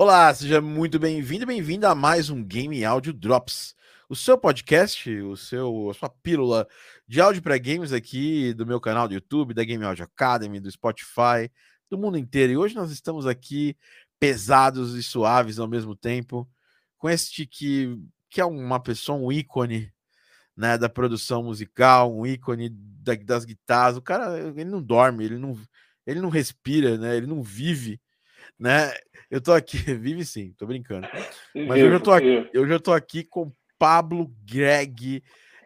Olá, seja muito bem-vindo bem-vinda a mais um Game Audio Drops, o seu podcast, o seu, a sua pílula de áudio para games aqui do meu canal do YouTube, da Game Audio Academy, do Spotify, do mundo inteiro. E hoje nós estamos aqui pesados e suaves ao mesmo tempo, com este que, que é uma pessoa, um ícone né, da produção musical, um ícone da, das guitarras. O cara, ele não dorme, ele não, ele não respira, né, ele não vive, né? Eu tô aqui, vive sim, tô brincando. Mas eu já tô aqui, eu já tô aqui com Pablo Greg,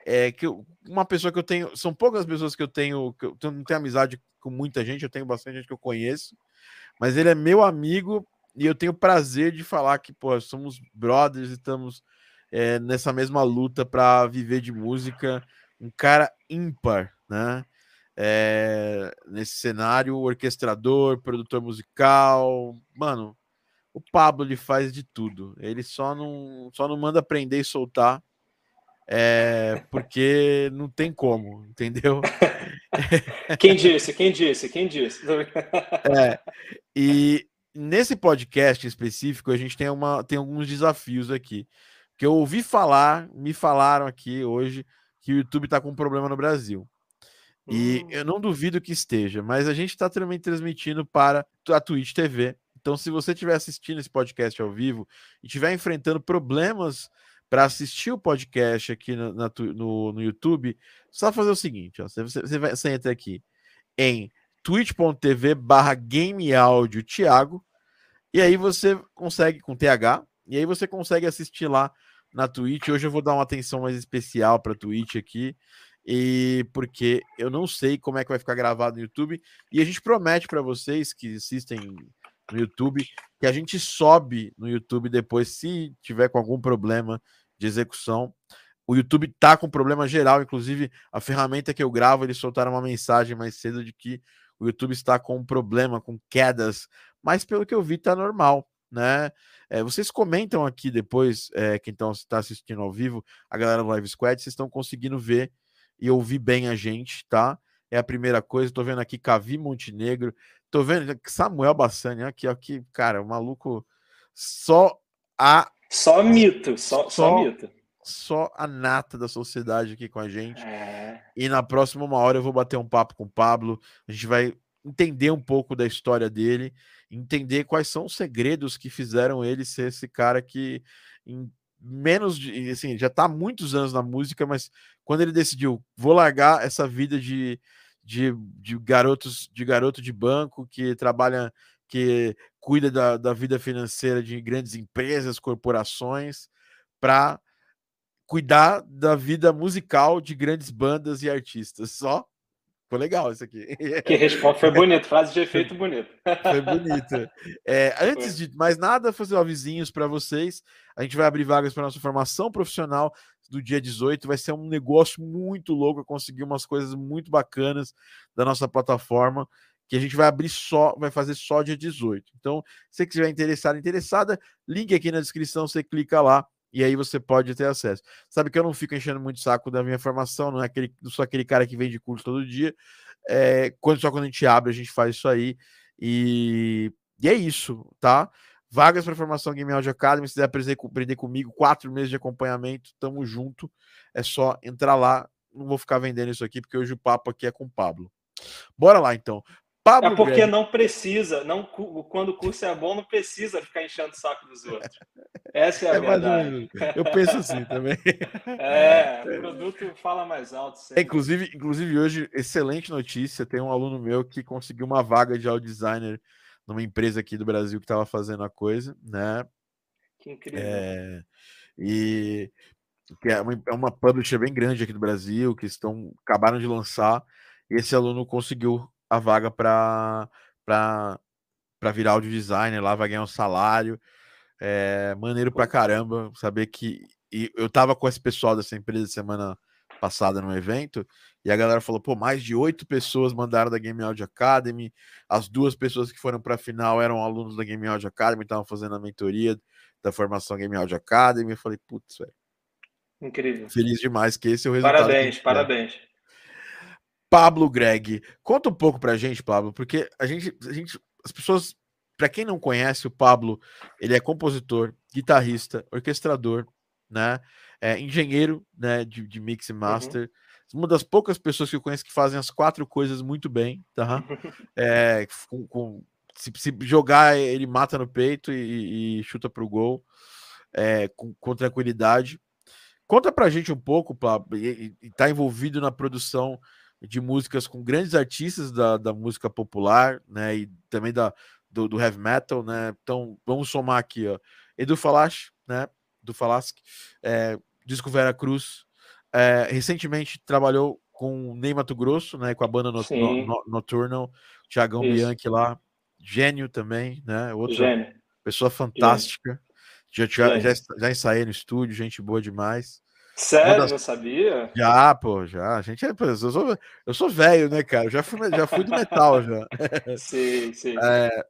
é, que eu, uma pessoa que eu tenho, são poucas pessoas que eu tenho, que eu não tenho amizade com muita gente, eu tenho bastante gente que eu conheço, mas ele é meu amigo e eu tenho prazer de falar que, pô, somos brothers e estamos é, nessa mesma luta para viver de música. Um cara ímpar, né? É, nesse cenário, orquestrador, produtor musical, mano. O Pablo ele faz de tudo. Ele só não, só não manda prender e soltar, é, porque não tem como, entendeu? Quem disse? Quem disse? Quem disse? é, e nesse podcast específico a gente tem, uma, tem alguns desafios aqui que eu ouvi falar, me falaram aqui hoje que o YouTube está com um problema no Brasil. E hum. eu não duvido que esteja, mas a gente está também transmitindo para a Twitch TV. Então, se você estiver assistindo esse podcast ao vivo e estiver enfrentando problemas para assistir o podcast aqui no, na, no, no YouTube, só fazer o seguinte: ó, você, você, vai, você entra aqui em twitch.tv barra game Thiago, e aí você consegue, com TH, e aí você consegue assistir lá na Twitch. Hoje eu vou dar uma atenção mais especial para a Twitch aqui, e porque eu não sei como é que vai ficar gravado no YouTube. E a gente promete para vocês que assistem no YouTube que a gente sobe no YouTube depois, se tiver com algum problema de execução. O YouTube tá com problema geral, inclusive a ferramenta que eu gravo, eles soltaram uma mensagem mais cedo de que o YouTube está com um problema, com quedas, mas pelo que eu vi, tá normal né? É, vocês comentam aqui depois, é, quem está assistindo ao vivo, a galera do Live Squad, vocês estão conseguindo ver e ouvir bem a gente, tá? É a primeira coisa. Estou vendo aqui Cavi Montenegro, estou vendo Samuel Bassani aqui, aqui, cara, o maluco só a só mito, só, só, só mito. Só a nata da sociedade aqui com a gente. É... E na próxima uma hora eu vou bater um papo com o Pablo. A gente vai entender um pouco da história dele, entender quais são os segredos que fizeram ele ser esse cara que em menos de assim, já está há muitos anos na música, mas quando ele decidiu, vou largar essa vida de, de, de garotos de garoto de banco que trabalha que cuida da, da vida financeira de grandes empresas, corporações, para cuidar da vida musical de grandes bandas e artistas. Só foi legal isso aqui. Que resposta foi bonito, frase de efeito bonito. Foi bonito. É, antes foi. de mais nada, fazer avisinhos para vocês. A gente vai abrir vagas para nossa formação profissional do dia 18. Vai ser um negócio muito louco, conseguir umas coisas muito bacanas da nossa plataforma que a gente vai abrir só, vai fazer só dia 18. Então, se você estiver interessado, interessada, link aqui na descrição, você clica lá e aí você pode ter acesso. Sabe que eu não fico enchendo muito saco da minha formação, não é aquele, não sou aquele cara que vende curso todo dia. É, quando, só quando a gente abre, a gente faz isso aí. E, e é isso, tá? Vagas para formação Game Audio Academy, se quiser aprender, aprender comigo, quatro meses de acompanhamento, tamo junto. É só entrar lá. Não vou ficar vendendo isso aqui, porque hoje o papo aqui é com o Pablo. Bora lá então. Pablo é porque Greg. não precisa, não, quando o curso é bom, não precisa ficar enchendo o saco dos outros. Essa é a é verdade. Eu penso assim também. É, o produto fala mais alto. É, inclusive, inclusive, hoje, excelente notícia: tem um aluno meu que conseguiu uma vaga de audio designer numa empresa aqui do Brasil que estava fazendo a coisa, né? Que incrível. É, e que é uma, é uma publisher bem grande aqui do Brasil, que estão acabaram de lançar. E esse aluno conseguiu a vaga para para virar audio designer lá, vai ganhar um salário. É, maneiro pra caramba saber que. E eu tava com esse pessoal dessa empresa semana passada no evento, e a galera falou: pô, mais de oito pessoas mandaram da Game Audio Academy. As duas pessoas que foram para a final eram alunos da Game Audio Academy, estavam fazendo a mentoria da formação Game Audio Academy. Eu falei: putz, velho. Incrível. Feliz demais que esse é o resultado. Parabéns, parabéns. Pablo Greg. Conta um pouco pra gente, Pablo, porque a gente, a gente as pessoas para quem não conhece, o Pablo, ele é compositor, guitarrista, orquestrador, né? É engenheiro, né, de, de mix e uhum. master. Uhum. Uma das poucas pessoas que eu conheço que fazem as quatro coisas muito bem, tá? É, com, com se, se, jogar, ele mata no peito e, e chuta para o gol é, com, com, tranquilidade. Conta pra gente um pouco, Pablo, e, e tá envolvido na produção de músicas com grandes artistas da, da música popular, né? E também da, do, do, heavy metal, né? Então vamos somar aqui, ó. Edu Falache, né? Do Falasque, é, disco Vera Cruz. É, recentemente trabalhou com Ney Mato Grosso, né? Com a banda no, no, no, Nocturnal, Thiagão Bianchi lá, gênio também, né? Outra gênio. pessoa fantástica. Já, já, já, já ensaiei no estúdio, gente boa demais. Sério, das... não sabia? Já, pô, já. A gente é, eu sou, eu sou velho, né, cara? já fui, já fui do metal já. sim, sim. É,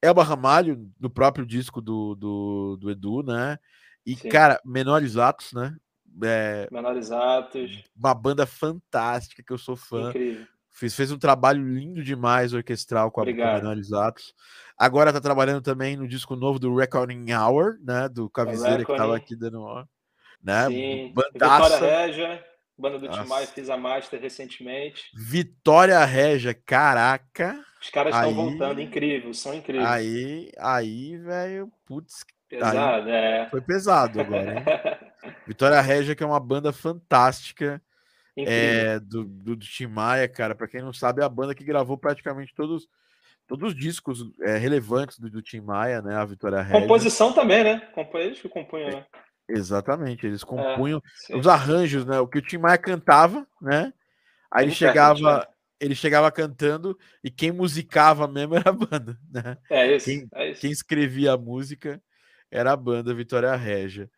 Elba Ramalho, no próprio disco do, do, do Edu, né? E, sim. cara, Menores Atos, né? É, Menores Atos. Uma banda fantástica que eu sou fã. Incrível. Fez, fez um trabalho lindo demais orquestral com a, Menores Atos. Agora tá trabalhando também no disco novo do Recording Hour, né? Do Cavizeira que tava aqui dando ó, né? Sim. Bandaça. Vitória Regia, banda do Timai, fiz a Master recentemente. Vitória Regia, caraca. Os caras estão voltando, incrível, são incríveis. Aí, aí, velho, putz. Pesado, é. Foi pesado agora, hein? Vitória Regia, que é uma banda fantástica. É, do, do, do Tim Maia, cara. Para quem não sabe, é a banda que gravou praticamente todos, todos os discos é, relevantes do, do Tim Maia, né? A Vitória Regia. Composição também, né? Eles que compunham, né? Exatamente, eles é, compunham é, os arranjos, né? O que o Tim Maia cantava, né? Aí ele chegava, né? ele chegava cantando e quem musicava mesmo era a banda, né? É isso, quem, é isso. quem escrevia a música era a banda Vitória Regia.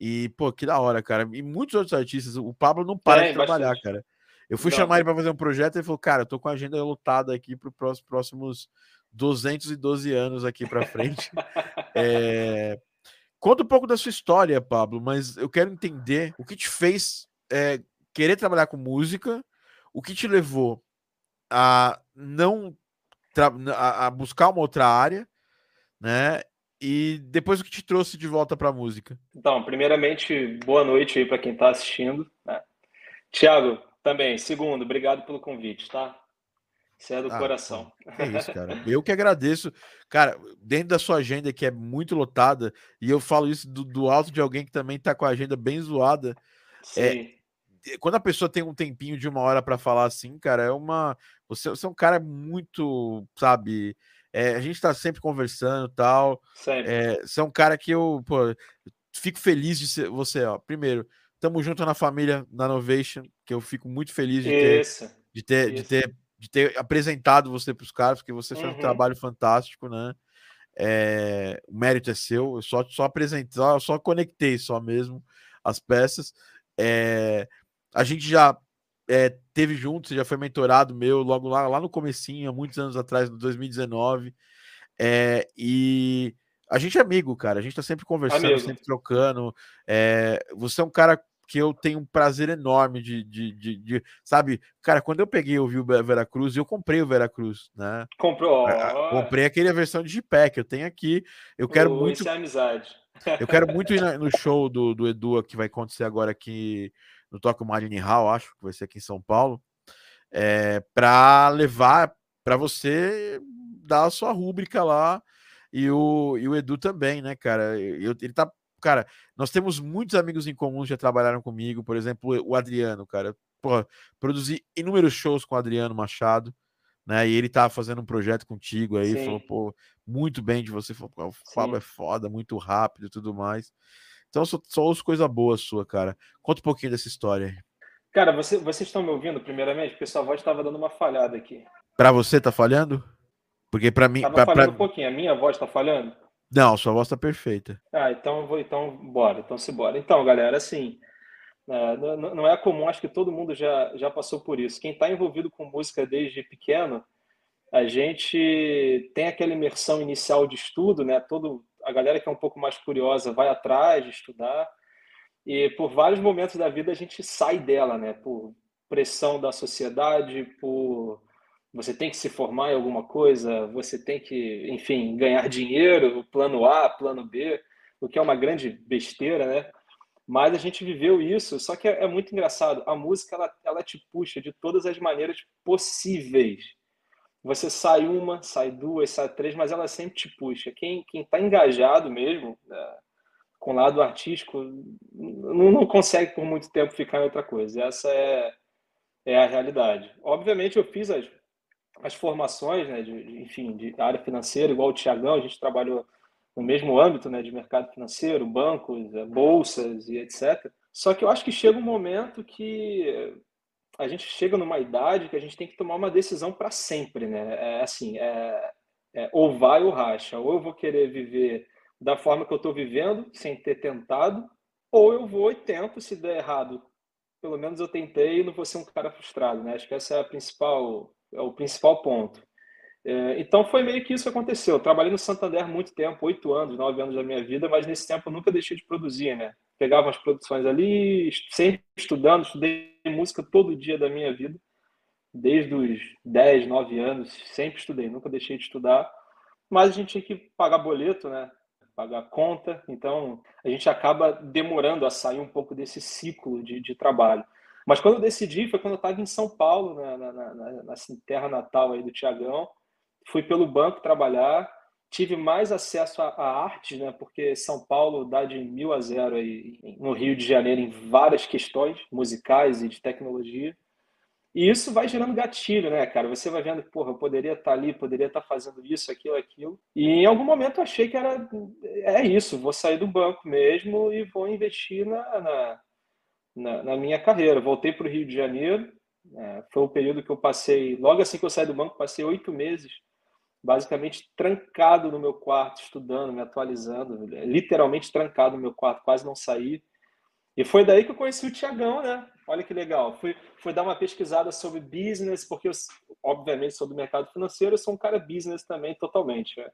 E, pô, que da hora, cara. E muitos outros artistas, o Pablo não para é, de trabalhar, bastante. cara. Eu fui não, chamar ele para fazer um projeto e ele falou: Cara, eu tô com a agenda lotada aqui para os próximos 212 anos aqui para frente. é... Conta um pouco da sua história, Pablo, mas eu quero entender o que te fez é, querer trabalhar com música, o que te levou a não a, buscar uma outra área, né? E depois o que te trouxe de volta para a música? Então, primeiramente, boa noite aí para quem está assistindo. Né? Tiago, também, segundo, obrigado pelo convite, tá? Você é do ah, coração. É isso, cara. Eu que agradeço. Cara, dentro da sua agenda, que é muito lotada, e eu falo isso do, do alto de alguém que também está com a agenda bem zoada. É, Sim. É, quando a pessoa tem um tempinho de uma hora para falar assim, cara, é uma. Você, você é um cara muito, sabe? É, a gente está sempre conversando tal. Sempre. É, você é um cara que eu pô, fico feliz de ser você, ó. Primeiro, tamo junto na família, na Novation, que eu fico muito feliz de ter, de ter, de ter de ter apresentado você para os caras, porque você fez um uhum. trabalho fantástico, né? É, o mérito é seu, eu só, só apresentei, só, só conectei só mesmo as peças. É, a gente já é, teve junto, você já foi mentorado meu logo lá, lá no comecinho, há muitos anos atrás, no 2019. É, e a gente é amigo, cara. A gente tá sempre conversando, amigo. sempre trocando. É, você é um cara que eu tenho um prazer enorme de, de, de, de, sabe, cara, quando eu peguei eu vi o Veracruz, eu comprei o Veracruz, né? Comprou. Oh. Comprei aquele a versão de G-Pack, eu tenho aqui, eu quero oh, muito. É amizade. eu quero muito ir no show do, do Edu que vai acontecer agora aqui no Tokyo Marine Hall, acho que vai ser aqui em São Paulo, é, para levar para você dar a sua rúbrica lá e o, e o Edu também, né, cara? Eu, ele tá cara, nós temos muitos amigos em comum que já trabalharam comigo, por exemplo, o Adriano, cara. Porra, produzi inúmeros shows com o Adriano Machado, né? E ele tava fazendo um projeto contigo aí, Sim. falou, pô, muito bem de você, falou, o Fábio é foda, muito rápido e tudo mais. Então, só, só ouço coisa boa sua, cara. Conta um pouquinho dessa história aí. Cara, você, vocês estão me ouvindo, primeiramente? Porque sua voz estava dando uma falhada aqui. Para você, tá falhando? Porque para mim. Tava pra, falhando pra... um pouquinho. A minha voz tá falhando? Não, sua voz tá perfeita. Ah, então vou, então bora, então se bora. Então, galera, assim, é, não, é comum, acho que todo mundo já, já passou por isso. Quem está envolvido com música desde pequeno, a gente tem aquela imersão inicial de estudo, né? Todo a galera que é um pouco mais curiosa vai atrás de estudar e por vários momentos da vida a gente sai dela, né? Por pressão da sociedade, por você tem que se formar em alguma coisa, você tem que, enfim, ganhar dinheiro, plano A, plano B, o que é uma grande besteira, né? Mas a gente viveu isso, só que é, é muito engraçado. A música, ela, ela te puxa de todas as maneiras possíveis. Você sai uma, sai duas, sai três, mas ela sempre te puxa. Quem está engajado mesmo, né, com o lado artístico, não, não consegue por muito tempo ficar em outra coisa. Essa é, é a realidade. Obviamente, eu fiz as, as formações, né, de, de, enfim, de área financeira, igual o Tiagão, a gente trabalhou no mesmo âmbito, né, de mercado financeiro, bancos, eh, bolsas e etc. Só que eu acho que chega um momento que a gente chega numa idade que a gente tem que tomar uma decisão para sempre, né? É assim, é, é, ou vai ou racha. Ou eu vou querer viver da forma que eu estou vivendo, sem ter tentado, ou eu vou e tento, se der errado, pelo menos eu tentei e não vou ser um cara frustrado, né? Acho que essa é a principal, é o principal ponto. É, então foi meio que isso que aconteceu. Eu trabalhei no Santander muito tempo, oito anos, nove anos da minha vida, mas nesse tempo eu nunca deixei de produzir, né? Pegava as produções ali, sempre estudando, estudei música todo dia da minha vida, desde os 10, 9 anos, sempre estudei, nunca deixei de estudar. Mas a gente tinha que pagar boleto, né? Pagar conta, então a gente acaba demorando a sair um pouco desse ciclo de, de trabalho. Mas quando eu decidi, foi quando eu estava em São Paulo, na, na, na, na terra natal aí do Tiagão, fui pelo banco trabalhar, tive mais acesso à arte, né? Porque São Paulo dá de mil a zero aí no Rio de Janeiro em várias questões musicais e de tecnologia. E isso vai gerando gatilho, né, cara? Você vai vendo, porra, eu poderia estar ali, poderia estar fazendo isso, aquilo, aquilo. E em algum momento eu achei que era é isso, vou sair do banco mesmo e vou investir na, na, na, na minha carreira. Voltei para o Rio de Janeiro, é, foi o período que eu passei, logo assim que eu saí do banco, passei oito meses basicamente trancado no meu quarto, estudando, me atualizando, literalmente trancado no meu quarto, quase não saí. E foi daí que eu conheci o Tiagão, né? Olha que legal. Fui, fui dar uma pesquisada sobre business, porque eu, obviamente, sou do mercado financeiro, eu sou um cara business também, totalmente. Né?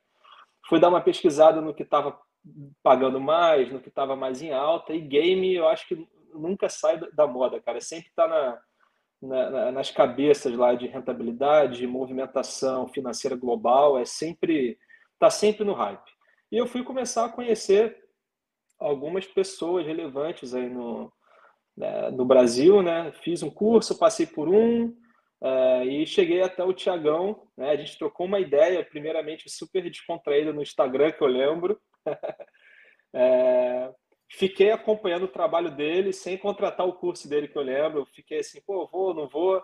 Fui dar uma pesquisada no que estava pagando mais, no que estava mais em alta, e game eu acho que nunca sai da moda, cara. Sempre está na, na, na, nas cabeças lá de rentabilidade, de movimentação financeira global, é sempre está sempre no hype. E eu fui começar a conhecer algumas pessoas relevantes aí no, né, no Brasil, né? Fiz um curso, passei por um uh, e cheguei até o Tiagão, né? A gente trocou uma ideia, primeiramente super descontraída no Instagram, que eu lembro. é, Fiquei acompanhando o trabalho dele sem contratar o curso dele, que eu lembro. fiquei assim, pô, vou, não vou.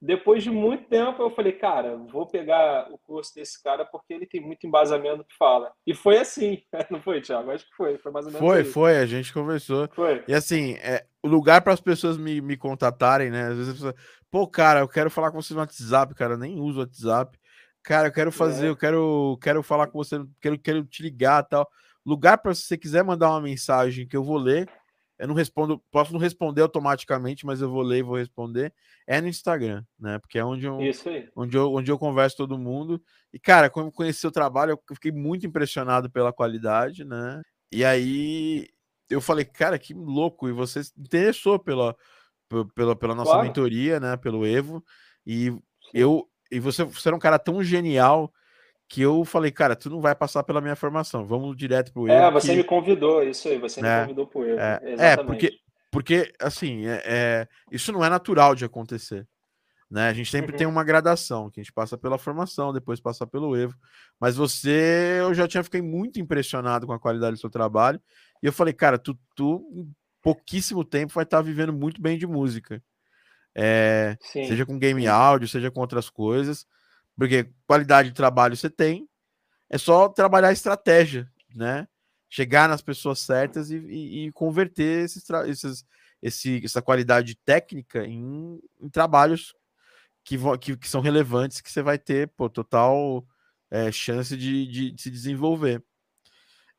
Depois de muito tempo, eu falei, cara, vou pegar o curso desse cara porque ele tem muito embasamento no que fala. E foi assim, não foi, Thiago? Acho que foi, foi mais ou menos Foi, foi, a gente conversou. Foi. E assim, é, o lugar para as pessoas me, me contatarem, né? Às vezes a pessoa, pô, cara, eu quero falar com você no WhatsApp, cara, eu nem uso o WhatsApp. Cara, eu quero fazer, é. eu quero, quero falar com você, quero, quero te ligar tal. Lugar para se você quiser mandar uma mensagem que eu vou ler, eu não respondo, posso não responder automaticamente, mas eu vou ler e vou responder. É no Instagram, né? Porque é onde eu, onde eu, onde eu converso todo mundo. E, cara, quando eu conheci o trabalho, eu fiquei muito impressionado pela qualidade, né? E aí eu falei, cara, que louco! E você se interessou pela, pela, pela nossa claro. mentoria, né? Pelo Evo. E eu e você, você era um cara tão genial que eu falei, cara, tu não vai passar pela minha formação, vamos direto pro erro. É, você que... me convidou, isso aí, você me convidou pro erro. É, é porque, porque, assim, é, é, isso não é natural de acontecer. Né? A gente sempre uhum. tem uma gradação, que a gente passa pela formação, depois passa pelo erro. Mas você, eu já tinha fiquei muito impressionado com a qualidade do seu trabalho. E eu falei, cara, tu, tu em pouquíssimo tempo vai estar vivendo muito bem de música. É, seja com game áudio, seja com outras coisas. Porque qualidade de trabalho você tem, é só trabalhar a estratégia, né? Chegar nas pessoas certas e, e, e converter esses, esses, esse, essa qualidade técnica em, em trabalhos que, que, que, são relevantes, que você vai ter pô, total é, chance de, de, de, se desenvolver.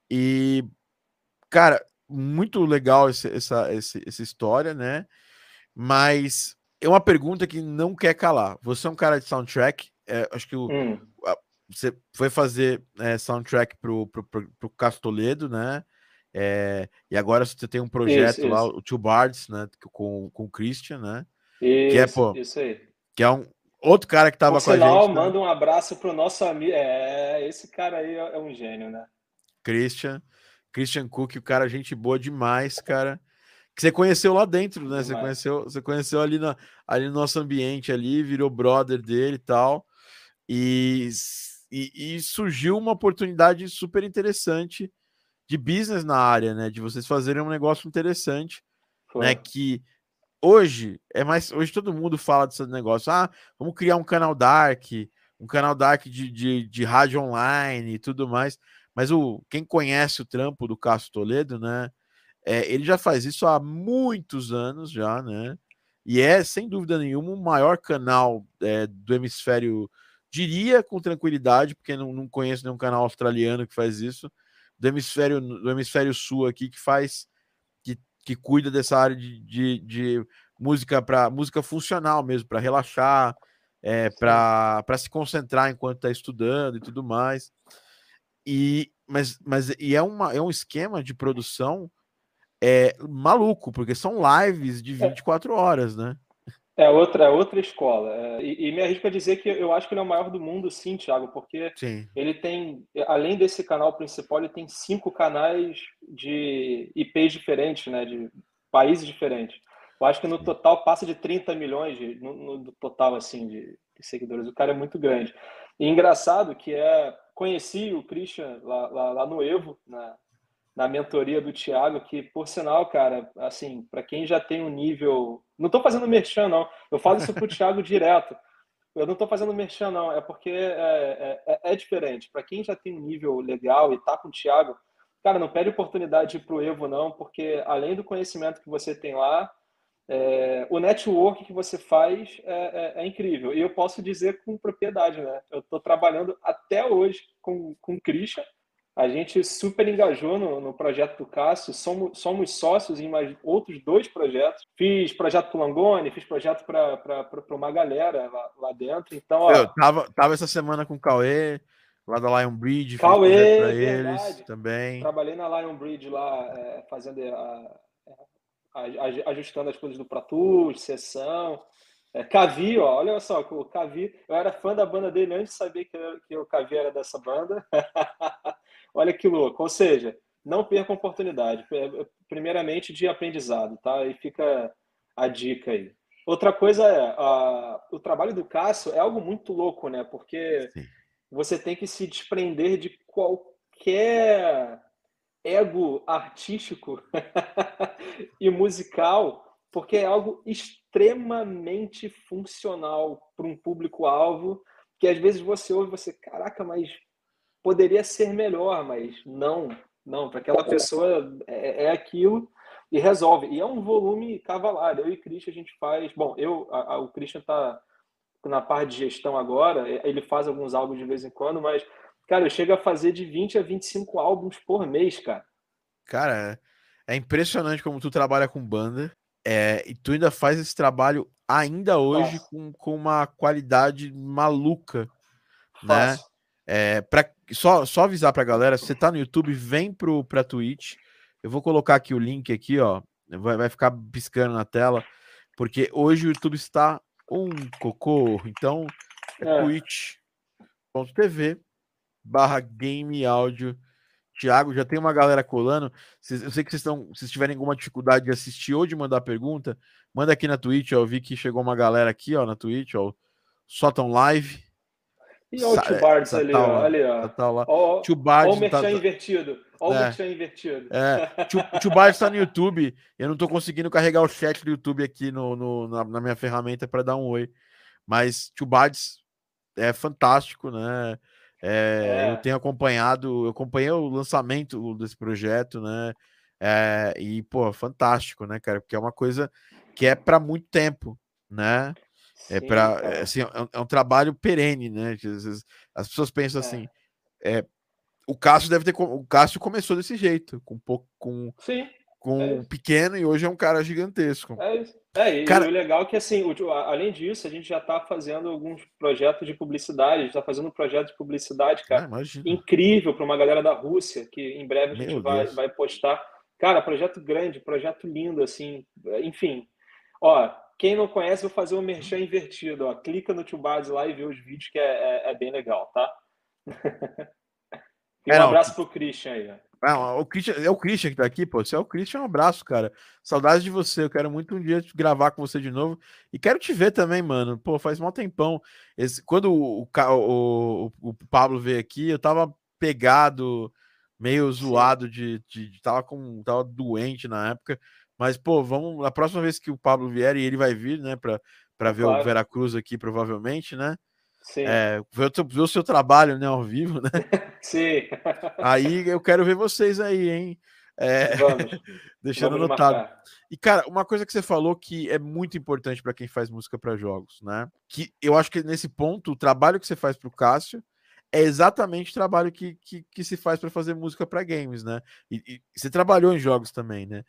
E, cara, muito legal esse, essa, esse, essa história, né? Mas é uma pergunta que não quer calar. Você é um cara de soundtrack, é, acho que o, hum. você foi fazer é, soundtrack pro, pro, pro, pro Castoledo, né? É, e agora você tem um projeto isso, lá, isso. o Two Bards, né? Com, com o Christian, né? Isso, que é, pô, isso aí. Que é um Outro cara que tava Por com sinal, a gente. Né? manda um abraço pro nosso amigo. É, esse cara aí é um gênio, né? Christian. Christian Cook, o cara, gente boa demais, cara. Que você conheceu lá dentro, né? Demais. Você conheceu, você conheceu ali, na, ali no nosso ambiente ali, virou brother dele e tal. E, e, e surgiu uma oportunidade super interessante de business na área, né? De vocês fazerem um negócio interessante, Foi. né? Que hoje é mais. Hoje todo mundo fala desse negócio. Ah, vamos criar um canal dark, um canal dark de, de, de rádio online e tudo mais. Mas o quem conhece o trampo do Cássio Toledo, né? É, ele já faz isso há muitos anos já, né? E é, sem dúvida nenhuma, o maior canal é, do hemisfério, diria com tranquilidade, porque não, não conheço nenhum canal australiano que faz isso, do hemisfério, do hemisfério sul aqui, que faz, que, que cuida dessa área de, de, de música para música funcional mesmo, para relaxar, é, para se concentrar enquanto está estudando e tudo mais. E, mas, mas e é, uma, é um esquema de produção é, maluco, porque são lives de 24 é. horas, né? É outra, é outra escola. É, e, e, me arrisco a dizer que eu acho que ele é o maior do mundo, sim, Thiago, porque sim. ele tem, além desse canal principal, ele tem cinco canais de IPs diferentes, né? De países diferentes. Eu acho que no total passa de 30 milhões de, no, no total assim de, de seguidores. O cara é muito grande. E engraçado que é conheci o Christian lá, lá, lá no Evo, na, na mentoria do Thiago, que, por sinal, cara, assim, para quem já tem um nível. Não estou fazendo merchan, não. Eu falo isso pro Thiago direto. Eu não estou fazendo merchan, não. É porque é, é, é diferente. Para quem já tem um nível legal e tá com o Thiago, cara, não pede oportunidade para o Evo, não, porque além do conhecimento que você tem lá, é, o network que você faz é, é, é, incrível. E eu posso dizer com propriedade, né? Eu estou trabalhando até hoje com, com o Christian. A gente super engajou no, no projeto do Cássio, somos, somos sócios em mais outros dois projetos. Fiz projeto para o Langoni, fiz projeto para uma galera lá, lá, dentro. Então, ó, eu tava, tava essa semana com o Cauê, lá da Lion Bridge, Cauê, para eles também. Trabalhei na Lion Bridge lá, é, fazendo a, ajustando as coisas do Pro Tools, sessão. É, Cavi, ó, olha só, o Cavi, eu era fã da banda dele antes de saber que, que o Cavi era dessa banda. olha que louco. Ou seja, não perca a oportunidade, primeiramente de aprendizado, tá? E fica a dica aí. Outra coisa é, a, o trabalho do Cássio é algo muito louco, né? Porque Sim. você tem que se desprender de qualquer ego artístico e musical, porque é algo extremamente funcional para um público-alvo, que às vezes você ouve você, caraca, mas poderia ser melhor, mas não, não, para aquela pessoa é, é, aquilo e resolve. E é um volume cavalar. Eu e Christian a gente faz. Bom, eu, a, a, o Christian está na parte de gestão agora, ele faz alguns álbuns de vez em quando, mas Cara, eu chego a fazer de 20 a 25 álbuns por mês, cara. Cara, é impressionante como tu trabalha com banda. É, e tu ainda faz esse trabalho ainda hoje com, com uma qualidade maluca, né? É, pra, só, só avisar pra galera, se você tá no YouTube, vem pro, pra Twitch. Eu vou colocar aqui o link aqui, ó. Vai, vai ficar piscando na tela. Porque hoje o YouTube está um cocô. Então, é, é. twitch.tv barra game áudio. Tiago, já tem uma galera colando. Eu sei que vocês estão, se tiverem alguma dificuldade de assistir ou de mandar pergunta, manda aqui na Twitch. Ó, eu vi que chegou uma galera aqui, ó, na Twitch, ó. Sotam Live. E olha o Tio Bards ali, tá ó, ali, ó. Tá lá. Ó, Bards, o merchan tá... invertido. Olha é. o merchan invertido. É. Tio, tio Bards tá no YouTube. Eu não tô conseguindo carregar o chat do YouTube aqui no, no na, na minha ferramenta para dar um oi. Mas Tio Bards é fantástico, né? É, é. Eu tenho acompanhado, eu acompanhei o lançamento desse projeto, né? É, e, pô, fantástico, né, cara? Porque é uma coisa que é para muito tempo, né? É para é, assim, é um, é um, trabalho perene, né? As pessoas pensam assim, é, o Cássio deve ter o Cássio começou desse jeito, com pouco com Sim com é pequeno e hoje é um cara gigantesco. É isso. É, e cara... o legal é que, assim, o, além disso, a gente já está fazendo alguns projetos de publicidade, a gente está fazendo um projeto de publicidade, cara, ah, incrível para uma galera da Rússia, que em breve a gente vai, vai postar. Cara, projeto grande, projeto lindo, assim, enfim. Ó, quem não conhece, vou fazer um merchan invertido. Ó. Clica no Tubaz lá e vê os vídeos, que é, é, é bem legal, tá? e um é, abraço pro Christian aí. Ó. Ah, o Christian, é o Christian que tá aqui, pô. Se é o Christian, um abraço, cara. Saudades de você. Eu quero muito um dia gravar com você de novo. E quero te ver também, mano. Pô, faz mal tempão. Esse, quando o, o, o, o Pablo veio aqui, eu tava pegado, meio zoado de, de, de. tava, com, tava doente na época. Mas, pô, vamos. Na próxima vez que o Pablo vier, e ele vai vir, né, pra, pra ver claro. o Veracruz aqui, provavelmente, né? Sim. É, ver, o, ver o seu trabalho, né, ao vivo, né? Sim. Aí eu quero ver vocês aí, hein? É, Vamos. deixando Vamos anotado. Marcar. E, cara, uma coisa que você falou que é muito importante para quem faz música para jogos, né? Que eu acho que nesse ponto, o trabalho que você faz para o Cássio é exatamente o trabalho que, que, que se faz para fazer música para games, né? E, e, você trabalhou em jogos também, né?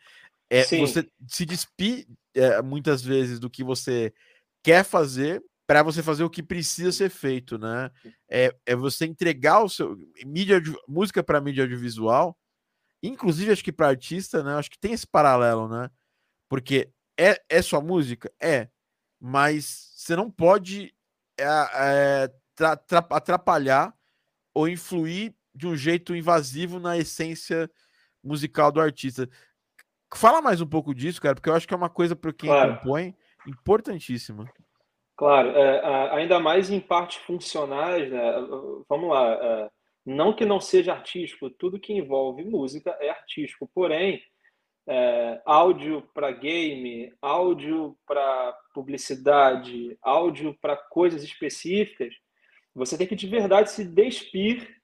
É, você se despir é, muitas vezes do que você quer fazer para você fazer o que precisa ser feito, né? É, é você entregar o seu mídia música para mídia audiovisual, inclusive acho que para artista, né? Acho que tem esse paralelo, né? Porque é, é sua música, é, mas você não pode é, é, atrapalhar ou influir de um jeito invasivo na essência musical do artista. Fala mais um pouco disso, cara, porque eu acho que é uma coisa para quem claro. compõe importantíssima. Claro, é, ainda mais em partes funcionais, né? Vamos lá, é, não que não seja artístico, tudo que envolve música é artístico, porém, é, áudio para game, áudio para publicidade, áudio para coisas específicas, você tem que de verdade se despir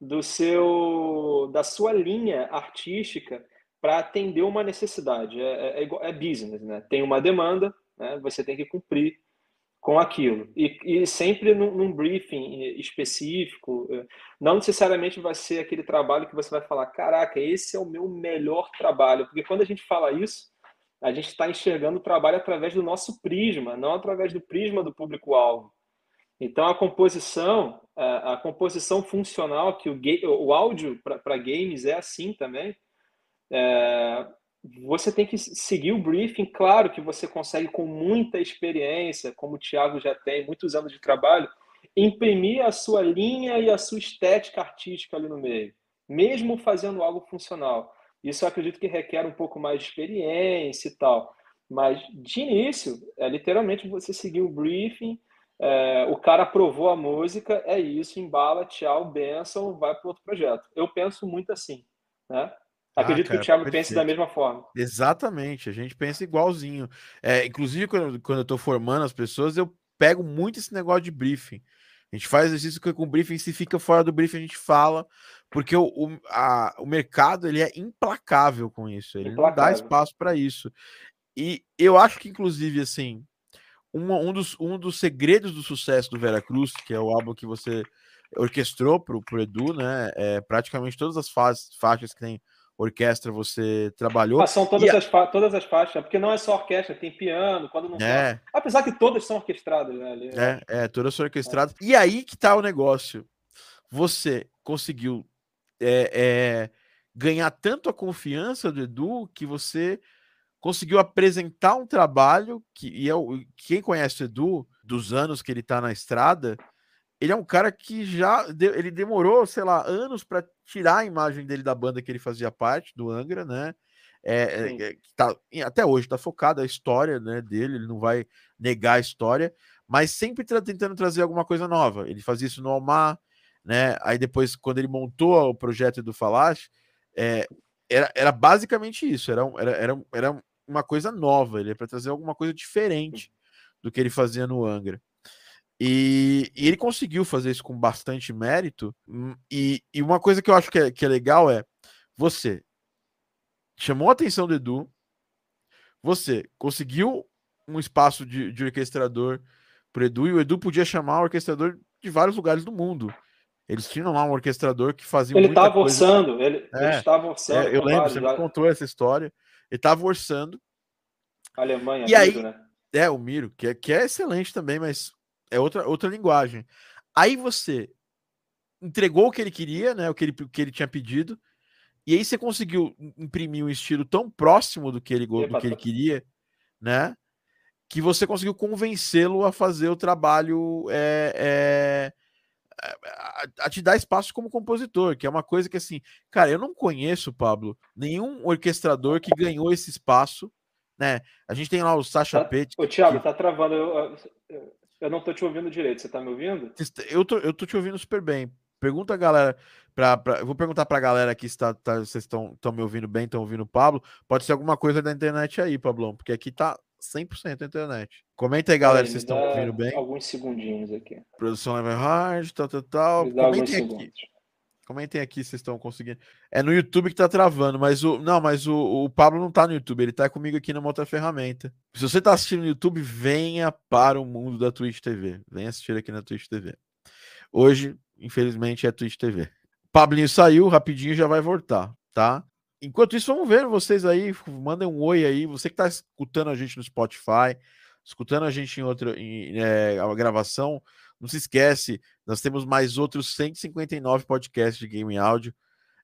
do seu da sua linha artística para atender uma necessidade. É, é, é, business, né? Tem uma demanda, né? você tem que cumprir com aquilo. E, e sempre num, num, briefing específico, eh, não necessariamente vai ser aquele trabalho que você vai falar, caraca, esse é o meu melhor trabalho. Porque quando a gente fala isso, a gente está enxergando o trabalho através do nosso prisma, não através do prisma do público-alvo. Então, a composição, a, a, composição funcional, que o, o áudio para games é assim também, é, você tem que seguir o briefing. Claro que você consegue, com muita experiência, como o Thiago já tem, muitos anos de trabalho, imprimir a sua linha e a sua estética artística ali no meio, mesmo fazendo algo funcional. Isso eu acredito que requer um pouco mais de experiência e tal. Mas, de início, é literalmente você seguir o briefing, é, o cara aprovou a música, é isso, embala, tchau, benção, vai para outro projeto. Eu penso muito assim, né? Acredito ah, cara, que o Thiago pense da mesma forma. Exatamente, a gente pensa igualzinho. É, inclusive, quando, quando eu estou formando as pessoas, eu pego muito esse negócio de briefing. A gente faz exercício com briefing, se fica fora do briefing, a gente fala, porque o, o, a, o mercado ele é implacável com isso, ele implacável. não dá espaço para isso. E eu acho que, inclusive, assim, um, um, dos, um dos segredos do sucesso do Veracruz, que é o álbum que você orquestrou para o Edu, né? É, praticamente todas as fases, faixas que tem orquestra você trabalhou. Ah, são todas, as todas as faixas, porque não é só orquestra, tem piano, quando não é. Apesar que todas são orquestradas, né? Ali, é, é, todas são orquestradas. É. E aí que tá o negócio. Você conseguiu é, é, ganhar tanto a confiança do Edu que você conseguiu apresentar um trabalho que e é o, quem conhece o Edu dos anos que ele tá na estrada, ele é um cara que já ele demorou, sei lá, anos para tirar a imagem dele da banda que ele fazia parte, do Angra, né? É, é, é tá, até hoje está focado a história né, dele, ele não vai negar a história, mas sempre tá tentando trazer alguma coisa nova. Ele fazia isso no Almar, né? Aí depois, quando ele montou o projeto do Falache, é, era, era basicamente isso, era, era, era, era uma coisa nova, ele é para trazer alguma coisa diferente do que ele fazia no Angra. E, e, ele conseguiu fazer isso com bastante mérito. Hum, e, e uma coisa que eu acho que é, que é legal é você chamou a atenção do Edu, você conseguiu um espaço de, de orquestrador para Edu, e o Edu podia chamar o orquestrador de vários lugares do mundo. Eles tinham lá um orquestrador que fazia. Ele estava orçando, ele é, estava orçando. É, eu lembro, você me contou essa história. Ele estava orçando. Alemanha, e aí, né? É, o Miro, que é, que é excelente também, mas é outra, outra linguagem. Aí você entregou o que ele queria, né? O que ele, o que ele tinha pedido. E aí você conseguiu imprimir um estilo tão próximo do que ele, do que ele queria, né? que você conseguiu convencê-lo a fazer o trabalho é, é, a, a, te dar espaço como compositor, que é uma coisa que assim, cara, eu não conheço, Pablo, nenhum orquestrador que ganhou esse espaço, né? A gente tem lá o Sacha tá, Pet. O Thiago, que... tá travando. Eu, eu, não tô te ouvindo direito, você tá me ouvindo? Eu tô, eu tô te ouvindo super bem. Pergunta a galera, pra, pra, eu vou perguntar pra galera aqui se tá, tá, vocês estão me ouvindo bem, estão ouvindo o Pablo. Pode ser alguma coisa da internet aí, Pablão, porque aqui tá 100% a internet. Comenta aí, galera, se vocês estão ouvindo bem. Alguns segundinhos aqui. Produção Level Hard, tal, tal, tal. Comentem aqui. Segundos. Comentem aqui se vocês estão conseguindo. É no YouTube que tá travando, mas o. Não, mas o, o Pablo não tá no YouTube, ele tá comigo aqui numa outra ferramenta. Se você tá assistindo no YouTube, venha para o mundo da Twitch TV. Venha assistir aqui na Twitch TV. Hoje, infelizmente, é Twitch TV. Pablinho saiu, rapidinho já vai voltar, tá? Enquanto isso, vamos ver vocês aí, mandem um oi aí. Você que está escutando a gente no Spotify, escutando a gente em outra em, é, gravação, não se esquece, nós temos mais outros 159 podcasts de game áudio.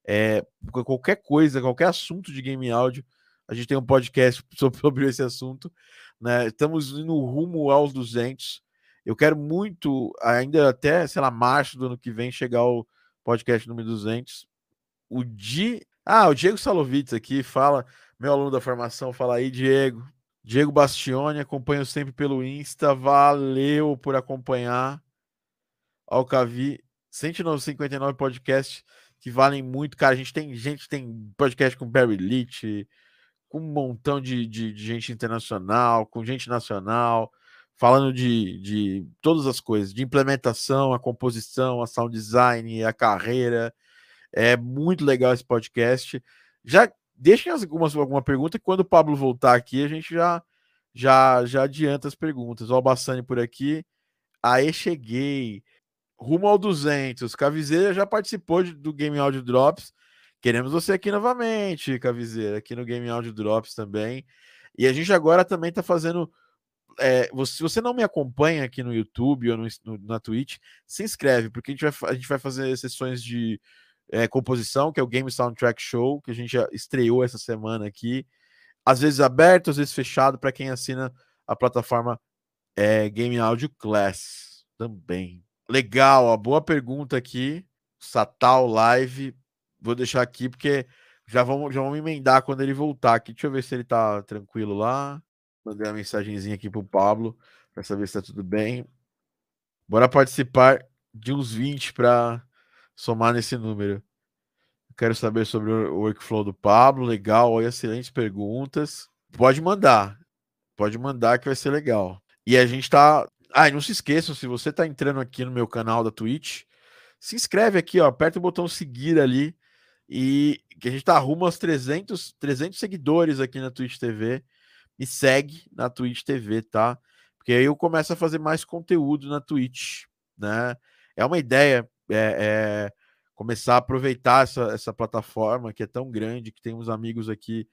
É, qualquer coisa, qualquer assunto de game áudio, a gente tem um podcast sobre esse assunto. Né? Estamos indo rumo aos 200. Eu quero muito, ainda até, sei lá, março do ano que vem, chegar ao podcast número 200. O Di ah, o Diego Salovitz aqui fala, meu aluno da formação, fala aí, Diego. Diego Bastione, acompanho sempre pelo Insta, valeu por acompanhar. Alcavi, 159 podcasts que valem muito, cara. A gente tem gente, tem podcast com Barry Leach, com um montão de, de, de gente internacional, com gente nacional, falando de, de todas as coisas, de implementação, a composição, a sound design, a carreira é muito legal esse podcast. Já deixem algumas alguma pergunta que quando o Pablo voltar aqui a gente já já já adianta as perguntas. Ó, o Bassani por aqui. Aê, cheguei. Rumo ao 200. Cavizeira já participou de, do Game Audio Drops. Queremos você aqui novamente, Cavizeira, aqui no Game Audio Drops também. E a gente agora também está fazendo. É, se você não me acompanha aqui no YouTube ou no, no, na Twitch, se inscreve, porque a gente vai, a gente vai fazer sessões de, é, composição, que é o Game Soundtrack Show, que a gente já estreou essa semana aqui. Às vezes aberto, às vezes fechado, para quem assina a plataforma é, Game Audio Class também. Legal, a boa pergunta aqui. Satal Live. Vou deixar aqui porque já vamos, já vamos emendar quando ele voltar aqui. Deixa eu ver se ele tá tranquilo lá. Mandei uma mensagenzinha aqui pro Pablo para saber se tá tudo bem. Bora participar de uns 20 para somar nesse número. Quero saber sobre o workflow do Pablo. Legal, excelentes perguntas. Pode mandar. Pode mandar que vai ser legal. E a gente tá. Ah, e não se esqueçam, se você tá entrando aqui no meu canal da Twitch, se inscreve aqui, ó, aperta o botão seguir ali e que a gente tá rumo aos 300, 300 seguidores aqui na Twitch TV. Me segue na Twitch TV, tá? Porque aí eu começo a fazer mais conteúdo na Twitch, né? É uma ideia é, é, começar a aproveitar essa, essa plataforma que é tão grande, que tem uns amigos aqui,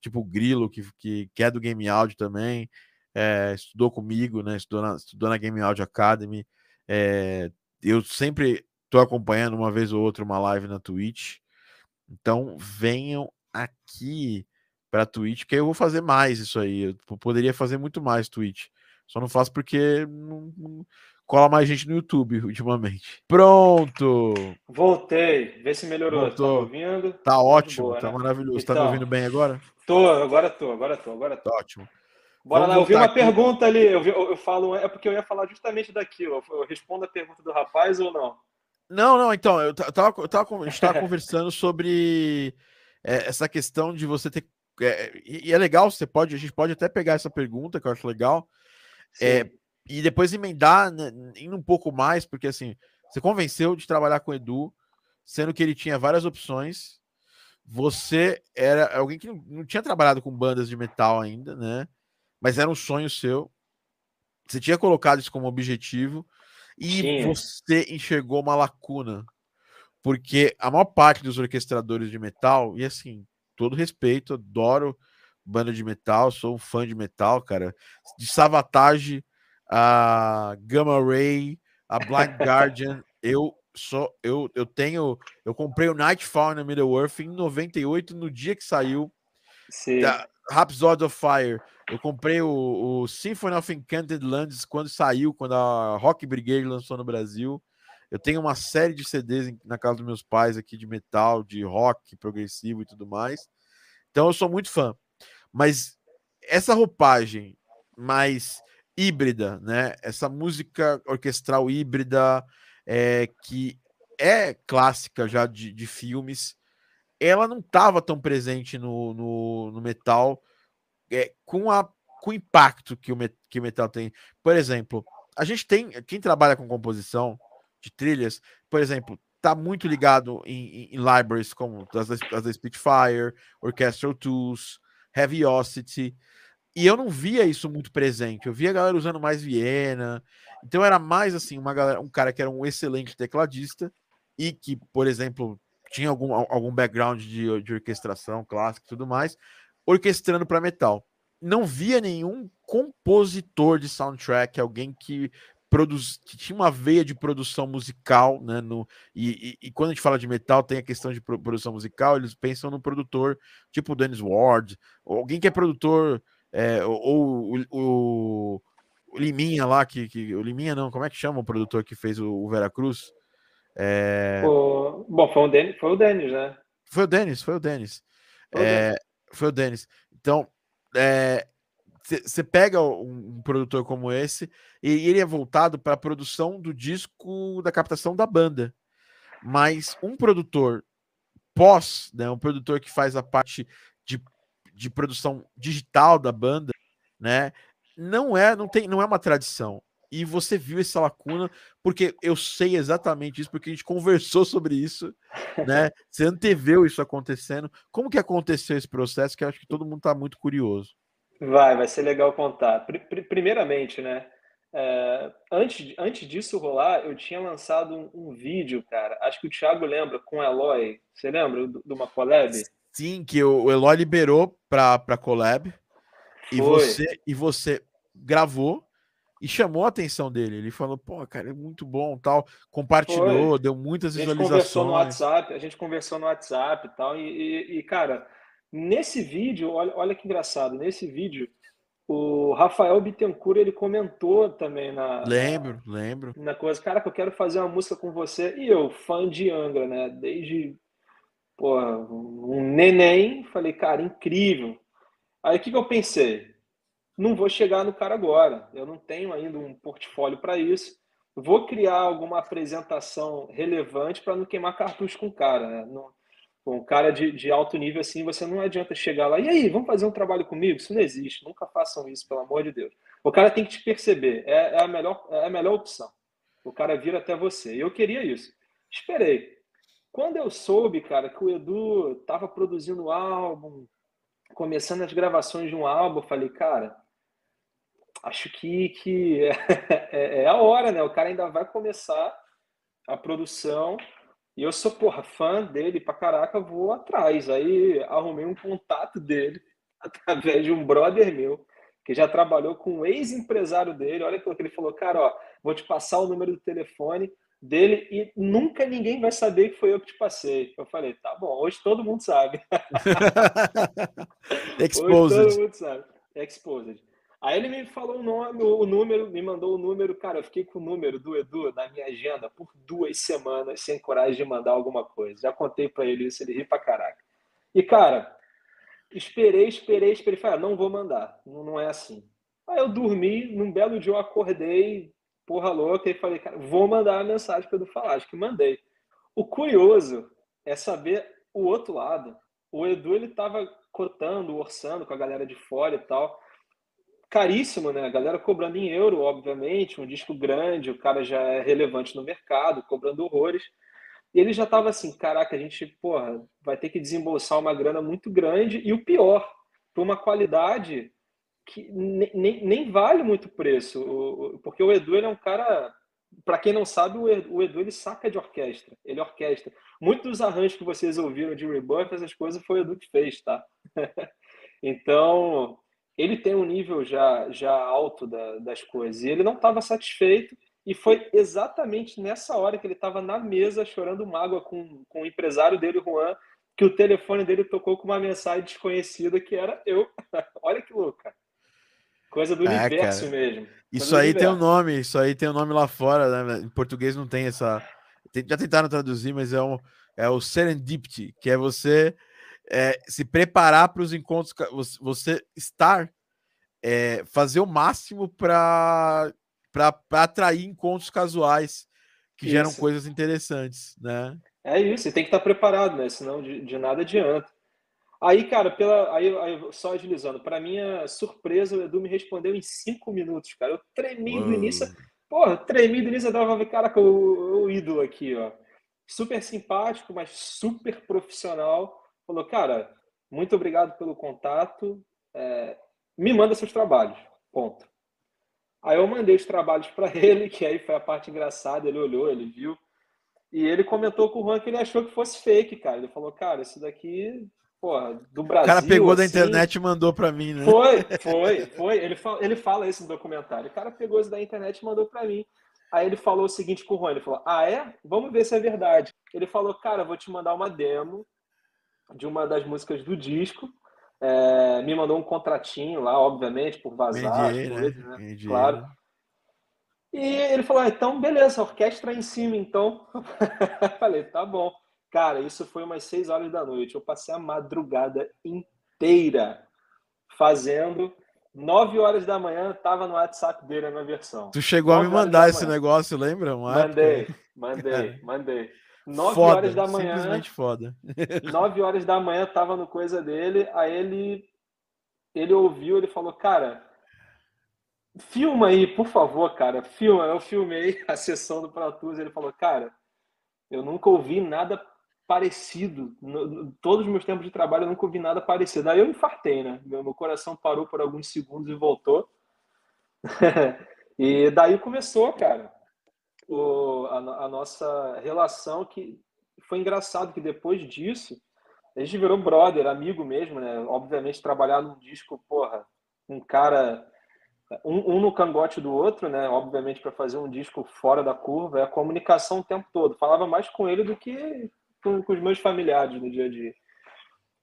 tipo o Grilo, que, que, que é do Game Audio também, é, estudou comigo, né? Estudou na, estudou na Game Audio Academy. É, eu sempre estou acompanhando uma vez ou outra uma live na Twitch. Então venham aqui para Twitch, que eu vou fazer mais isso aí. Eu poderia fazer muito mais Twitch. Só não faço porque não, cola mais gente no YouTube ultimamente. Pronto! Voltei. Vê se melhorou. Voltou. Tá ouvindo? Tá ótimo, boa, tá né? maravilhoso. Então, tá me então. ouvindo bem agora? Tô, agora tô, agora tô, agora tô. Tá ótimo. Bora Vamos lá, eu vi uma aqui. pergunta ali, eu, vi, eu, eu, falo, é porque eu ia falar justamente daquilo. Eu, eu respondo a pergunta do rapaz ou não? Não, não, então, eu tava, eu tava, a gente tava conversando sobre é, essa questão de você ter. É, e é legal, você pode, a gente pode até pegar essa pergunta, que eu acho legal. É, e depois emendar né, indo um pouco mais, porque assim, você convenceu de trabalhar com o Edu, sendo que ele tinha várias opções. Você era alguém que não, tinha trabalhado com bandas de metal ainda, né? Mas era um sonho seu. Você tinha colocado isso como objetivo e Sim. você enxergou uma lacuna. Porque a maior parte dos orquestradores de metal, e assim, todo respeito, adoro banda de metal, sou um fã de metal, cara. De Savatage a Gamma Ray, a Blind Guardian. eu só eu, eu tenho eu comprei o Nightfall na Middle Earth em 98 no dia que saiu Sim. da Rhapsody of Fire Eu comprei o, o, Symphony of Enchanted Lands quando saiu, quando a Rock Brigade lançou no Brasil. Eu tenho uma série de CDs na casa dos meus pais aqui de metal, de rock progressivo e tudo mais. Então eu sou muito fã. Mas essa roupagem mais híbrida, né? Essa música orquestral híbrida é, que é clássica já de, de filmes, ela não estava tão presente no, no, no metal é, com, a, com o impacto que o, que o metal tem. Por exemplo, a gente tem, quem trabalha com composição de trilhas, por exemplo, tá muito ligado em, em, em libraries como as, as da Spitfire, Orchestral Tools, Heaviocity, e eu não via isso muito presente. Eu via a galera usando mais Viena. Então era mais assim, uma galera, um cara que era um excelente tecladista e que, por exemplo, tinha algum, algum background de, de orquestração clássica e tudo mais, orquestrando para metal. Não via nenhum compositor de soundtrack, alguém que produz, que tinha uma veia de produção musical, né? No, e, e, e, quando a gente fala de metal, tem a questão de produção musical, eles pensam no produtor tipo Dennis Ward, alguém que é produtor é, ou, o, o, o, Liminha lá, que, que, o Liminha não, como é que chama o produtor que fez o, o Veracruz? É... O... Bom, foi o, Denis, foi o Denis, né? Foi o Denis, foi o Denis. Foi, é... foi o Denis. Então, você é... pega um, um, produtor como esse e ele é voltado para a produção do disco, da captação da banda. Mas um produtor pós, né, um produtor que faz a parte de de produção digital da banda, né? Não é, não tem, não é uma tradição. E você viu essa lacuna, porque eu sei exatamente isso, porque a gente conversou sobre isso, né? Você anteveu isso acontecendo. Como que aconteceu esse processo? Que eu acho que todo mundo está muito curioso. Vai, vai ser legal contar. Primeiramente, né? É, antes, antes disso rolar, eu tinha lançado um, um, vídeo, cara. Acho que o Thiago lembra com o Eloy. Você lembra de uma collab? Sim, que o Eloy liberou para para collab e você e você gravou e chamou a atenção dele. Ele falou: "Pô, cara, é muito bom", tal, compartilhou, Foi. deu muitas visualizações. A gente conversou no WhatsApp, a gente conversou no WhatsApp e tal e, e, e cara, nesse vídeo, olha, olha que engraçado, nesse vídeo o Rafael Bittencourt ele comentou também na lembro lembro na coisa cara que eu quero fazer uma música com você e eu fã de Angra né desde pô, um neném, falei, cara, incrível. Aí o que, que eu pensei? Não vou chegar no cara agora, eu não tenho ainda um portfólio para isso. Vou criar alguma apresentação relevante para não queimar cartucho com o cara. Né? Não, um cara de, de, alto nível assim, você não adianta chegar lá, e aí, vamos fazer um trabalho comigo? Isso não existe, nunca façam isso, pelo amor de Deus. O cara tem que te perceber, é, é a, melhor, é a melhor opção. O cara vira até você. E eu queria isso. Esperei. Quando eu soube, cara, que o Edu estava produzindo um álbum, começando as gravações de um álbum, eu falei, cara, acho que, que é, é, é, a hora, né? O cara ainda vai começar a produção e eu sou, porra, fã dele pra caraca, vou atrás. Aí arrumei um contato dele através de um brother meu que já trabalhou com um ex-empresário dele. Olha que ele falou, cara, ó, vou te passar o número do telefone dele e nunca ninguém vai saber que foi eu que te passei. Eu falei, tá bom, hoje todo mundo sabe. Exposed. Hoje todo mundo sabe. Exposed. Aí ele me falou o nome, o número, me mandou o número, cara, eu fiquei com o número do Edu na minha agenda por duas semanas sem coragem de mandar alguma coisa. Já contei para ele isso, ele ri pra caraca. E, cara, esperei, esperei, esperei, falei, ah, não vou mandar, não, não é assim. Aí eu dormi, num belo dia eu acordei, porra louca e falei, cara, vou mandar a mensagem para Edu falar. Acho que mandei. O curioso é saber o outro lado. O Edu, ele tava cotando, orçando com a galera de fora e tal. Caríssimo, né? A galera cobrando em euro, obviamente, um disco grande, o cara já é relevante no mercado, cobrando horrores. E ele já tava assim, caraca, a gente, porra, vai ter que desembolsar uma grana muito grande e o pior, por uma qualidade que nem, nem vale muito preço, porque o Edu ele é um cara, para quem não sabe, o Edu, o Edu ele saca de orquestra, ele orquestra. Muitos dos arranjos que vocês ouviram de Rebirth, essas coisas foi o Edu que fez, tá? então, ele tem um nível já, já alto da, das coisas, e ele não estava satisfeito, e foi exatamente nessa hora que ele estava na mesa chorando mágoa com, com o empresário dele, Juan, que o telefone dele tocou com uma mensagem desconhecida que era eu. Olha que louco, cara. Coisa do é, universo cara. mesmo. Coisa isso aí universo. tem um nome, isso aí tem um nome lá fora, né? Em português não tem essa. Já tentaram traduzir, mas é, um, é o serendipity, que é você é, se preparar para os encontros, você estar, é, fazer o máximo para atrair encontros casuais que isso. geram coisas interessantes, né? É isso, e tem que estar preparado, né? Senão de, de nada adianta. Aí, cara, pela, aí, aí só agilizando, para minha surpresa, o Edu me respondeu em cinco minutos, cara. Eu tremi do início, porra, tremi do início, eu tava caraca, o, o ídolo aqui, ó. Super simpático, mas super profissional. Falou, cara, muito obrigado pelo contato, é, me manda seus trabalhos, ponto. Aí eu mandei os trabalhos para ele, que aí foi a parte engraçada, ele olhou, ele viu, e ele comentou com o Juan que ele achou que fosse fake, cara. Ele falou, cara, isso daqui porra, do Brasil. O cara pegou assim, da internet e mandou para mim, né? Foi, foi, foi. Ele fala, ele fala isso no documentário. O cara pegou isso da internet e mandou para mim. Aí ele falou o seguinte com o Juan, ele falou, ah, é? Vamos ver se é verdade. Ele falou, cara, vou te mandar uma demo de uma das músicas do disco. É, me mandou um contratinho lá, obviamente, por vazar coisas, né? né? Claro. E ele falou, ah, então beleza, orquestra em cima, então. Falei, tá bom. Cara, isso foi umas 6 horas da noite. Eu passei a madrugada inteira fazendo. 9 horas da manhã, tava no WhatsApp dele a minha versão. Tu chegou a me mandar esse negócio, lembra? Uma mandei, época. mandei, mandei. 9 foda, horas da manhã. Simplesmente foda. 9 horas da manhã, tava no coisa dele. Aí ele, ele ouviu, ele falou, cara, filma aí, por favor, cara, filma. Eu filmei a sessão do Pro Tools. Ele falou, cara, eu nunca ouvi nada parecido. No, todos os meus tempos de trabalho eu nunca ouvi nada parecido. Aí eu infartei, né? Meu, meu coração parou por alguns segundos e voltou. e daí começou, cara, o, a, a, nossa relação que foi engraçado que depois disso a gente virou brother, amigo mesmo, né? Obviamente trabalhar num disco, porra, um cara um, um, no cangote do outro, né? Obviamente, para fazer um disco fora da curva, é a comunicação o tempo todo. Falava mais com ele do que com, com os meus familiares no dia a dia.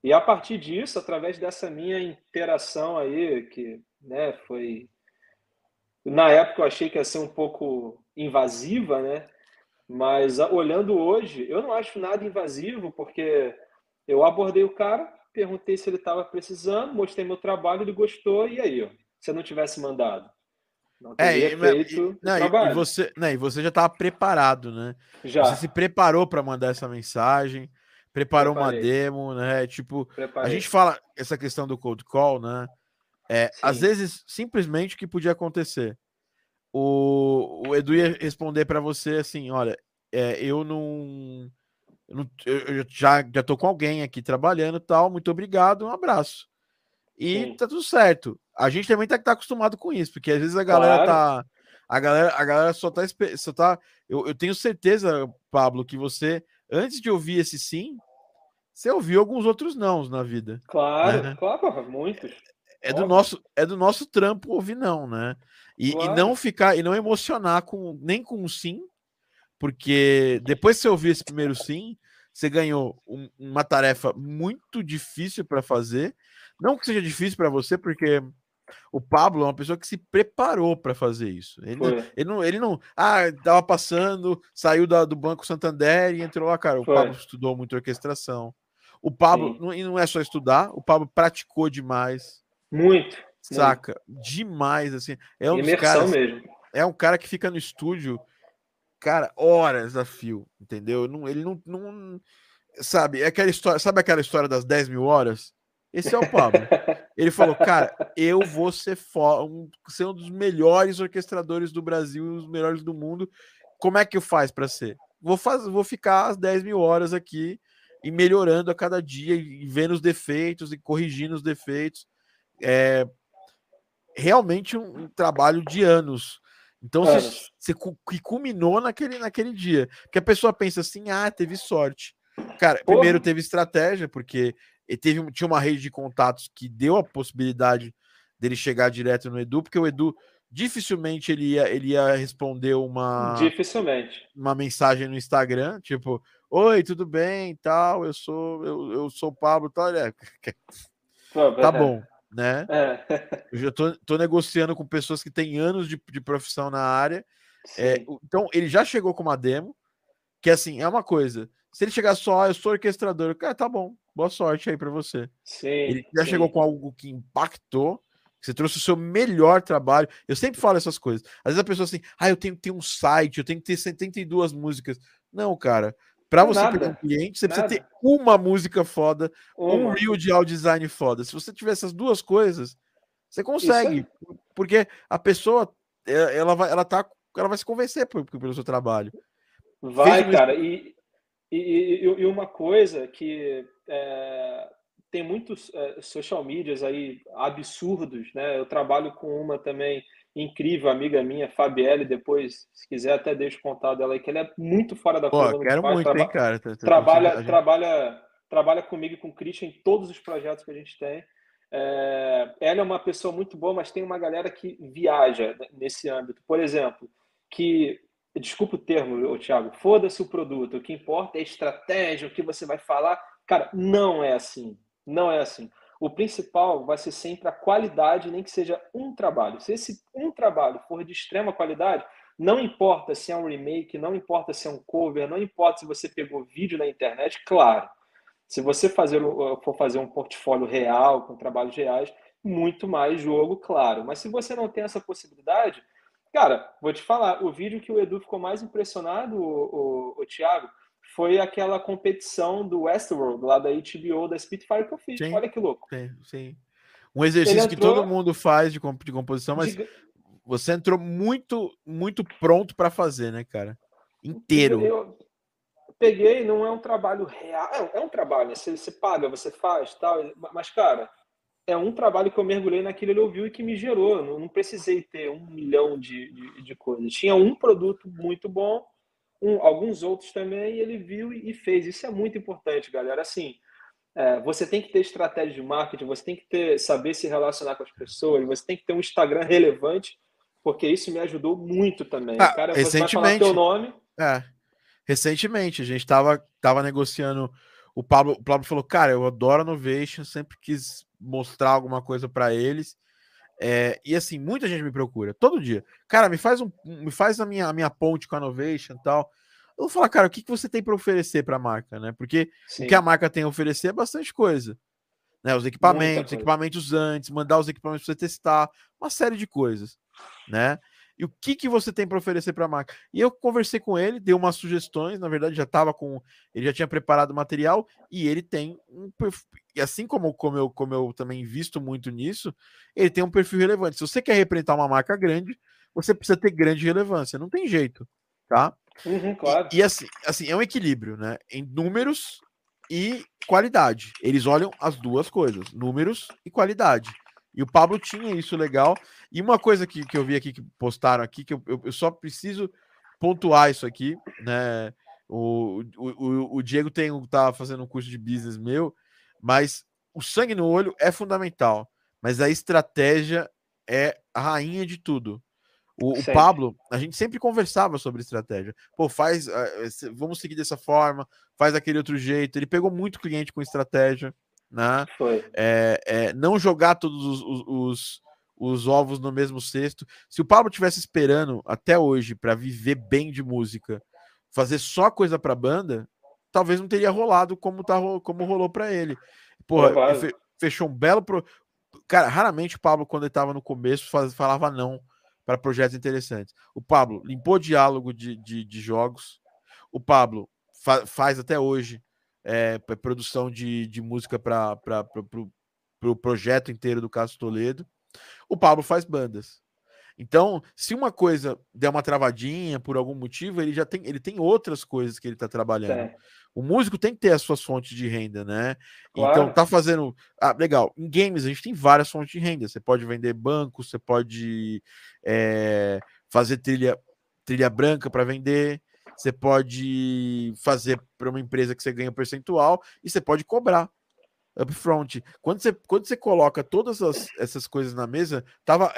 E a partir disso, através dessa minha interação aí, que né, foi. Na época eu achei que ia ser um pouco invasiva, né? Mas olhando hoje, eu não acho nada invasivo, porque eu abordei o cara, perguntei se ele estava precisando, mostrei meu trabalho, ele gostou, e aí, ó, se eu não tivesse mandado? Não é, feito e, não, e, você, né, e você já estava preparado, né? Já. Você se preparou para mandar essa mensagem, preparou Preparei. uma demo, né? Tipo, Preparei. a gente fala essa questão do cold call, né? É, às vezes, simplesmente o que podia acontecer. O, o Edu ia responder para você assim: olha, é, eu não. Eu, não, eu já, já tô com alguém aqui trabalhando tal, muito obrigado, um abraço. E Sim. tá tudo certo a gente também tá, tá acostumado com isso, porque às vezes a galera claro. tá. A galera, a galera só tá. Só tá eu, eu tenho certeza, Pablo, que você, antes de ouvir esse sim, você ouviu alguns outros nãos na vida. Claro, né? claro, muitos. É do, nosso, é do nosso trampo ouvir não, né? E, claro. e não ficar, e não emocionar com nem com um sim, porque depois que você ouvir esse primeiro sim, você ganhou um, uma tarefa muito difícil para fazer. Não que seja difícil para você, porque o Pablo é uma pessoa que se preparou para fazer isso. Ele não, ele não, ele não, ah, tava passando, saiu da, do Banco Santander e entrou lá, cara. O Foi. Pablo estudou muito orquestração. O Pablo não, não é só estudar, o Pablo praticou demais. Muito. Saca? Muito. Demais, assim. É um Imersão caras, mesmo. É um cara que fica no estúdio, cara, horas a fio, entendeu? Não, ele não, não. Sabe, é aquela história, sabe aquela história das 10 mil horas? Esse é o Pablo. Ele falou, cara, eu vou ser, um, ser um dos melhores orquestradores do Brasil, os melhores do mundo. Como é que eu faço para ser? Vou, faz, vou ficar as 10 mil horas aqui e melhorando a cada dia, e vendo os defeitos e corrigindo os defeitos. É realmente um, um trabalho de anos. Então, você, você que culminou naquele, naquele dia. Que a pessoa pensa assim: ah, teve sorte. Cara, primeiro teve estratégia, porque ele teve, tinha uma rede de contatos que deu a possibilidade dele chegar direto no Edu, porque o Edu dificilmente ele ia, ele ia responder uma dificilmente uma mensagem no Instagram, tipo, oi, tudo bem, tal, eu sou eu, eu sou o Pablo, tal, é, tá bom. né? É. Eu já tô, tô, negociando com pessoas que têm anos de, de profissão na área. É, então, ele já chegou com uma demo, que assim, é uma coisa. Se ele chegar só, ah, eu sou orquestrador, cara, tá bom, boa sorte aí para você. Sim, ele já sim. chegou com algo que impactou, você trouxe o seu melhor trabalho. Eu sempre falo essas coisas. Às vezes a pessoa assim, ah, eu tenho que ter um site, eu tenho que ter 72 músicas. Não, cara. Para você Nada. pegar um cliente, você Nada. precisa ter uma música foda, uma. um reel de audio design foda. Se você tiver essas duas coisas, você consegue. Porque a pessoa, é, ela vai, ela tá, ela vai se convencer pelo seu trabalho. Vai, cara. E, e, e, uma coisa que é, tem muitos é, social medias aí absurdos, né? Eu trabalho com uma também incrível, amiga minha, Fabielle, depois, se quiser, até deixo contar dela aí, que ela é muito fora da curva. Quero muito, traba hein, cara? Tô, tô trabalha, gente... trabalha, trabalha comigo e com o Christian em todos os projetos que a gente tem. É, ela é uma pessoa muito boa, mas tem uma galera que viaja nesse âmbito. Por exemplo, que desculpa o termo, Thiago, foda-se o produto, o que importa é a estratégia, o que você vai falar. Cara, não é assim. Não é assim. O principal vai ser sempre a qualidade, nem que seja um trabalho. Se esse um trabalho for de extrema qualidade, não importa se é um remake, não importa se é um cover, não importa se você pegou vídeo na internet, claro. Se você fazer, for fazer um portfólio real, com trabalhos reais, muito mais jogo, claro. Mas se você não tem essa possibilidade, Cara, vou te falar, o vídeo que o Edu ficou mais impressionado, o, o, o Thiago, foi aquela competição do Westworld, lá da HBO, da Spitfire que eu fiz. Sim, Olha que louco. Sim, sim. Um exercício entrou... que todo mundo faz de, comp de composição, mas de... você entrou muito, muito pronto para fazer, né, cara? Inteiro. Eu peguei, não é um trabalho real, é, é um trabalho, né? você, você paga, você faz, tal, mas, cara, é um trabalho que eu mergulhei naquilo, ele ouviu e que me gerou. Não, não precisei ter um milhão de, de, de, coisas. Tinha um produto muito bom, um, alguns outros também, e ele viu e, e, fez. Isso é muito importante, galera. Assim, é, você tem que ter estratégia de marketing, você tem que ter, saber se relacionar com as pessoas, você tem que ter um Instagram relevante, porque isso me ajudou muito também. Ah, Cara, recentemente, você vai falar teu nome. É, recentemente, a gente estava tava negociando. O Pablo, o Pablo falou, cara, eu adoro Novation, sempre quis mostrar alguma coisa para eles. É, e assim, muita gente me procura todo dia. Cara, me faz um, me faz a minha, a minha ponte com a Novation e tal. Eu vou falar, cara, o que, que você tem para oferecer para a marca, né? Porque Sim. o que a marca tem a oferecer é bastante coisa. Né, os equipamentos, equipamentos antes, mandar os equipamentos para você testar, uma série de coisas, né? E o que, que você tem para oferecer para a marca? E eu conversei com ele, dei umas sugestões, na verdade já estava com, ele já tinha preparado o material e ele tem um e assim como, como, eu, como eu também visto muito nisso, ele tem um perfil relevante. Se você quer representar uma marca grande, você precisa ter grande relevância, não tem jeito, tá? Uhum, claro. E, e assim, assim, é um equilíbrio, né? Em números e qualidade. Eles olham as duas coisas, números e qualidade. E o Pablo tinha isso legal. E uma coisa que, que eu vi aqui que postaram aqui, que eu, eu, eu só preciso pontuar isso aqui, né? O, o, o Diego tem tá fazendo um curso de business meu, mas o sangue no olho é fundamental, mas a estratégia é a rainha de tudo. O, o, Pablo, a gente sempre conversava sobre estratégia. Pô, faz, uh, vamos seguir dessa forma, faz aquele outro jeito. Ele pegou muito cliente com estratégia né? Foi. É, é, não jogar todos os, os, os, os, ovos no mesmo cesto. Se o Pablo tivesse esperando até hoje para viver bem de música, fazer só coisa para banda, talvez não teria rolado como, tá, como rolou para ele. Porra, fechou um belo. Pro... Cara, raramente o Pablo, quando ele estava no começo, faz, falava não para projetos interessantes. O Pablo limpou diálogo de, de, de jogos. O Pablo fa faz até hoje é, produção de, de música para o pro, pro projeto inteiro do Caso Toledo. O Pablo faz bandas. Então, se uma coisa der uma travadinha por algum motivo, ele já tem, ele tem outras coisas que ele está trabalhando. O músico tem que ter as suas fontes de renda, né? Então, claro. Então, tá fazendo. Ah, legal. Em games, a gente tem várias fontes de renda. Você pode vender bancos, você pode é, fazer trilha, trilha branca para vender, você pode fazer para uma empresa que você ganha percentual e você pode cobrar upfront. Quando você, quando você coloca todas as, essas coisas na mesa, tava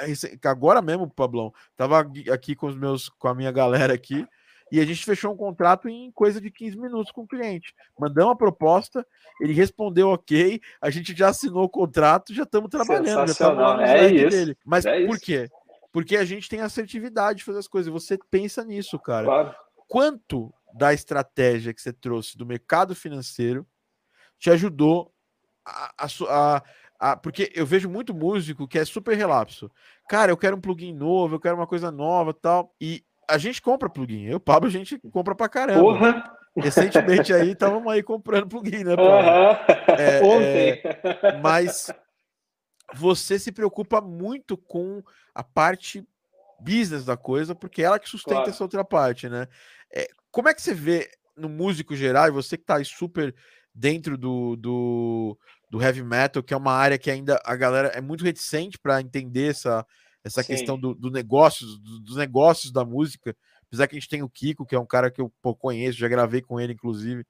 agora mesmo, Pablão, tava aqui com os meus com a minha galera aqui E a gente fechou um contrato em coisa de 15 minutos com o cliente. Mandamos a proposta, ele respondeu ok, a gente já assinou o contrato, já estamos trabalhando, já estamos é isso. dele. Mas é por isso. quê? Porque a gente tem assertividade de fazer as coisas. Você pensa nisso, cara. Claro. Quanto da estratégia que você trouxe do mercado financeiro te ajudou a, a, a porque eu vejo muito músico que é super relapso. Cara, eu quero um plugin novo, eu quero uma coisa nova tal. E a gente compra plugin. Eu, Pablo, a gente compra pra caramba. Porra! Recentemente aí, estávamos aí comprando plugin, né, Pablo? Uhum. É, Ontem. É, mas você se preocupa muito com a parte business da coisa, porque é ela que sustenta claro. essa outra parte, né? É, como é que você vê no músico geral, e você que está aí super dentro do, do, do heavy metal, que é uma área que ainda a galera é muito reticente para entender essa, essa questão do, do negócios, do, dos negócios da música. Apesar que a gente tem o Kiko, que é um cara que eu pô, conheço, já gravei com ele, inclusive,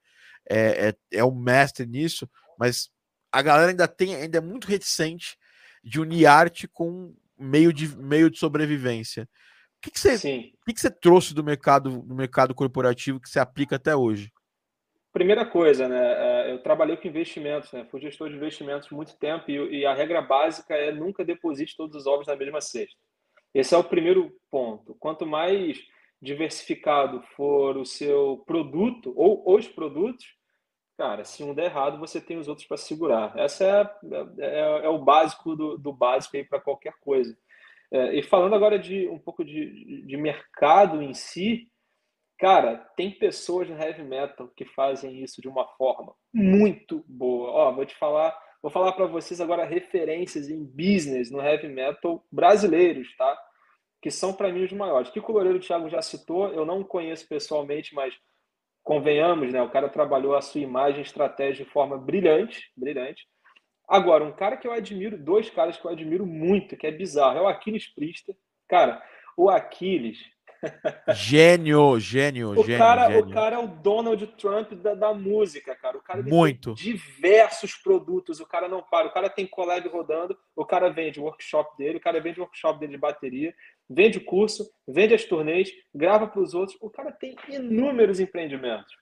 é, é, é o mestre nisso, mas a galera ainda tem, ainda é muito reticente de unir arte com meio de, meio de sobrevivência. O que, que, você, o que, que você trouxe do mercado, do mercado corporativo que você aplica até hoje? Primeira coisa, né? É, eu trabalhei com investimentos, né? Fui gestor de investimentos muito tempo e, e a regra básica é nunca deposite todos os ovos na mesma cesta. Esse é o primeiro ponto. Quanto mais diversificado for o seu produto ou os produtos, cara, se um der errado, você tem os outros para segurar. Essa é, é, é, o básico do, do básico aí para qualquer coisa. É, e falando agora de um pouco de, de mercado em si, Cara, tem pessoas no heavy metal que fazem isso de uma forma muito boa. Ó, vou te falar, vou falar para vocês agora referências em business no heavy metal brasileiros, tá? Que são para mim os maiores. Que o Loureiro o Thiago já citou, eu não conheço pessoalmente, mas convenhamos, né? O cara trabalhou a sua imagem e estratégia de forma brilhante, brilhante. Agora, um cara que eu admiro, dois caras que eu admiro muito, que é bizarro, é o Aquiles Priester. Cara, o Aquiles, Gênio, gênio, o gênio, cara, gênio. O cara é o Donald Trump da, da música, cara. O cara Muito. diversos produtos, o cara não para. O cara tem collab rodando, o cara vende o workshop dele, o cara vende o workshop dele de bateria, vende o curso, vende as turnês, grava para os outros. O cara tem inúmeros empreendimentos.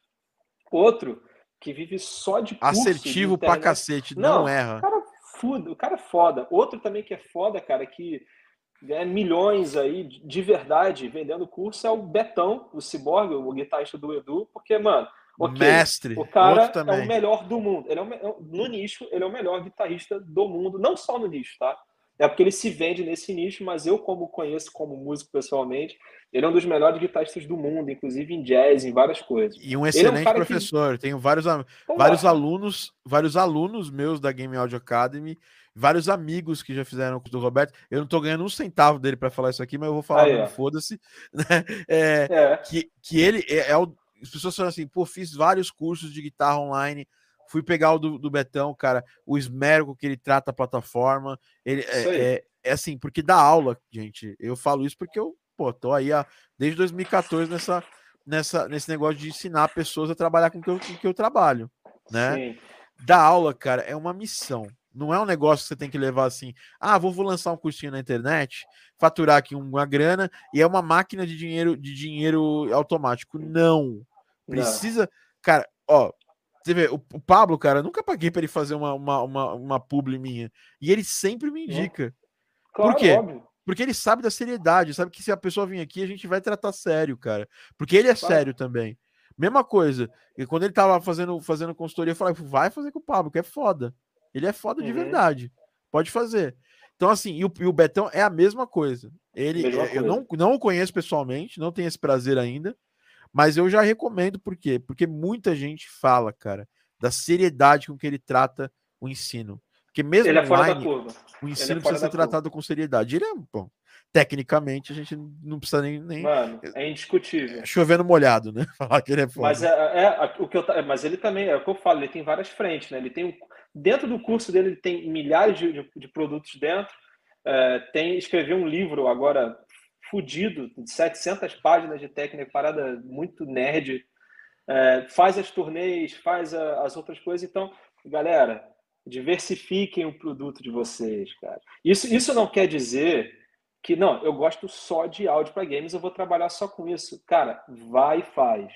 Outro que vive só de curso. Assertivo pra cacete, não, não erra. O cara, foda, o cara é foda. Outro também que é foda, cara, que ganha milhões aí de verdade vendendo curso é o Betão, o Cyborg, o guitarrista do Edu, porque, mano, okay, Mestre, o cara é o melhor do mundo. Ele é o, é no nicho, ele é o melhor guitarrista do mundo, não só no nicho, tá? É porque ele se vende nesse nicho, mas eu, como conheço como músico pessoalmente, ele é um dos melhores guitarristas do mundo, inclusive em jazz, em várias coisas. E um excelente é um professor. Que... Tenho vários, vários alunos, vários alunos meus da Game Audio Academy vários amigos que já fizeram o do Roberto. Eu não estou ganhando um centavo dele para falar isso aqui, mas eu vou falar, foda-se. Né? É, é. Que, que ele é, é, o. As pessoas falam assim, pô, fiz vários cursos de guitarra online. Fui pegar o do, do Betão, cara, o esmero que ele trata a plataforma. Ele é, é, é, assim, porque dá aula, gente. Eu falo isso porque eu, pô, tô aí há, desde 2014 nessa, nessa, nesse negócio de ensinar pessoas a trabalhar com o que eu, com que eu trabalho, né? Sim. Dar aula, cara, é uma missão. Não é um negócio que você tem que levar assim, ah, vou, vou lançar um cursinho na internet, faturar aqui uma grana e é uma máquina de dinheiro de dinheiro automático. Não. Precisa, Não. cara, ó, você vê, o, o, Pablo, cara, nunca paguei para ele fazer uma, uma, uma, uma publi minha. E ele sempre me indica. Claro, Por quê? Óbvio. Porque ele sabe da seriedade, sabe que se a pessoa vir aqui, a gente vai tratar sério, cara. Porque ele é claro. sério também. Mesma coisa. E quando ele tava fazendo, fazendo consultoria, eu falei, vai fazer com o Pablo, que é foda. Ele é foda uhum. de verdade. Pode fazer. Então, assim, e o, e o Betão é a mesma coisa. Ele, mesma eu Não, não o conheço pessoalmente, não tenho esse prazer ainda, mas eu já recomendo, por quê? Porque muita gente fala, cara, da seriedade com que ele trata o ensino. Porque mesmo ele é online, o ensino é precisa ser tratado com seriedade. Ele é, bom, tecnicamente a gente não precisa nem. nem Mano, é indiscutível. É chovendo molhado, né? Falar que ele é foda. Mas, é, é, o que eu, mas ele também, é o que eu falo, ele tem várias frentes, né? Ele tem Dentro do curso dele, ele tem milhares de, de, de produtos dentro. É, tem escreveu um livro agora fudido, de 700 páginas de técnica, parada muito nerd. É, faz as turnês, faz a, as outras coisas. Então, galera, diversifiquem o produto de vocês, cara. Isso, isso não quer dizer que não, eu gosto só de áudio para games, eu vou trabalhar só com isso. Cara, vai e faz.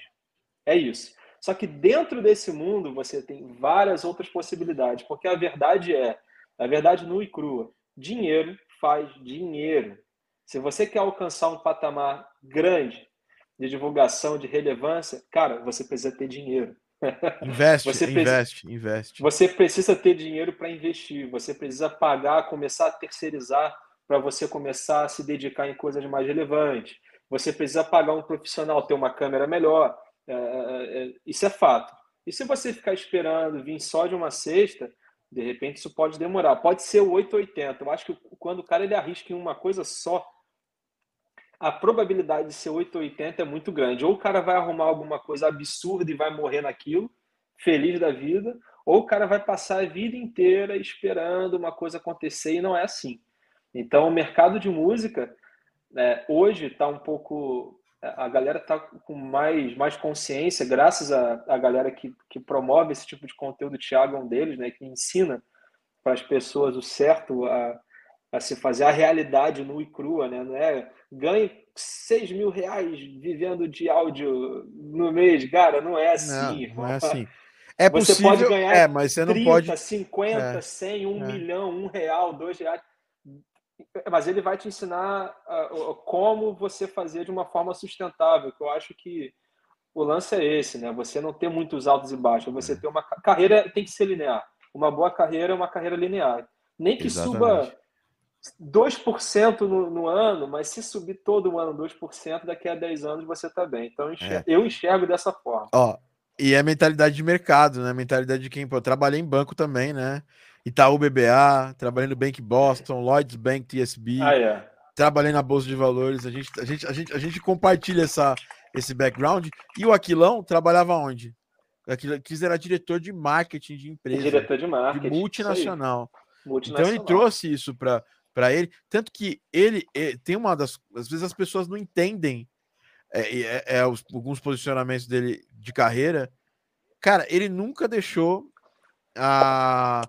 É isso. Só que dentro desse mundo você tem várias outras possibilidades, porque a verdade é, a verdade nua e crua, dinheiro faz dinheiro. Se você quer alcançar um patamar grande de divulgação, de relevância, cara, você precisa ter dinheiro. Investe, você investe, investe. Você precisa ter dinheiro para investir, você precisa pagar, começar a terceirizar para você começar a se dedicar em coisas mais relevantes. Você precisa pagar um profissional, ter uma câmera melhor. É, é, é, isso é fato. E se você ficar esperando vir só de uma cesta, de repente isso pode demorar. Pode ser o 880. Eu acho que quando o cara ele arrisca em uma coisa só, a probabilidade de ser 880 é muito grande. Ou o cara vai arrumar alguma coisa absurda e vai morrer naquilo, feliz da vida, ou o cara vai passar a vida inteira esperando uma coisa acontecer e não é assim. Então, o mercado de música é, hoje está um pouco. A galera está com mais, mais consciência, graças à, à galera que, que promove esse tipo de conteúdo. O Thiago é um deles, né, que ensina para as pessoas o certo a, a se fazer a realidade nua e crua, né? Não é ganhe 6 mil reais vivendo de áudio no mês, cara, não é assim. Não, não é assim. É você possível, pode ganhar é, mas você 30, não pode... 50, é, 100, 1 é. milhão, 1 real, 2 reais. Mas ele vai te ensinar uh, como você fazer de uma forma sustentável, que eu acho que o lance é esse, né? Você não ter muitos altos e baixos, você é. ter uma carreira tem que ser linear. Uma boa carreira é uma carreira linear. Nem que Exatamente. suba 2% no, no ano, mas se subir todo ano 2%, daqui a 10 anos você está bem. Então eu enxergo, é. eu enxergo, dessa forma. Ó, e é mentalidade de mercado, né? Mentalidade de quem, pô, eu trabalhei em banco também, né? Itaú BBA, trabalhei no Bank Boston, Lloyds Bank TSB. Ah, é. Trabalhei na Bolsa de Valores. A gente, a gente, a gente, a gente compartilha essa, esse background. E o Aquilão trabalhava onde? Aquilo era diretor de marketing de empresa. Diretor de marketing. De multinacional. multinacional. Então ele trouxe isso para para ele. Tanto que ele, ele, eh, tem uma das. Às vezes as pessoas não entendem é, é, é os, alguns posicionamentos dele de carreira. Cara, ele nunca deixou a.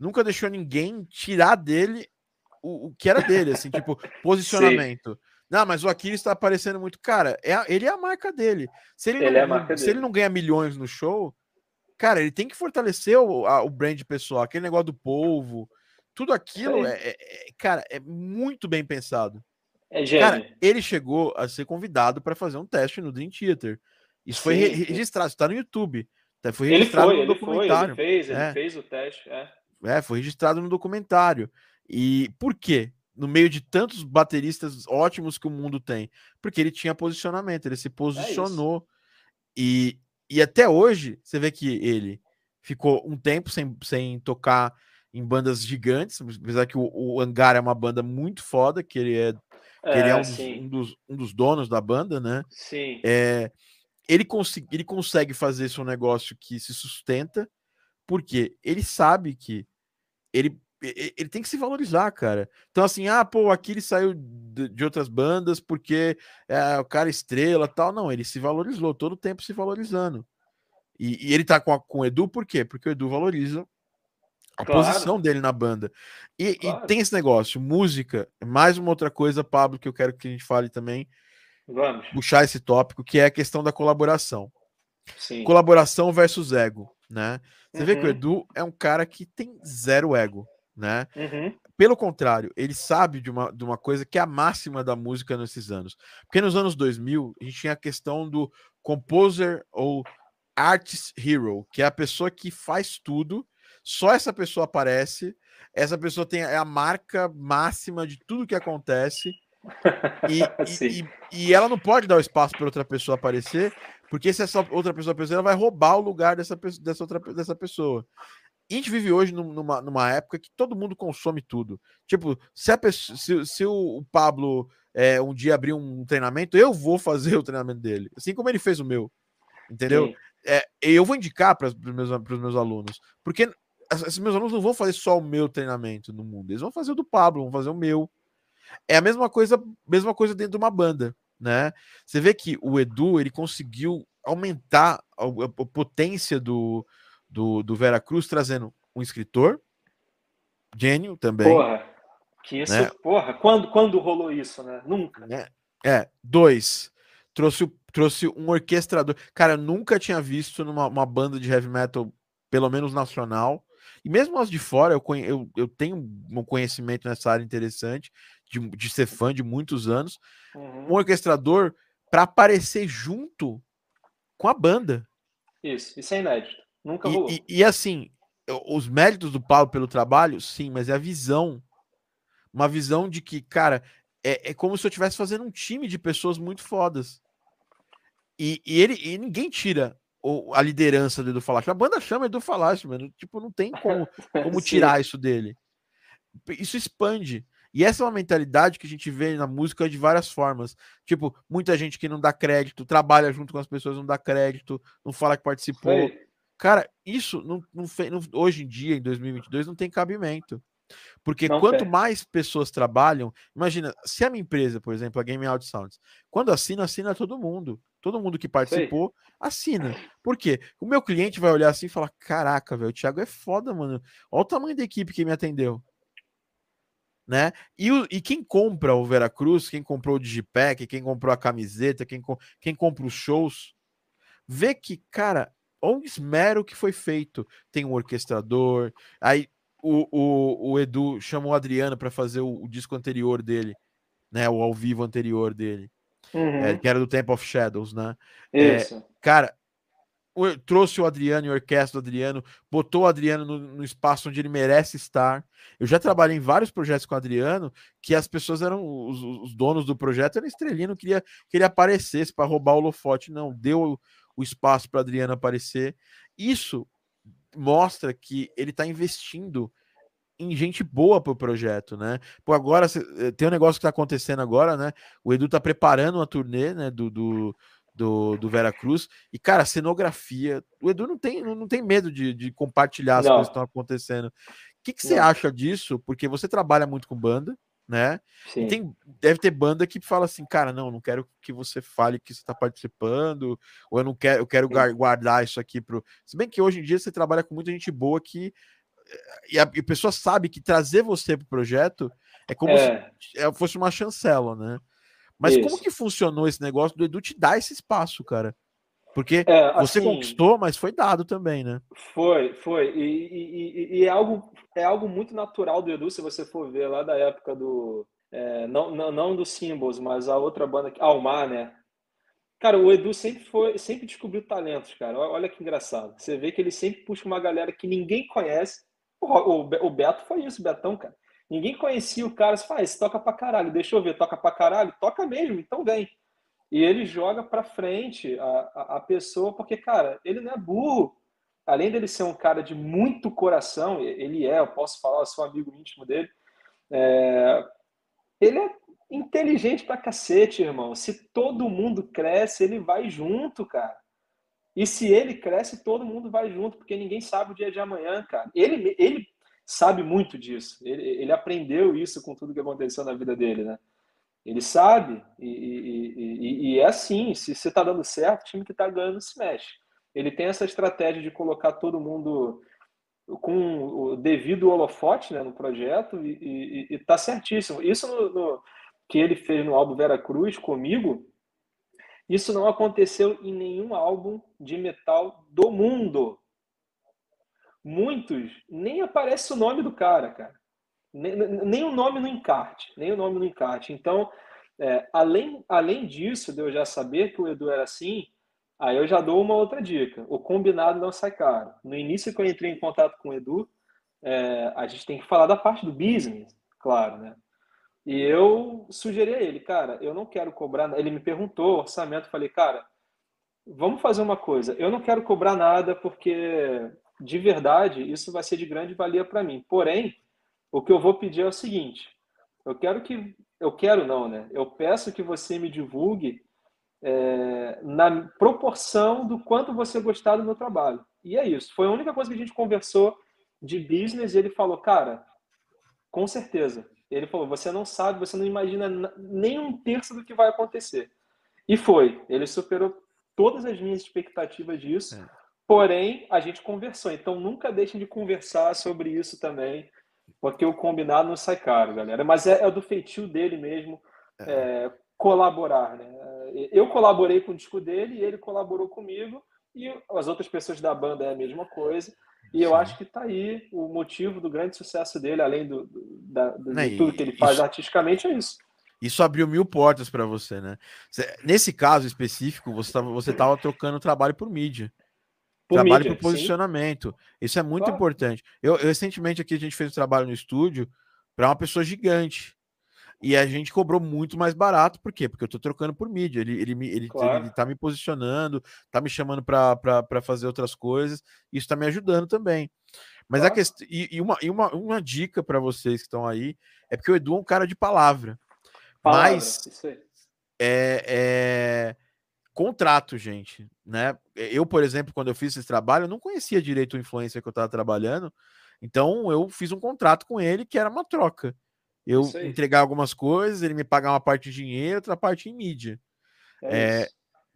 Nunca deixou ninguém tirar dele o, o que era dele, assim, tipo, posicionamento. Sim. Não, mas o Aquiles está aparecendo muito. Cara, é, ele é a marca dele. Se ele, ele não, é se dele. ele não ganha milhões no show, cara, ele tem que fortalecer o, a, o brand pessoal, aquele negócio do povo, tudo aquilo, é, é, é, cara, é muito bem pensado. É gênio. Cara, ele chegou a ser convidado para fazer um teste no Dream Theater. Isso foi re registrado, está no YouTube. Tá, foi registrado ele foi, no documentário. Foi, ele fez, ele é. fez o teste. É. é, foi registrado no documentário. E por quê? No meio de tantos bateristas ótimos que o mundo tem. Porque ele tinha posicionamento, ele se é posicionou. e, e até hoje, você vê que ele ficou um tempo sem, sem tocar em bandas gigantes, apesar que o, o Angar é uma banda muito foda, que ele é, que ele é, é um, dos, um, dos, um, dos, donos da banda, né? Sim. É, ele, cons ele consegue fazer esse negócio que se sustenta, porque ele sabe que ele, ele tem que se valorizar, cara. Então, assim, ah, pô, aqui ele saiu de, outras bandas porque é o cara estrela tal. Não, ele se valorizou, todo o tempo se valorizando. E, e ele tá com, a, com o Edu, por quê? Porque o Edu valoriza a claro. posição dele na banda. E, claro. e, tem esse negócio, música, mais uma outra coisa, Pablo, que eu quero que a gente fale também. Vamos. Puxar esse tópico, que é a questão da colaboração. Sim. Colaboração versus ego, né? Você uhum. vê que o uhum. Edu é um cara que tem zero ego, né? Uhum. Pelo contrário, ele sabe de uma, de uma coisa que é a máxima da música nesses anos. Porque nos anos 2000, a gente tinha a questão do composer ou artist hero, que é a pessoa que faz tudo só essa pessoa aparece, essa pessoa tem é a marca máxima de tudo que acontece. E, e, e, e, ela não pode dar o espaço para outra pessoa aparecer, porque se essa outra pessoa aparecer, ela vai roubar o lugar dessa, dessa, outra, dessa pessoa. E a gente vive hoje numa, numa época que todo mundo consome tudo. Tipo, se, a pessoa, se, se o Pablo é, um dia abrir um treinamento, eu vou fazer o treinamento dele, assim como ele fez o meu. Entendeu? É, eu vou indicar para os meus, meus alunos, porque esses meus alunos não vão fazer só o meu treinamento no mundo, eles vão fazer o do Pablo, vão fazer o meu. É a mesma coisa, mesma coisa dentro de uma banda, né? Você vê que o Edu ele conseguiu aumentar a, a, potência do, do, do Vera Cruz, trazendo um escritor, gênio também. Porra. Que isso, né? porra, quando, quando rolou isso, né? Nunca. É, é dois. Trouxe, trouxe um orquestrador. Cara, nunca tinha visto numa banda de heavy metal, pelo menos nacional. E mesmo as de fora, eu, eu, eu tenho um conhecimento nessa área interessante, de, de ser fã de muitos anos. Uhum. Um orquestrador para aparecer junto com a banda. Isso, isso é inédito. Nunca e, rolou. E, e assim, os méritos do Paulo pelo trabalho, sim, mas é a visão. Uma visão de que, cara, é, é como se eu estivesse fazendo um time de pessoas muito fodas. E, e ele e ninguém tira o, a liderança do Edu Falache. A banda chama Edu Falache, mano. Tipo, não tem como, como tirar isso dele. Isso expande. E essa é uma mentalidade que a gente vê na música de várias formas. Tipo, muita gente que não dá crédito, trabalha junto com as pessoas, não dá crédito, não fala que participou. Cara, isso não, não, não, hoje em dia, em 2022, não tem cabimento. Porque não quanto mais pessoas trabalham, imagina, se a minha empresa, por exemplo, a Game Audio Sounds, quando assina, assina todo mundo. Todo mundo que participou Sei. assina. Por quê? O meu cliente vai olhar assim e falar: Caraca, velho, o Thiago é foda, mano. Olha o tamanho da equipe que me atendeu né? E, o, e quem compra o Veracruz, quem comprou o Digipack, quem comprou a camiseta, quem, quem compra os shows, vê que, cara, olha o esmero que foi feito. Tem um orquestrador, aí o, o, o Edu chamou o Adriano para fazer o, o, disco anterior dele, né? O ao vivo anterior dele. Uhum. É, que era do Temple of Shadows, né? Isso. É, cara, trouxe o Adriano e a orquestra do Adriano, botou o Adriano no, no, espaço onde ele merece estar. Eu já trabalhei em vários projetos com o Adriano, que as pessoas eram, os, os donos do projeto eram estrelinha, não queria que ele aparecesse para roubar o holofote, não, deu o, o espaço para Adriano aparecer. Isso mostra que ele está investindo em gente boa para o projeto, né? Agora eh, tem um negócio que está acontecendo agora, né? O Edu está preparando uma turnê, né? Do, do, do, do Vera Cruz. E, cara, cenografia. O Edu não tem, não tem medo de, de compartilhar as não. coisas que estão acontecendo. O que, que você acha disso? Porque você trabalha muito com banda, né? Tem, deve ter banda que fala assim, cara, não, não quero que você fale que você está participando, ou eu não quero, eu quero Sim. guardar isso aqui pro. Se bem que hoje em dia você trabalha com muita gente boa que e a, e a pessoa sabe que trazer você pro projeto é como é. se é, fosse uma chancela, né? Mas Isso. como que funcionou esse negócio do Edu te dar esse espaço, cara? Porque é, você assim, conquistou, mas foi dado também, né? Foi, foi. E, e, e, é, algo, é algo muito natural do Edu, se você for ver lá da época do. É, não, não, não do Symbols, mas a outra banda, Almar, né? Cara, o Edu sempre foi, sempre descobriu talentos, cara. Olha que engraçado. Você vê que ele sempre puxa uma galera que ninguém conhece. O, o, o Beto foi isso, o Betão, cara. Ninguém conhecia o cara, você faz, toca pra caralho, deixa eu ver, toca pra caralho, toca mesmo, então vem. E ele joga pra frente a, a, a pessoa, porque, cara, ele não é burro. Além dele ser um cara de muito coração, ele é, eu posso falar, eu sou amigo íntimo dele, é, ele é inteligente pra cacete, irmão. Se todo mundo cresce, ele vai junto, cara. E se ele cresce, todo mundo vai junto, porque ninguém sabe o dia de amanhã, cara. Ele, ele sabe muito disso. Ele, ele aprendeu isso com tudo que aconteceu na vida dele, né? Ele sabe, e, e, e, e é assim: se você está dando certo, o time que está ganhando se mexe. Ele tem essa estratégia de colocar todo mundo com o devido holofote né, no projeto e, está certíssimo. Isso no, no, que ele fez no álbum Vera Cruz comigo, isso não aconteceu em nenhum álbum de metal do mundo muitos nem aparece o nome do cara, cara. Nem, nem o nome no encarte, nem o nome no encarte. Então, é, além, além disso, de eu já saber que o Edu era assim, aí eu já dou uma outra dica. O combinado não sai caro. No início que eu entrei em contato com o Edu, é, a gente tem que falar da parte do business, claro, né? E eu sugeri a ele, cara, eu não quero cobrar. Ele me perguntou orçamento, falei, cara, vamos fazer uma coisa. Eu não quero cobrar nada porque de verdade, isso vai ser de grande valia para mim. Porém, o que eu vou pedir é o seguinte: eu quero que. Eu quero não, né? Eu peço que você me divulgue é, na proporção do quanto você gostar do meu trabalho. E é isso. Foi a única coisa que a gente conversou de business e ele falou, cara, com certeza. Ele falou, você não sabe, você não imagina nem um terço do que vai acontecer. E foi. Ele superou todas as minhas expectativas disso. É. Porém, a gente conversou. Então, nunca deixem de conversar sobre isso também. Porque o combinado não sai caro, galera. Mas é, é do feitio dele mesmo é. É, colaborar, né? Eu colaborei com o disco dele e ele colaborou comigo e as outras pessoas da banda é a mesma coisa. E eu acho que está aí o motivo do grande sucesso dele, além do, do, da, do de tudo que ele faz isso, artisticamente, é isso. Isso abriu mil portas para você, né? Nesse caso específico, você estava você tava trocando trabalho por mídia. Por trabalho por posicionamento. Sim. Isso é muito claro. importante. Eu, eu, recentemente aqui a gente fez um trabalho no estúdio para uma pessoa gigante. E a gente cobrou muito mais barato, por quê? Porque eu tô trocando por mídia. Ele, ele, ele, claro. ele tá me posicionando, tá me chamando para fazer outras coisas. Isso tá me ajudando também. Mas claro. a questão. E, e, uma, e uma, uma dica para vocês que estão aí é porque o Edu é um cara de palavra. palavra mas é, é contrato, gente, né? Eu, por exemplo, quando eu fiz esse trabalho, eu não conhecia direito o influencer que eu estava trabalhando, então eu fiz um contrato com ele que era uma troca. Eu entregar algumas coisas, ele me pagar uma parte de dinheiro, outra parte em mídia. É, é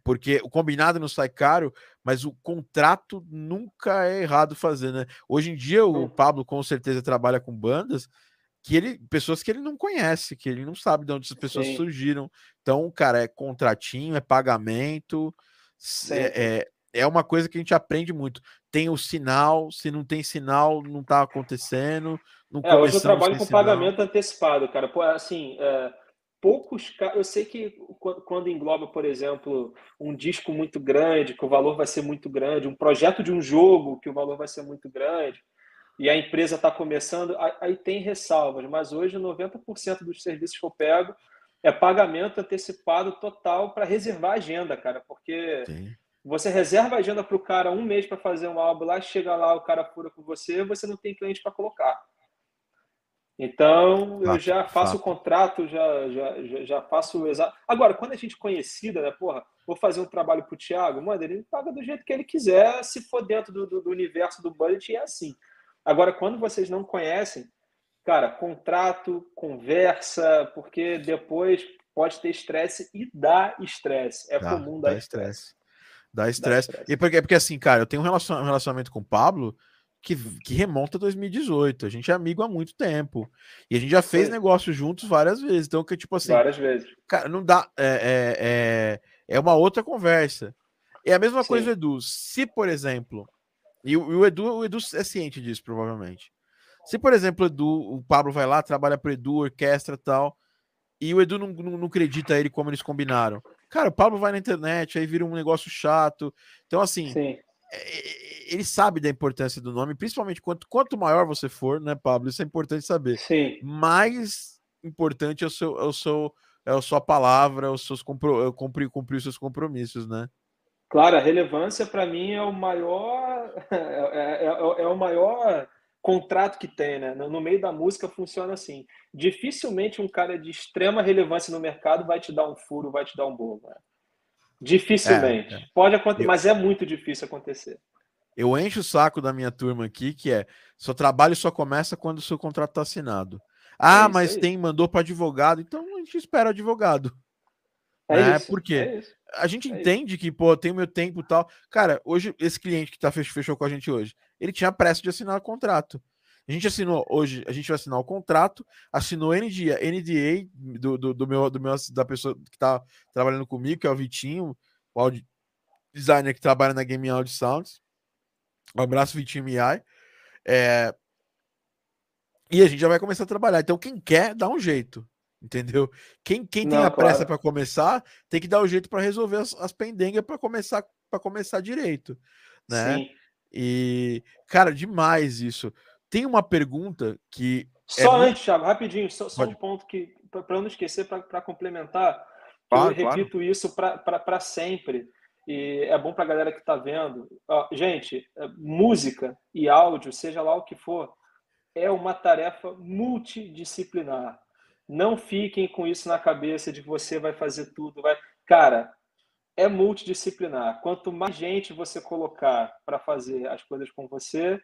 porque o combinado não sai caro, mas o contrato nunca é errado fazer, né? Hoje em dia o Pablo com certeza trabalha com bandas que ele pessoas que ele não conhece, que ele não sabe de onde essas pessoas Sim. surgiram. Então, cara, é contratinho, é pagamento, é, é, é uma coisa que a gente aprende muito. Tem o sinal, se não tem sinal, não tá acontecendo. Não é, hoje eu trabalho com sinal. pagamento antecipado, cara. Pô, assim, é, poucos Eu sei que quando engloba, por exemplo, um disco muito grande, que o valor vai ser muito grande, um projeto de um jogo, que o valor vai ser muito grande, e a empresa está começando, aí tem ressalvas, mas hoje 90% dos serviços que eu pego é pagamento antecipado total para reservar a agenda, cara, porque. Sim você reserva a agenda para o cara um mês para fazer um álbum lá, chega lá, o cara fura com você, você não tem cliente para colocar. Então, eu já faço o contrato, já, já, já faço o exato. Agora, quando a gente conhecida, né, porra, vou fazer um trabalho para o Thiago, mano, ele paga do jeito que ele quiser, se for dentro do, do, do universo do budget, é assim. Agora, quando vocês não conhecem, cara, contrato, conversa, porque depois pode ter estresse e dá estresse. É dá, comum dar estresse. Dá estresse. E porque, porque assim, cara, eu tenho um relacionamento com o Pablo que, que remonta a 2018. A gente é amigo há muito tempo. E a gente já fez negócio juntos várias vezes. Então, que tipo assim. Várias vezes. Cara, não dá. É, é, é, é uma outra conversa. É a mesma Sim. coisa, Edu. Se, por exemplo. E o, o, Edu, o Edu é ciente disso, provavelmente. Se, por exemplo, o Edu, o Pablo vai lá, trabalha para Edu, orquestra e tal, e o Edu não, não, não acredita ele como eles combinaram. Cara, o Pablo vai na internet, aí vira um negócio chato. Então, assim, é, é, ele sabe da importância do nome, principalmente quanto, quanto maior você for, né, Pablo? Isso é importante saber. Sim. Mais importante é o seu, é o seu, é a sua palavra, os seus compro, é cumprir, cumprir os seus compromissos, né? Claro, a relevância para mim é o maior, é, é, é, o maior contrato que tem, né? No meio da música funciona assim. Dificilmente um cara de extrema relevância no mercado vai te dar um furo, vai te dar um bolo. Né? Dificilmente. É, é. Pode acontecer, mas é muito difícil acontecer. Eu encho o saco da minha turma aqui, que é seu trabalho só começa quando o seu contrato está assinado. Ah, é mas tem, mandou para advogado, então a gente espera o advogado. É né? isso. Por quê? É a gente é entende isso. que, pô, tem o meu tempo e tal. Cara, hoje, esse cliente que tá fechou com a gente hoje, ele tinha pressa de assinar o contrato. A gente assinou hoje, a gente vai assinar o contrato, assinou NDA, NDA do, do, do, meu, do meu da pessoa que tá trabalhando comigo, que é o Vitinho, o audio designer que trabalha na Game Audio Sounds. Um abraço, Vitinho Miai. É... E a gente já vai começar a trabalhar. Então, quem quer, dá um jeito. Entendeu? Quem, quem tem Não, a pressa claro. para começar, tem que dar o jeito para resolver as, as pendengas para começar para começar direito, né? Sim. E cara, demais isso. Tem uma pergunta que é só é antes, muito... Thiago, rapidinho, só, só um ponto que para não esquecer para complementar, claro, eu repito claro. isso para sempre. E é bom para a galera que está vendo. gente, é, música e áudio, seja lá o que for, é uma tarefa multidisciplinar. Não fiquem com isso na cabeça de que você vai fazer tudo. Vai... Cara, é multidisciplinar. Quanto mais gente você colocar para fazer as coisas com você,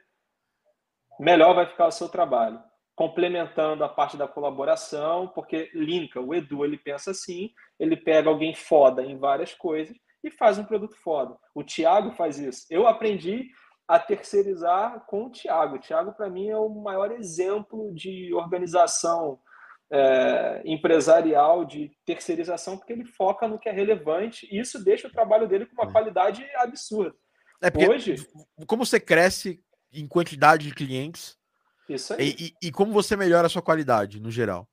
melhor vai ficar o seu trabalho. Complementando a parte da colaboração, porque linka, o Edu ele pensa assim, ele pega alguém foda em várias coisas e faz um produto foda. O Thiago faz isso. Eu aprendi a terceirizar com o Thiago. O Thiago, para mim, é o maior exemplo de organização é, empresarial, de terceirização, porque ele foca no que é relevante e isso deixa o trabalho dele com uma é. qualidade absurda. É porque, Hoje, como você cresce em quantidade de clientes isso aí. E, e, e como você melhora a sua qualidade, no geral.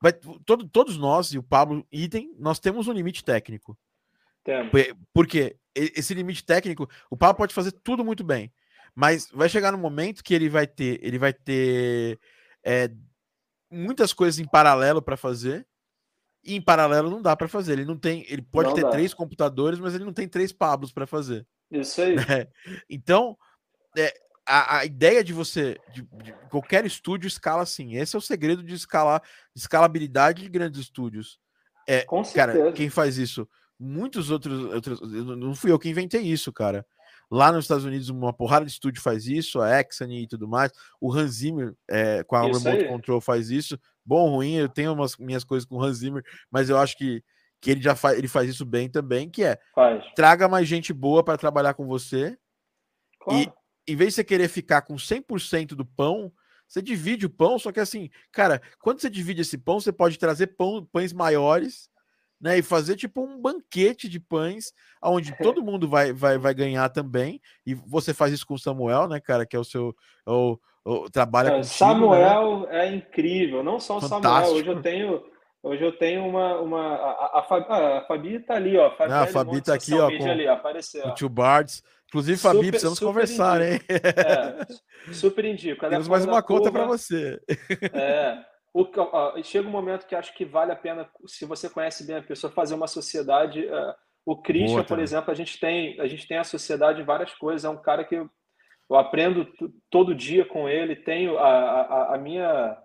Vai, todo, todos nós, e o Pablo Idem, nós temos um limite técnico. Temos. Porque esse limite técnico, o Pablo pode fazer tudo muito bem, mas vai chegar no momento que ele vai ter, ele vai ter é, muitas coisas em paralelo para fazer. E em paralelo não dá para fazer. Ele não tem, ele pode não ter dá. três computadores, mas ele não tem três Pablos para fazer. Isso aí. Né? Então, é, a, a, ideia de você, de, de, qualquer estúdio escala assim. Esse é o segredo de escalar, de escalabilidade de grandes estúdios. É, Com cara, quem faz isso? Muitos outros, outros. Não fui eu que inventei isso, cara. Lá nos Estados Unidos, uma porrada de estúdio faz isso, a Exany e tudo mais. O Hans Zimmer, é, com a isso Remote aí. Control, faz isso. Bom, ruim, eu tenho umas minhas coisas com o Hans Zimmer, mas eu acho que, que ele já faz, ele faz isso bem também, que é faz. traga mais gente boa para trabalhar com você. Claro. E em vez de você querer ficar com 100% do pão, você divide o pão, só que assim, cara, quando você divide esse pão, você pode trazer pão, pães maiores, né, e fazer tipo um banquete de pães, onde todo mundo vai, vai, vai ganhar também. E você faz isso com o Samuel, né, cara, que é o seu é o, o trabalha é, contigo, Samuel né? é incrível, não só o Samuel, hoje eu tenho Hoje eu tenho uma. uma a, a, Fabi, ah, a Fabi tá ali, ó. Fabi, ah, a Fabi tá aqui, ó. Com, ali, apareceu, o Tio Bards. Inclusive, Fabi, super, precisamos super conversar, indico. hein? É, super indico. Temos mais uma conta para você. É. O, ó, chega um momento que acho que vale a pena, se você conhece bem a pessoa, fazer uma sociedade. Uh, o Christian, Boa, por exemplo, a gente tem a gente tem a sociedade em várias coisas. É um cara que eu, eu aprendo todo dia com ele. Tenho a, a, a minha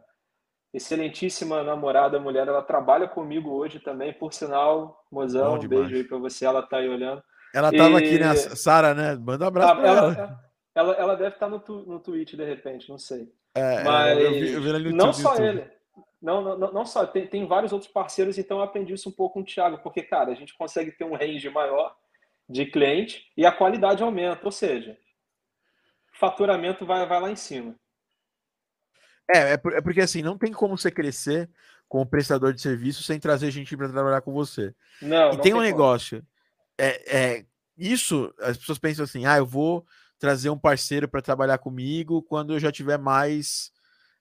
excelentíssima namorada, mulher, ela trabalha comigo hoje também, por sinal, mozão, um beijo aí para você, ela tá aí olhando. Ela tava e... aqui, né, Sara, né? Manda um abraço ah, pra ela. Ela, ela, ela deve estar tá no, tu, no Twitch, de repente, não sei. É, Mas eu vi, eu vi não só ele. Não, não, não só, tem, tem vários outros parceiros, então eu aprendi isso um pouco com o Thiago, porque, cara, a gente consegue ter um range maior de cliente e a qualidade aumenta, ou seja, faturamento vai, vai lá em cima. É, é, é porque assim, não tem como você crescer como prestador de serviço sem trazer gente para trabalhar com você. Não, e não tem um negócio. É, é, isso, as pessoas pensam assim: ah, eu vou trazer um parceiro para trabalhar comigo quando eu já tiver mais,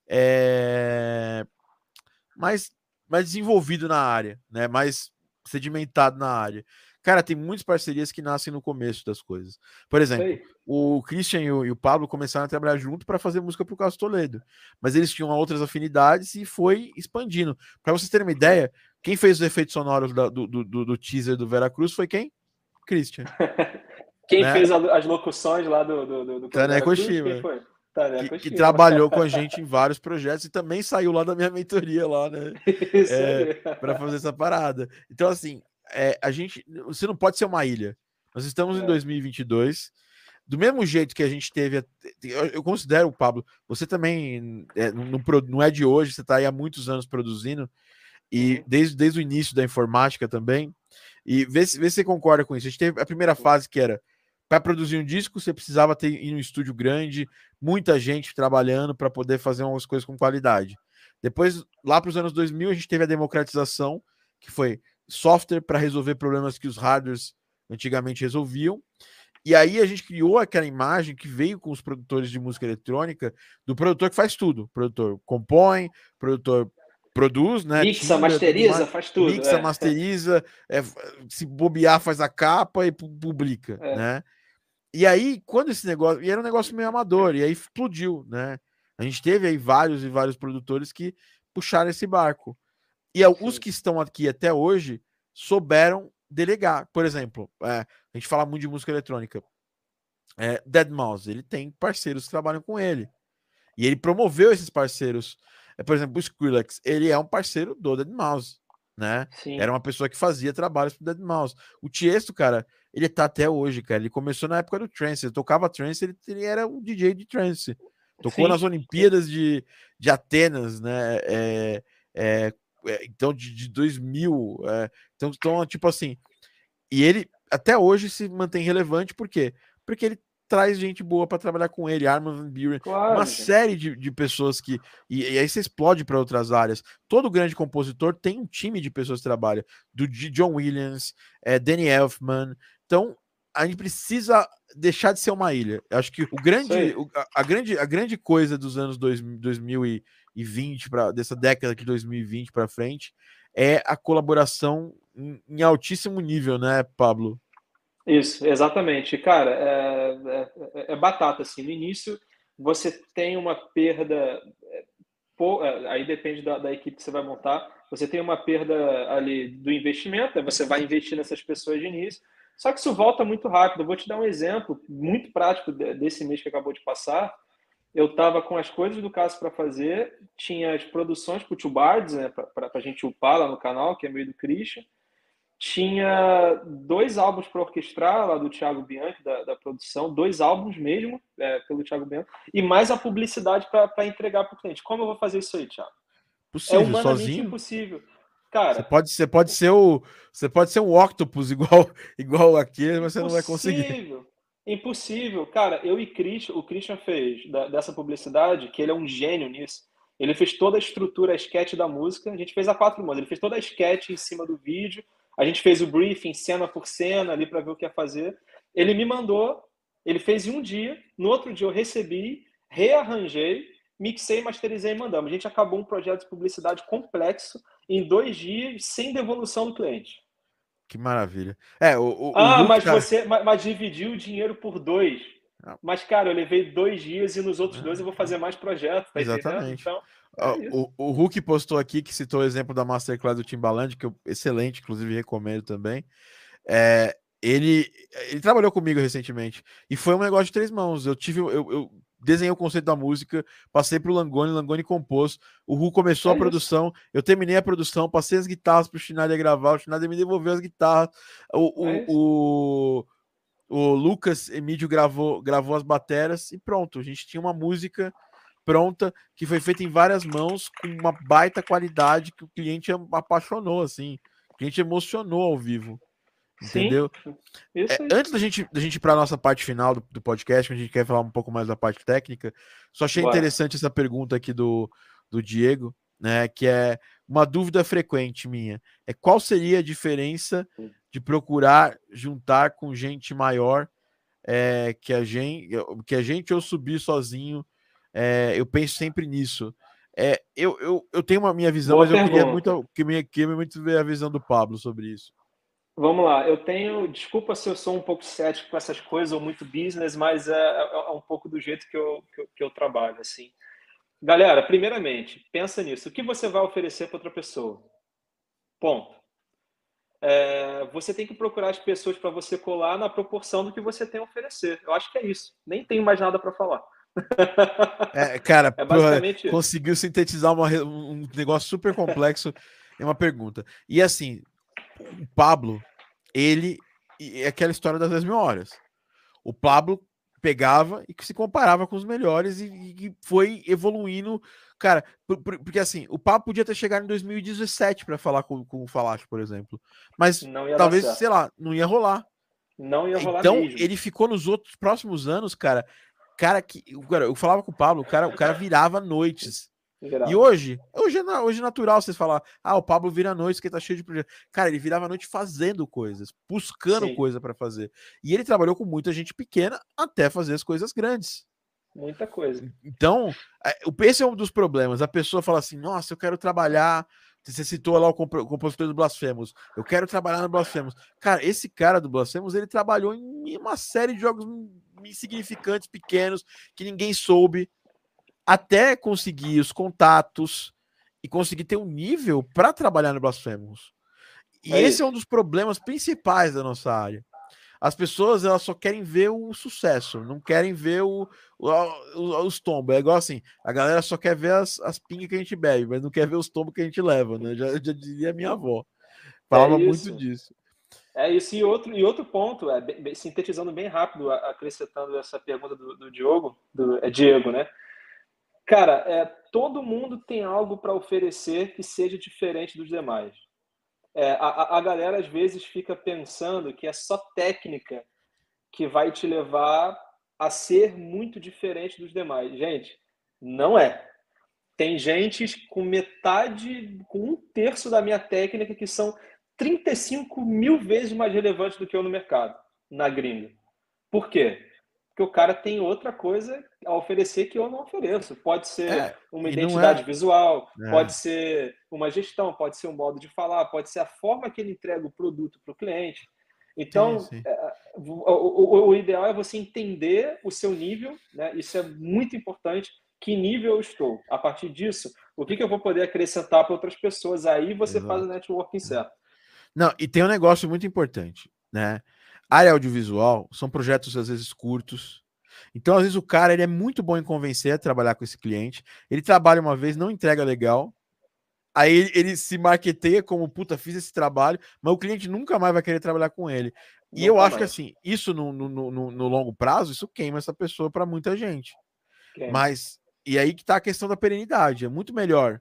é, mais, mais desenvolvido na área, né? Mais sedimentado na área. Cara, tem muitas parcerias que nascem no começo das coisas. Por exemplo, Sei. o Christian e o, e o, Pablo começaram a trabalhar junto para fazer música para o Carlos Toledo. Mas eles tinham outras afinidades e foi expandindo. Para vocês terem uma ideia, quem fez os efeitos sonoros do, do, do, do teaser do Veracruz foi quem? Christian. quem né? fez as locuções lá do. do, do, do Taneco Shiba. Que, que, trabalhou com a gente em vários projetos e também saiu lá da minha mentoria lá, né? é, para fazer essa parada. Então, assim, é, a gente, você não pode ser uma ilha. Nós estamos é. em 2022. Do mesmo jeito que a gente teve, eu considero, Pablo, você também é, não, não é de hoje, você está aí há muitos anos produzindo, e uhum. desde, desde o início da informática também. E vê se, vê se você concorda com isso. A gente teve a primeira fase que era para produzir um disco, você precisava ter ir um estúdio grande, muita gente trabalhando para poder fazer umas coisas com qualidade. Depois, lá para os anos 2000, a gente teve a democratização, que foi software para resolver problemas que os hardwares antigamente resolviam. E aí a gente criou aquela imagem que veio com os produtores de música eletrônica do produtor que faz tudo. O produtor compõe, produtor produz, né? Mixa, tira, masteriza, faz tudo. Mixa, é. masteriza, é, se bobear, faz a capa e publica, é. né? E aí, quando esse negócio. E era um negócio meio amador, e aí explodiu, né? A gente teve aí vários e vários produtores que puxaram esse barco. E alguns Sim. que estão aqui até hoje souberam delegar. Por exemplo, é, a gente fala muito de música eletrônica. É, Dead Mouse, ele tem parceiros que trabalham com ele. E ele promoveu esses parceiros. É, por exemplo, o Skrillex, ele é um parceiro do Dead Mouse, né? Sim. Era uma pessoa que fazia trabalhos pro Dead Mouse. O Tiesto, cara, ele tá até hoje, cara. Ele começou na época do trance, ele tocava trance, ele, ele era um DJ de trance. Tocou Sim. nas Olimpíadas de, de Atenas, né? É, é, é, então de, de 2000, é, então, então, tipo assim, e ele até hoje se mantém relevante, por quê? Porque ele traz gente boa para trabalhar com ele, Armin Van Buren, claro, uma gente. série de, de pessoas que. E, e aí você explode para outras áreas. Todo grande compositor tem um time de pessoas que trabalham, do John Williams, é, Danny Elfman. Então, a gente precisa deixar de ser uma ilha. Eu acho que o grande, o, a, a, grande, a grande coisa dos anos dois, 2020 para dessa década de 2020 para frente é a colaboração em, em altíssimo nível, né, Pablo? Isso, exatamente. Cara, é, é, é, batata, assim. No início, você tem uma perda, é, é, aí depende da, da, equipe que você vai montar, você tem uma perda ali do investimento, você vai investir nessas pessoas de início, só que isso volta muito rápido. Eu vou te dar um exemplo muito prático desse mês que acabou de passar. Eu estava com as coisas do caso para fazer, tinha as produções para o Two Bards, né, para a gente upar lá no canal, que é meio do Christian, tinha dois álbuns para orquestrar lá do Thiago Bianchi, da, da produção, dois álbuns mesmo, é, pelo Thiago Bianchi, e mais a publicidade para entregar para o cliente. Como eu vou fazer isso aí, Thiago? Possível, é humanamente sozinho? impossível. Cara, você pode, você pode ser o, você pode ser um octopus igual, igual aqui, mas você não vai conseguir. Impossível. Cara, eu e Christian, o Christian fez da, dessa publicidade, que ele é um gênio nisso. Ele fez toda a estrutura, a sketch da música. A gente fez a quatro mãos. Ele fez toda a sketch em cima do vídeo. A gente fez o briefing cena por cena ali para ver o que ia fazer. Ele me mandou, ele fez em um dia. No outro dia eu recebi, rearranjei, mixei, masterizei e mandamos. A gente acabou um projeto de publicidade complexo em dois dias, sem devolução do cliente. Que maravilha. É, o, o ah, o mas tá... você mas, mas, dividiu o dinheiro por dois. Ah. Mas, cara, eu levei dois dias e nos outros dois eu vou fazer mais projetos. Tá Exatamente. Então, é o, o Hulk postou aqui que citou o exemplo da Masterclass do Timbaland, que eu excelente, inclusive recomendo também. É, ele, ele trabalhou comigo recentemente e foi um negócio de três mãos. Eu tive, eu, eu desenhei o conceito da música, passei para o Langoni, Langoni compôs, o Ru começou é a produção, eu terminei a produção, passei as guitarras para o Schneider gravar, o Schneider me devolveu as guitarras, o, o, é o, o, Lucas Emílio gravou, gravou as bateras e pronto, a gente tinha uma música pronta, que foi feita em várias mãos, com uma baita qualidade que o cliente apaixonou, assim. O cliente emocionou ao vivo. Entendeu? É, antes da gente, da gente ir para a nossa parte final do, do podcast, a gente quer falar um pouco mais da parte técnica, só achei Bora. interessante essa pergunta aqui do, do Diego, né? Que é uma dúvida frequente minha. É qual seria a diferença de procurar juntar com gente maior é, que a gente que a gente ou subir sozinho é, eu penso sempre nisso. É, eu, eu, eu tenho uma minha visão, Boa mas pergunta. eu queria muito, que me, queria muito ver a visão do Pablo sobre isso. Vamos lá, eu tenho. Desculpa se eu sou um pouco cético com essas coisas ou muito business, mas é, é, é um pouco do jeito que eu, que eu, que eu trabalho. assim. Galera, primeiramente, pensa nisso. O que você vai oferecer para outra pessoa? Ponto. É, você tem que procurar as pessoas para você colar na proporção do que você tem a oferecer. Eu acho que é isso. Nem tenho mais nada para falar. É, cara, é basicamente conseguiu sintetizar uma, um negócio super complexo em uma pergunta. E assim, o Pablo, ele é aquela história das 10 mil horas. O Pablo pegava e se comparava com os melhores e, e foi evoluindo. Cara, porque assim, o Pablo podia ter chegado em 2017 para falar com, com o Falache, por exemplo. Mas talvez, sei lá, não ia rolar. Não ia rolar Então, mesmo. ele ficou nos outros próximos anos, cara, cara que. Cara, eu falava com o Pablo, o cara, o cara virava noites. E hoje, hoje é, hoje é natural vocês falar, ah, o Pablo vira noite que tá cheio de projetos. Cara, ele virava noite fazendo coisas, buscando Sim. coisa para fazer. E ele trabalhou com muita gente pequena até fazer as coisas grandes. Muita coisa. Então, é, esse é um dos problemas. A pessoa fala assim: nossa, eu quero trabalhar você citou lá o compositor do Blasphemous. Eu quero trabalhar no Blasphemous. Cara, esse cara do Blasphemous, ele trabalhou em uma série de jogos insignificantes, pequenos, que ninguém soube, até conseguir os contatos e conseguir ter um nível para trabalhar no Blasphemous. E é esse é um dos problemas principais da nossa área. As pessoas elas só querem ver o sucesso, não querem ver o, o, o os tombos. É igual assim, a galera só quer ver as, as pingas que a gente bebe, mas não quer ver os tombos que a gente leva, né? Já, já dizia minha avó. Falava é muito disso. É isso, e outro, e outro ponto, é, bem, sintetizando bem rápido, acrescentando essa pergunta do, do Diogo, do, é Diego, né? Cara, é, todo mundo tem algo para oferecer que seja diferente dos demais. É, a, a galera às vezes fica pensando que é só técnica que vai te levar a ser muito diferente dos demais. Gente, não é. Tem gente com metade, com um terço da minha técnica que são 35 mil vezes mais relevantes do que eu no mercado, na gringa. Por quê? Porque o cara tem outra coisa a oferecer que eu não ofereço. Pode ser é, uma identidade é... visual, é. pode ser uma gestão, pode ser um modo de falar, pode ser a forma que ele entrega o produto para o cliente. Então, sim, sim. É, o, o, o, ideal é você entender o seu nível, né? isso é muito importante, que nível eu estou. A partir disso, o que, que eu vou poder acrescentar para outras pessoas? Aí você Exato. faz o networking certo. Não, e tem um negócio muito importante, né? área audiovisual são projetos às vezes curtos. Então, às vezes, o cara ele é muito bom em convencer a trabalhar com esse cliente. Ele trabalha uma vez, não entrega legal. Aí ele, ele se marqueteia como puta, fiz esse trabalho, mas o cliente nunca mais vai querer trabalhar com ele. E eu acho que assim, isso no, no, no, no, longo prazo, isso queima essa pessoa para muita gente. Mas, e aí que tá a questão da perenidade. É muito melhor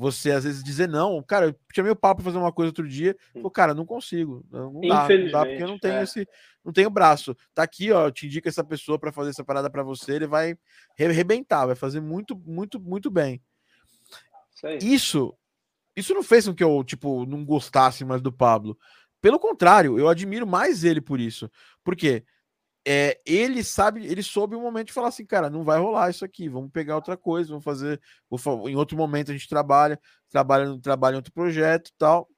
você às vezes dizer não. Cara, eu chamei o papo para fazer uma coisa outro dia. Falei, cara, não consigo. Não dá, não dá porque eu não tenho é. esse. Não tenho braço. Tá aqui, ó. Te indica essa pessoa para fazer essa parada para você. Ele vai arrebentar, vai fazer muito, muito, muito bem. Isso, isso não fez com que eu, tipo, não gostasse mais do Pablo. Pelo contrário, eu admiro mais ele por isso. Por quê? É, ele sabe, ele soube um momento de falar assim, cara, não vai rolar isso aqui, vamos pegar outra coisa, vamos fazer, em outro momento a gente trabalha, trabalha, trabalha em outro projeto tal.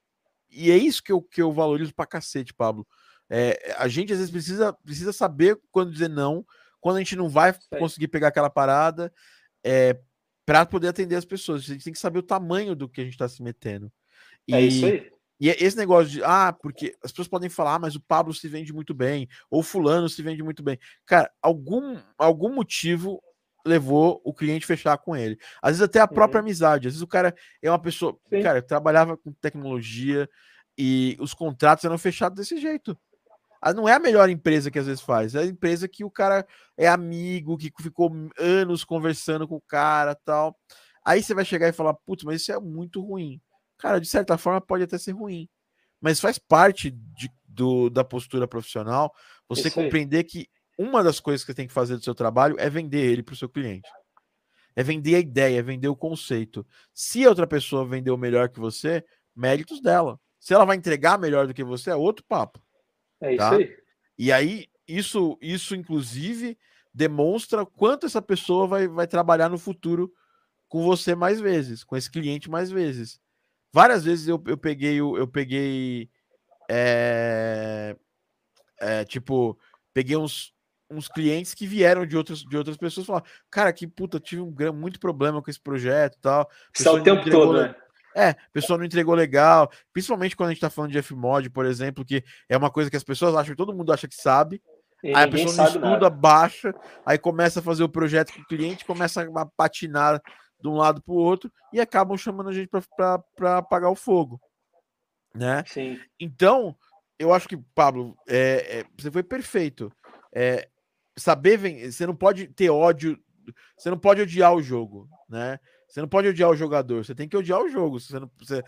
E é isso que eu, que eu valorizo pra cacete, Pablo. É, a gente às vezes precisa, precisa saber quando dizer não, quando a gente não vai conseguir pegar aquela parada, é, para poder atender as pessoas. A gente tem que saber o tamanho do que a gente está se metendo. E, é isso aí. E é esse negócio de, ah, porque as pessoas podem falar, ah, mas o Pablo se vende muito bem, ou fulano se vende muito bem. Cara, algum, algum motivo levou o cliente fechar com ele. Às vezes até a própria uhum. amizade. Às vezes o cara é uma pessoa, Sim. cara, trabalhava com tecnologia e os contratos eram fechados desse jeito. Ah, não é a melhor empresa que às vezes faz, é a empresa que o cara é amigo, que ficou anos conversando com o cara tal. Aí você vai chegar e falar, putz, mas isso é muito ruim cara, de certa forma pode até ser ruim, mas faz parte de, do, da postura profissional você Isso compreender aí. que uma das coisas que você tem que fazer do seu trabalho é vender ele para o seu cliente. É vender a ideia, é vender o conceito. Se a outra pessoa vendeu melhor que você, méritos dela. Se ela vai entregar melhor do que você, é outro papo. É tá? isso aí. E aí, isso, isso inclusive, demonstra quanto essa pessoa vai, vai trabalhar no futuro com você mais vezes, com esse cliente mais vezes. Várias vezes eu, eu peguei eu peguei é, é, tipo, peguei uns, uns clientes que vieram de outras, de outras pessoas falar, cara, que puta, tive um muito problema com esse projeto e tal. Só o tempo todo, né? É, a pessoa não entregou legal, principalmente quando a gente tá falando de Fmod, por exemplo, que é uma coisa que as pessoas acham, todo mundo acha que sabe. E aí a pessoa não estuda, nada. baixa, aí começa a fazer o projeto com o cliente, começa a patinar de um lado para o outro e acabam chamando a gente para apagar o fogo, né? Sim. Então, eu acho que, Pablo, é, é, você foi perfeito. É, saber, você não pode ter ódio, você não pode odiar o jogo, né? Você não pode odiar o jogador, você tem que odiar o jogo. Você não, você,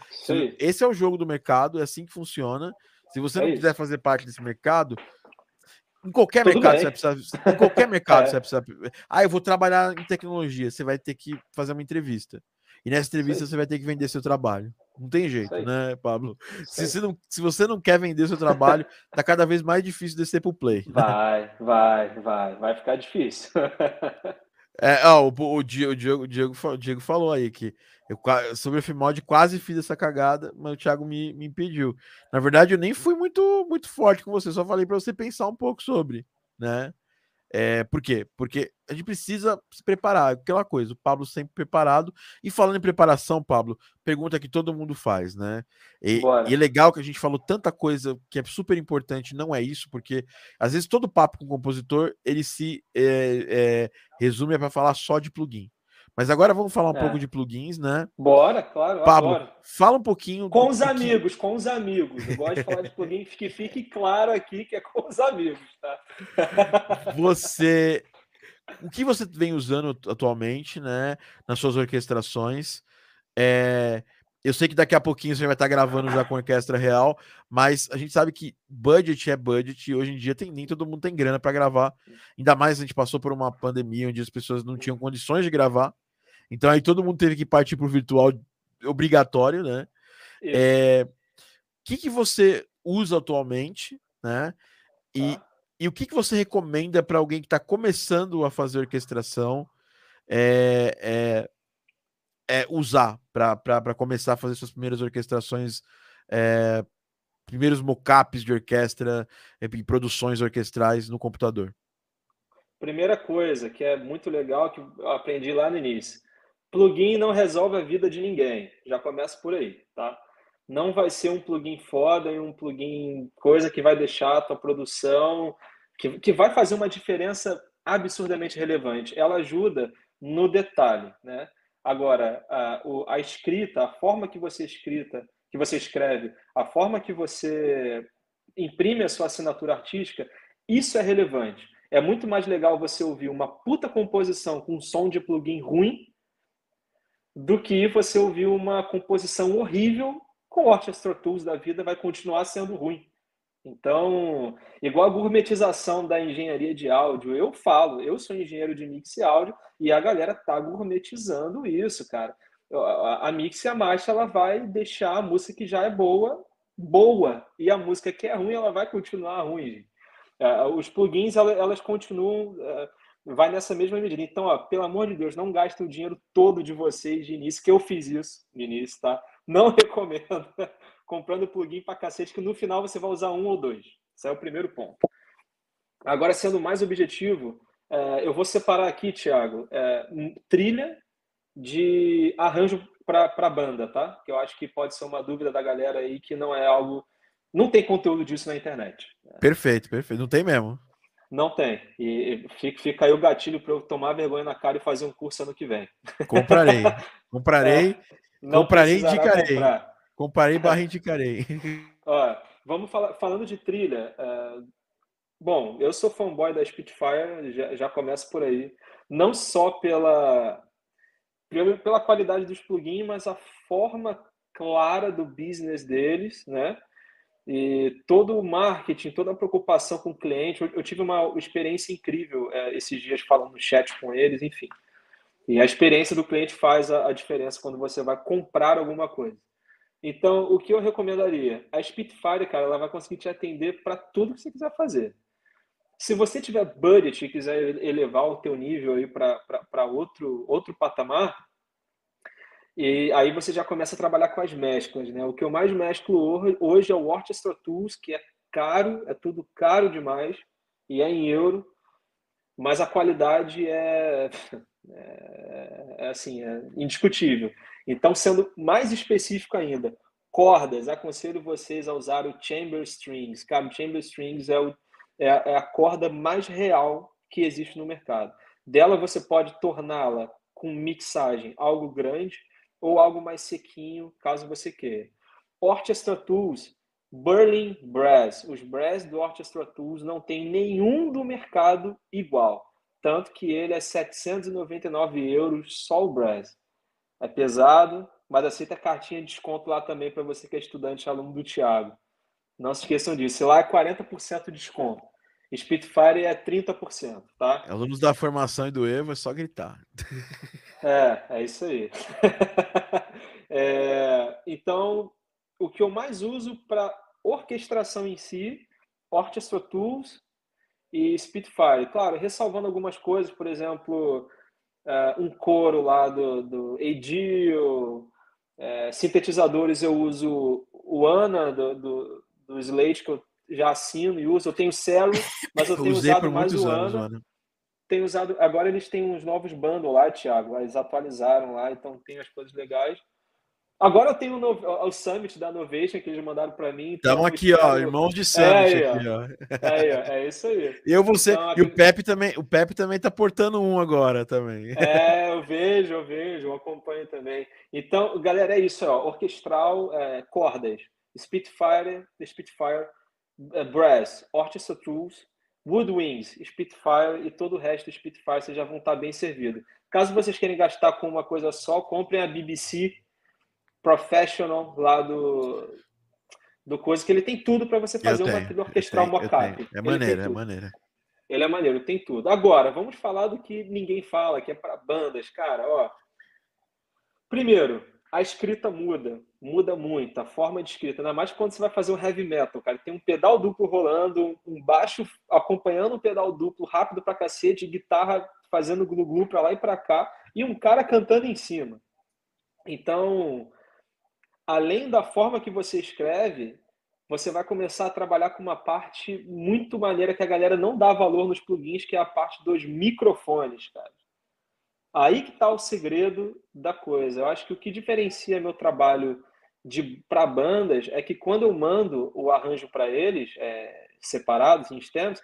esse é o jogo do mercado, é assim que funciona. Se você não quiser fazer parte desse mercado, em qualquer Tudo mercado bem. você vai precisar. Em qualquer mercado é. você vai precisar. Ah, eu vou trabalhar em tecnologia. Você vai ter que fazer uma entrevista. E nessa entrevista você vai ter que vender seu trabalho. Não tem jeito, né, Pablo? Se você, não, se você não quer vender seu trabalho, tá cada vez mais difícil descer pro play. Vai, vai, vai. Vai ficar difícil. é, ó, o, o, Diego, o, Diego, o Diego falou aí que eu, sobre o Fmod quase fiz essa cagada, mas o Thiago me, me impediu. Na verdade, eu nem fui muito, muito forte com você, só falei para você pensar um pouco sobre, né? É, por quê? Porque a gente precisa se preparar, aquela coisa, o Pablo sempre preparado. E falando em preparação, Pablo, pergunta que todo mundo faz, né? E, e, é legal que a gente falou tanta coisa que é super importante, não é isso, porque às vezes todo papo com o compositor ele se é, é, resume para falar só de plugin. Mas agora vamos falar um é. pouco de plugins, né? Bora, claro. Pablo, fala um pouquinho. Com os amigos, com os amigos. Eu gosto de falar de plugin, que fique claro aqui que é com os amigos, tá? Você. O que você vem usando atualmente, né? Nas suas orquestrações. É... eu sei que daqui a pouquinho você vai estar gravando já com orquestra real, mas a gente sabe que budget é budget e hoje em dia tem, nem todo mundo tem grana para gravar. Ainda mais a gente passou por uma pandemia onde as pessoas não tinham condições de gravar. Então aí todo mundo teve que partir para o virtual obrigatório, né? É, o que, que você usa atualmente, né? E, tá. e o que, que você recomenda para alguém que está começando a fazer orquestração? É, é, é, usar para começar a fazer suas primeiras orquestrações, é, primeiros mockups de orquestra e produções orquestrais no computador? Primeira coisa que é muito legal que eu aprendi lá no início: plugin não resolve a vida de ninguém. Já começa por aí, tá? Não vai ser um plugin foda e um plugin coisa que vai deixar a tua produção, que, que vai fazer uma diferença absurdamente relevante. Ela ajuda no detalhe, né? Agora, a, a escrita, a forma que você escrita, que você escreve, a forma que você imprime a sua assinatura artística, isso é relevante. É muito mais legal você ouvir uma puta composição com som de plugin ruim do que você ouvir uma composição horrível com Orchestra Tools da vida vai continuar sendo ruim. Então, igual a gourmetização da engenharia de áudio, eu falo, eu sou engenheiro de mix e áudio e a galera tá gourmetizando isso, cara. A, mix e a marcha ela vai deixar a música que já é boa boa e a música que é ruim ela vai continuar ruim. É, os plugins elas, elas continuam é, vai nessa mesma medida. Então, ó, pelo amor de Deus, não gastem o dinheiro todo de vocês de início, que eu fiz isso de início, tá? Não recomendo comprando plugin para cacete, que no final você vai usar um ou dois. Esse é o primeiro ponto. Agora, sendo mais objetivo, é, eu vou separar aqui, Thiago, é, trilha de arranjo para banda, tá? Que eu acho que pode ser uma dúvida da galera aí que não é algo. Não tem conteúdo disso na internet. Perfeito, perfeito. Não tem mesmo. Não tem. E fica, fica aí o gatilho para eu tomar vergonha na cara e fazer um curso ano que vem. Comprarei. Comprarei. É, comprarei e indicarei. Comprar. Comparei barra indicarei. Ó, vamos falar falando de trilha. Uh, bom, eu sou fanboy da Spitfire, já, já começo por aí. Não só pela, pela qualidade dos plugins, mas a forma clara do business deles, né? E todo o marketing, toda a preocupação com o cliente. Eu, eu tive uma experiência incrível é, esses dias falando no chat com eles, enfim. E a experiência do cliente faz a, a diferença quando você vai comprar alguma coisa. Então, o que eu recomendaria? A Spitfire, cara, ela vai conseguir te atender para tudo que você quiser fazer. Se você tiver budget e quiser elevar o teu nível aí para outro, outro patamar, e aí você já começa a trabalhar com as mesclas, né? O que eu mais mesclo hoje é o Orchestra Tools, que é caro, é tudo caro demais, e é em euro, mas a qualidade é, é, é assim, é indiscutível. Então, sendo mais específico ainda, cordas, aconselho vocês a usar o Chamber Strings. Cara, o Chamber Strings é, o, é, é a corda mais real que existe no mercado. Dela você pode torná-la com mixagem algo grande ou algo mais sequinho, caso você queira. Orchestra Tools, Berlin Brass. Os Brass do Orchestra Tools não tem nenhum do mercado igual. Tanto que ele é 799 euros só o Brass. É pesado, mas aceita cartinha de desconto lá também para você que é estudante, aluno do Thiago. Não se esqueçam disso. Lá é 40% de desconto. Spitfire é 30%, tá? Alunos da formação e do Evo é só gritar. É, é isso aí. é, então, o que eu mais uso para orquestração em si, Orchestra Tools e Spitfire. Claro, ressalvando algumas coisas, por exemplo, uh, um coro lá do, do Edio, é, sintetizadores eu uso o ANA do, do, do, Slate, que eu já assino e uso. Eu tenho Celo, mas eu tenho usado mais o ANA. Anos, tenho usado, agora eles têm uns novos bundles lá, Thiago, eles atualizaram lá, então tem as coisas legais. Agora eu tenho o, o Summit da Novation que eles mandaram para mim. Então Estão aqui, ó, irmãos de Summit é, aqui, ó. É, é isso aí. E eu você então, e o Pepe também, o Pepe também tá portando um agora também. É, eu vejo, eu vejo, eu acompanho também. Então, galera, é isso, ó, orquestral, é, cordas, Spitfire, Spitfire, é, Brass, Orchestra Tools, Woodwings, Spitfire e todo o resto do Spitfire, vocês já vão estar bem servidos. Caso vocês queiram gastar com uma coisa só, comprem a BBC professional lá do, do coisa, que ele tem tudo para você fazer uma trilha orquestral mockup. É maneiro, é maneiro. Ele é maneiro, tem tudo. Agora, vamos falar do que ninguém fala, que é para bandas, cara, ó. Primeiro, a escrita muda, muda muito, a forma de escrita, ainda mais quando você vai fazer um heavy metal, cara. Tem um pedal duplo rolando, um baixo acompanhando um pedal duplo rápido pra cacete, guitarra fazendo glu-glu pra lá e pra cá, e um cara cantando em cima. Então, além da forma que você escreve, você vai começar a trabalhar com uma parte muito maneira que a galera não dá valor nos plugins, que é a parte dos microfones, cara. Aí que está o segredo da coisa. Eu acho que o que diferencia meu trabalho de para bandas é que quando eu mando o arranjo para eles, é, separados, em stems,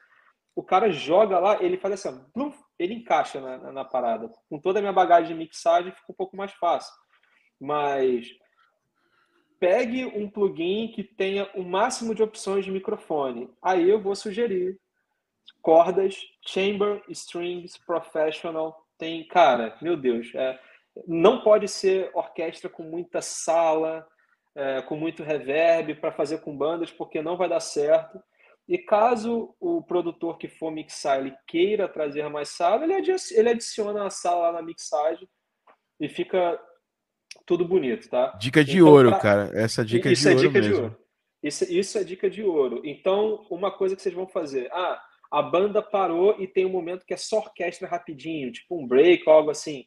o cara joga lá, ele faz assim, pluf, ele encaixa na, na, na, parada. Com toda a minha bagagem de mixagem fica um pouco mais fácil. Mas pegue um plugin que tenha o máximo de opções de microfone. Aí eu vou sugerir cordas, chamber, strings, professional, tem, cara, meu Deus, é, não pode ser orquestra com muita sala, é, com muito reverb para fazer com bandas, porque não vai dar certo. E caso o produtor que for mixar ele queira trazer mais sala, ele adiciona, ele adiciona a sala lá na mixagem e fica tudo bonito, tá? Dica de então, ouro, pra... cara. Essa dica isso de é ouro dica mesmo. De ouro. Isso, isso é dica de ouro. Então, uma coisa que vocês vão fazer. Ah, a banda parou e tem um momento que é só orquestra rapidinho, tipo um break ou algo assim.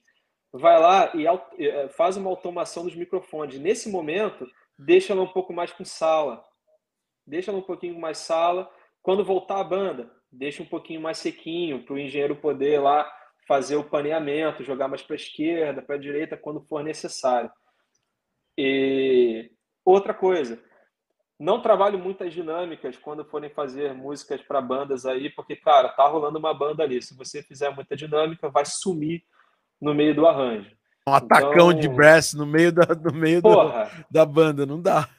Vai lá e é, faz uma automação dos microfones. Nesse momento, deixa ela um pouco mais com sala. Deixa ela um pouquinho mais sala. Quando voltar a banda, deixa um pouquinho mais sequinho para o engenheiro poder lá fazer o paneamento, jogar mais para a esquerda, para a direita, quando for necessário. E outra coisa, não trabalho muitas dinâmicas quando forem fazer músicas para bandas aí, porque, cara, tá rolando uma banda ali. Se você fizer muita dinâmica, vai sumir no meio do arranjo. Um atacão então... de brass no meio, da, no meio do, da banda, não dá.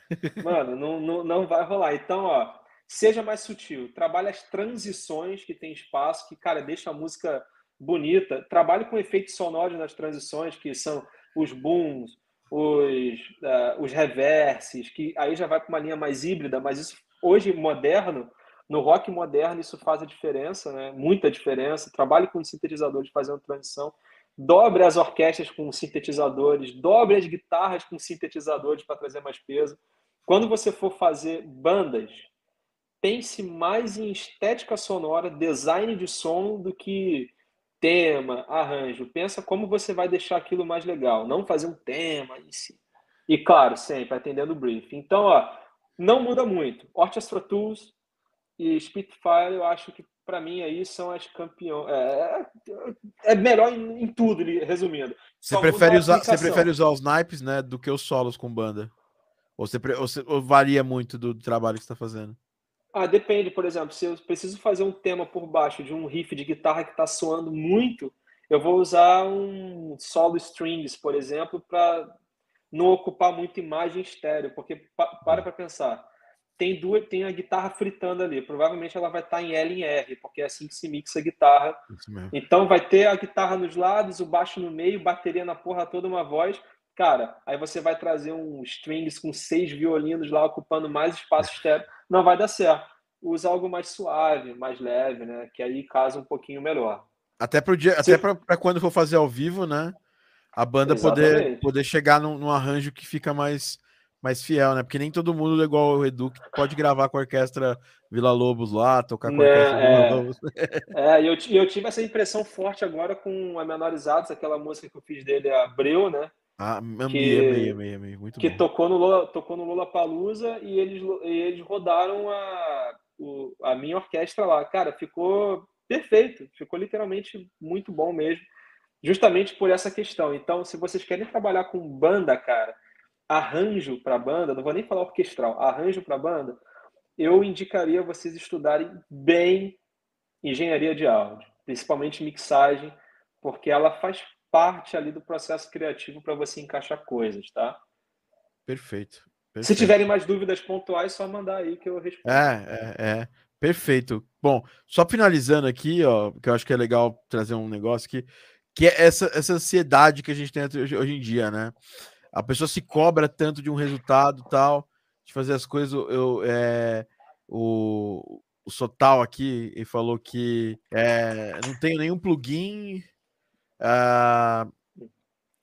Mano, não, não, não vai rolar. Então, ó, seja mais sutil. Trabalhe as transições que tem espaço, que, cara, deixa a música bonita. Trabalhe com efeitos sonoros nas transições, que são os booms, os, uh, os reverses, que aí já vai para uma linha mais híbrida, mas isso hoje moderno, no rock moderno, isso faz a diferença, né? muita diferença. Trabalhe com sintetizadores fazendo transição. Dobre as orquestras com sintetizadores, dobre as guitarras com sintetizadores para trazer mais peso. Quando você for fazer bandas, pense mais em estética sonora, design de som, do que tema, arranjo. Pensa como você vai deixar aquilo mais legal. Não fazer um tema em si. E claro, sempre atendendo o brief. Então, ó, não muda muito. Orchestra Tools e Spitfire, eu acho que para mim aí são as campeões. É, é, é melhor em, em, tudo, resumindo. Você prefere, usar, você prefere usar os naipes, né, do que os solos com banda? Ou, você, ou, você, ou varia muito do, do trabalho que você está fazendo? Ah, depende, por exemplo, se eu preciso fazer um tema por baixo de um riff de guitarra que está soando muito, eu vou usar um solo strings, por exemplo, para não ocupar muita imagem estéreo, porque para para pensar, tem duas, tem a guitarra fritando ali, provavelmente ela vai estar tá em L em R, porque é assim que se mixa a guitarra. Então vai ter a guitarra nos lados, o baixo no meio, bateria na porra toda, uma voz. Cara, aí você vai trazer um strings com seis violinos lá ocupando mais espaço estéreo não vai dar certo. Usa algo mais suave, mais leve, né? Que aí casa um pouquinho melhor. Até para dia, até para quando for fazer ao vivo, né? A banda poder, poder chegar num, num, arranjo que fica mais, mais fiel, né? Porque nem todo mundo é igual o Edu que pode gravar com a orquestra Vila Lobos lá, tocar com a orquestra é, Vila Lobos. É, eu, eu tive essa impressão forte agora com a Menorizados, aquela música que eu fiz dele, Abreu, né? Ah, amei, que, amei, amei, amei. Muito que bom. tocou no Lula, tocou no Lula Palusa e eles, e eles rodaram a, o, a minha orquestra lá. Cara, ficou perfeito, ficou literalmente muito bom mesmo, justamente por essa questão. Então, se vocês querem trabalhar com banda, cara, arranjo para banda, não vou nem falar orquestral, arranjo para banda, eu indicaria vocês estudarem bem engenharia de áudio, principalmente mixagem, porque ela faz parte ali do processo criativo para você encaixar coisas, tá? Perfeito, perfeito. Se tiverem mais dúvidas pontuais, só mandar aí que eu respondo. É, é, é. Perfeito. Bom, só finalizando aqui, ó, que eu acho que é legal trazer um negócio aqui, que é essa, essa ansiedade que a gente tem hoje, hoje em dia, né? a pessoa se cobra tanto de um resultado tal, de fazer as coisas. Eu, é, o, o Sotal aqui ele falou que é, não tenho nenhum plugin. Uh,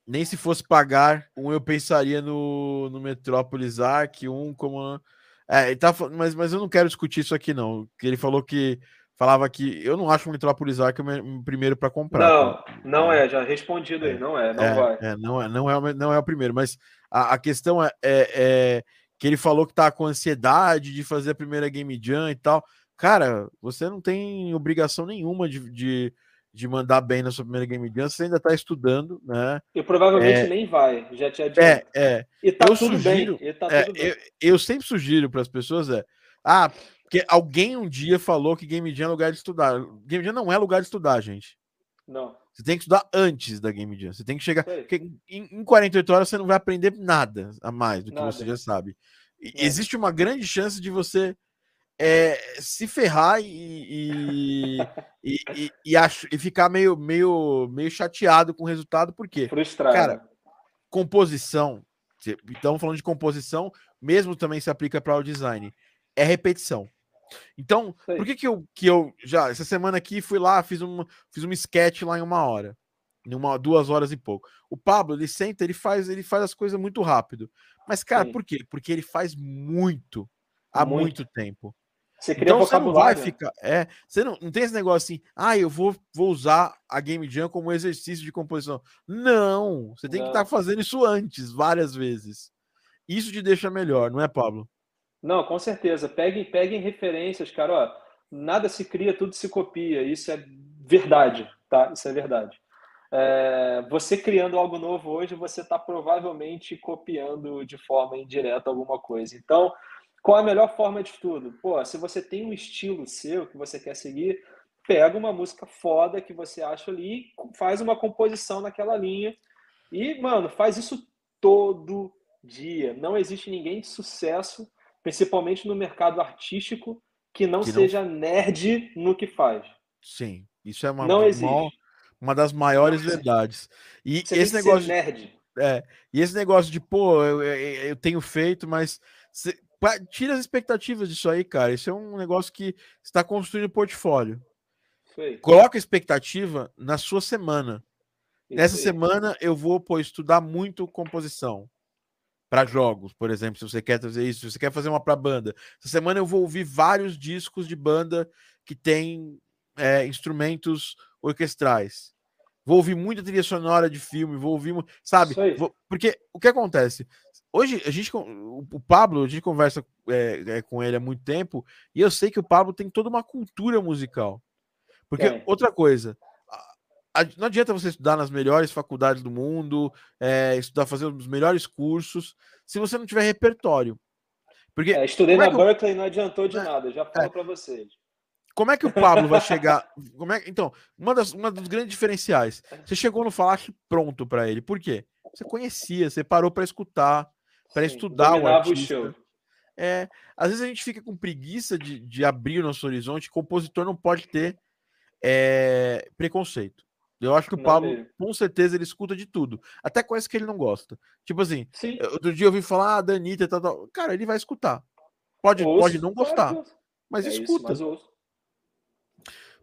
nem se fosse pagar, um eu pensaria no, no Metrópolis Arc, um como. É, tá, mas, mas eu não quero discutir isso aqui, não. Ele falou que falava que eu não acho o Metrópolis Arc o primeiro para comprar. Não, não é, já respondido aí, não é, não é, vai. É, não, é, não, é, não é o primeiro, mas a, a questão é, é, é, que ele falou que tá com ansiedade de fazer a primeira Game Jam e tal. Cara, você não tem obrigação nenhuma de, de de mandar bem na sua primeira Game Jam, você ainda está estudando, né? E provavelmente é, nem vai, já te adianto. É, é. E tá eu tudo sugiro, bem. Tá é, tudo bem. Eu, eu, sempre sugiro para as pessoas é, ah, porque alguém um dia falou que Game Jam é lugar de estudar. Game Jam não é lugar de estudar, gente. Não. Você tem que estudar antes da Game Jam. Você tem que chegar. Porque em, em 48 horas você não vai aprender nada a mais do que nada. você já sabe. É. Existe uma grande chance de você é, se ferrar e, e, e, e, acho, e ficar meio, meio, meio chateado com o resultado, porque, Frustrado. cara, composição, então falando de composição, mesmo também se aplica para o design, é repetição. Então, Sei. por que que eu, que eu já, essa semana aqui, fui lá, fiz um, fiz um sketch lá em uma hora, em uma, duas horas e pouco. O Pablo, ele senta, ele faz, ele faz as coisas muito rápido. Mas, cara, Sim. por quê? Porque ele faz muito, há muito, muito tempo. Você cria então você não vai ficar. É, você não, não tem esse negócio assim, ah, eu vou, vou usar a Game Jam como exercício de composição. Não, você tem não. que estar tá fazendo isso antes, várias vezes. Isso te deixa melhor, não é, Pablo? Não, com certeza. Peguem, peguem referências, cara. Ó, nada se cria, tudo se copia. Isso é verdade, tá? Isso é verdade. É, você criando algo novo hoje, você está provavelmente copiando de forma indireta alguma coisa. Então, qual a melhor forma de tudo? Pô, se você tem um estilo seu que você quer seguir, pega uma música foda que você acha ali, faz uma composição naquela linha e, mano, faz isso todo dia. Não existe ninguém de sucesso, principalmente no mercado artístico, que não que seja não... nerd no que faz. Sim, isso é uma, não uma, uma das maiores verdades. E você esse negócio nerd. É, e esse negócio de, pô, eu, eu, eu tenho feito, mas tira as expectativas disso aí, cara. Isso é um negócio que está construindo portfólio. Sei. Coloca a expectativa na sua semana. Isso Nessa semana eu vou pô, estudar muito composição para jogos, por exemplo, se você quer fazer isso, se você quer fazer uma para banda. Essa semana eu vou ouvir vários discos de banda que tem é, instrumentos orquestrais. Vou ouvir muita trilha sonora de filme, vou ouvir, sabe? Vou, porque o que acontece? Hoje, a gente, o Pablo, a gente conversa é, é, com ele há muito tempo, e eu sei que o Pablo tem toda uma cultura musical. Porque, é. outra coisa, não adianta você estudar nas melhores faculdades do mundo, é, estudar, fazer os melhores cursos, se você não tiver repertório. Porque, é, estudei na Berkeley e não adiantou de nada, já falo para vocês. Como é que o Pablo vai chegar? Como é, então, uma, das, uma dos grandes diferenciais, você chegou no Falache pronto para ele. Por quê? Você conhecia, você parou para escutar, para estudar o artista. O é, às vezes a gente fica com preguiça de, de abrir o nosso horizonte. O compositor não pode ter é, preconceito. Eu acho que o Pablo, com certeza, ele escuta de tudo. Até coisas que ele não gosta. Tipo assim, Sim. outro dia eu ouvi falar, ah, da Anitta, tal, tal. Cara, ele vai escutar. Pode, ouço, pode não gostar, mas é escuta. Isso, mas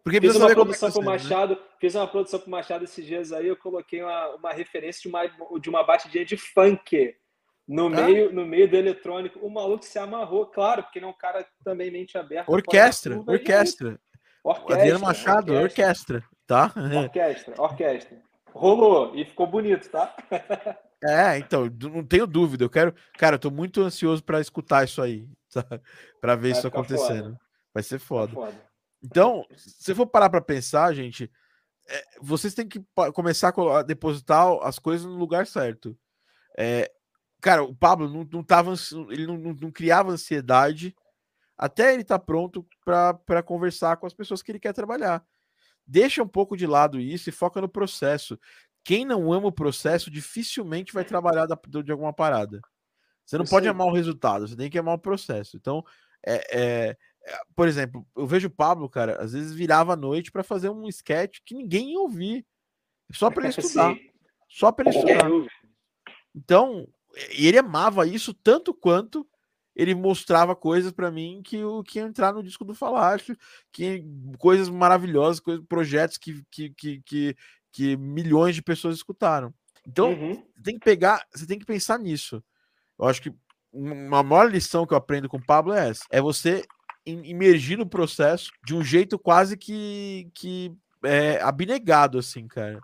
Porque fiz uma produção com o né? Machado, né? fiz uma produção com o Machado esses dias aí, eu coloquei uma, uma referência de uma, de uma batidinha de funk no meio, no meio do eletrônico, o maluco se amarrou, claro, porque ele é um cara também mente aberta. Orquestra, orquestra. Orquestra. Adriano Machado, orquestra. orquestra, tá? Orquestra, orquestra. Rolou e ficou bonito, tá? É, então, não tenho dúvida. Eu quero, cara, eu tô muito ansioso para escutar isso aí, para ver Vai isso acontecendo. Foda. Vai ser foda. foda. Então, se for parar para pensar, gente, é, vocês têm que começar a depositar as coisas no lugar certo. É, Cara, o Pablo não, não tava, ele não, não, não criava ansiedade até ele estar tá pronto para conversar com as pessoas que ele quer trabalhar. Deixa um pouco de lado isso e foca no processo. Quem não ama o processo dificilmente vai trabalhar da, de alguma parada. Você não eu pode sei. amar o resultado, você tem que amar o processo. Então, é, é, por exemplo, eu vejo o Pablo, cara, às vezes virava à noite para fazer um sketch que ninguém ia ouvir, só para ele estudar. Só para ele estudar. Então, ele amava isso tanto quanto ele mostrava coisas para mim que o que ia entrar no disco do Falácio, que coisas maravilhosas, coisas, projetos que, que, que, que, que milhões de pessoas escutaram. Então, uhum. você tem que pegar, você tem que pensar nisso. Eu acho que uma maior lição que eu aprendo com o Pablo é essa: é você imergir no processo de um jeito quase que, que é, abnegado, assim, cara.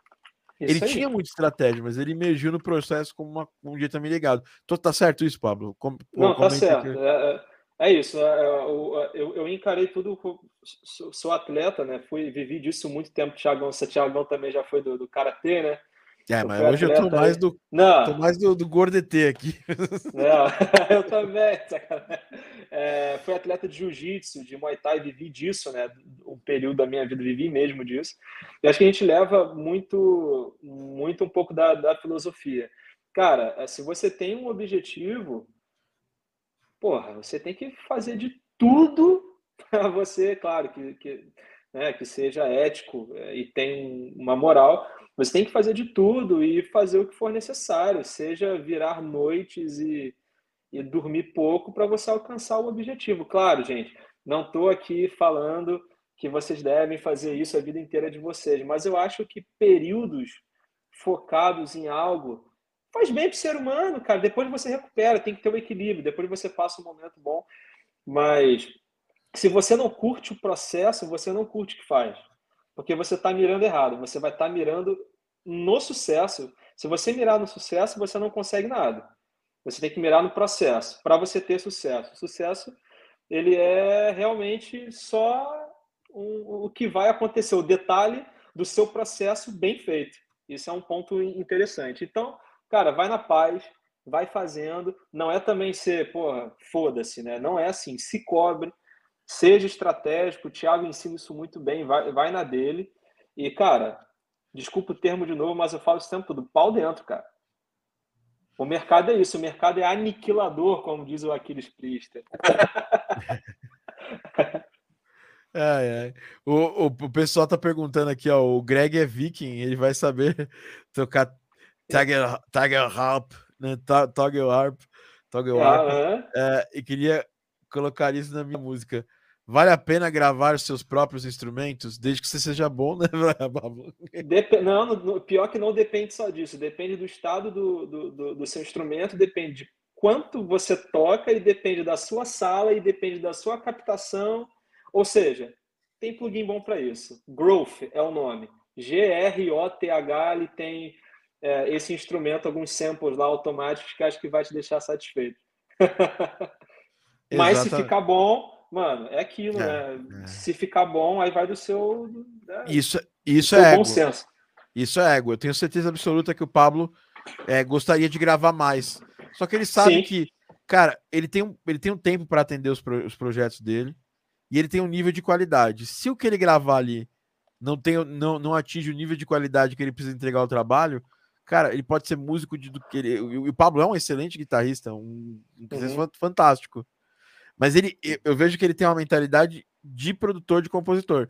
Isso ele aí. tinha muita estratégia, mas ele emergiu no processo como uma, um jeito abnegado. Então, tá certo isso, Pablo? Com, Não, tá certo. É, é, é, isso. É, é eu, eu, encarei tudo. Sou, sou, atleta, né? Fui, vivi disso muito tempo. Tiagão, Tiagão também já foi do, do Karatê, né? É, mas hoje eu tô mais do, não. tô mais do, do gordetê aqui. Não, eu também. É, fui atleta de jiu-jitsu, de muay thai, vivi disso, né? Um período da minha vida vivi mesmo disso. E acho que a gente leva muito, muito um pouco da, da filosofia. Cara, é, se você tem um objetivo, porra, você tem que fazer de tudo para você, claro, que, que, né, que seja ético é, e tem uma moral, você tem que fazer de tudo e fazer o que for necessário, seja virar noites e, e dormir pouco para você alcançar o objetivo. Claro, gente, não estou aqui falando que vocês devem fazer isso a vida inteira de vocês, mas eu acho que períodos focados em algo faz bem para o ser humano, cara. Depois você recupera, tem que ter um equilíbrio, depois você passa um momento bom. Mas se você não curte o processo, você não curte o que faz porque você está mirando errado. Você vai estar tá mirando no sucesso. Se você mirar no sucesso, você não consegue nada. Você tem que mirar no processo para você ter sucesso. O sucesso ele é realmente só um, o que vai acontecer, o detalhe do seu processo bem feito. Isso é um ponto interessante. Então, cara, vai na paz, vai fazendo. Não é também ser, porra, foda-se, né? Não é assim. Se cobre, seja estratégico. O Thiago ensina isso muito bem, vai, vai na dele. E, cara, desculpa o termo de novo, mas eu falo isso tempo todo, pau dentro, cara. O mercado é isso, o mercado é aniquilador, como diz o Aquiles Priester. Ai, ai. O, o, o, pessoal tá perguntando aqui, ó. O Greg é viking, ele vai saber tocar Tiger, Tiger Harp, né? Toggle Harp, Toggle Harp. Ah, é, e queria colocar isso na minha música. Vale a pena gravar seus próprios instrumentos, desde que você seja bom, né, Dep não, no, pior que não depende só disso. Depende do estado do, do, do, do seu instrumento, depende de quanto você toca e depende da sua sala e depende da sua captação. Ou seja, tem plugin bom para isso. Growth é o nome. G-R-O-T-H, ele tem é, esse instrumento, alguns samples lá automáticos que acho que vai te deixar satisfeito. Mas se ficar bom, mano, é aquilo, é, né? É. Se ficar bom, aí vai do seu. Né? Isso, isso é ego. senso. Isso é ego. Eu tenho certeza absoluta que o Pablo é, gostaria de gravar mais. Só que ele sabe Sim. que, cara, ele tem um, ele tem um tempo para atender os, pro, os projetos dele e ele tem um nível de qualidade. Se o que ele gravar ali não, tem, não, não atinge o nível de qualidade que ele precisa entregar ao trabalho, cara, ele pode ser músico de, do que ele. O, o Pablo é um excelente guitarrista, um, um uhum. fantástico. Mas ele, eu vejo que ele tem uma mentalidade de produtor, de compositor.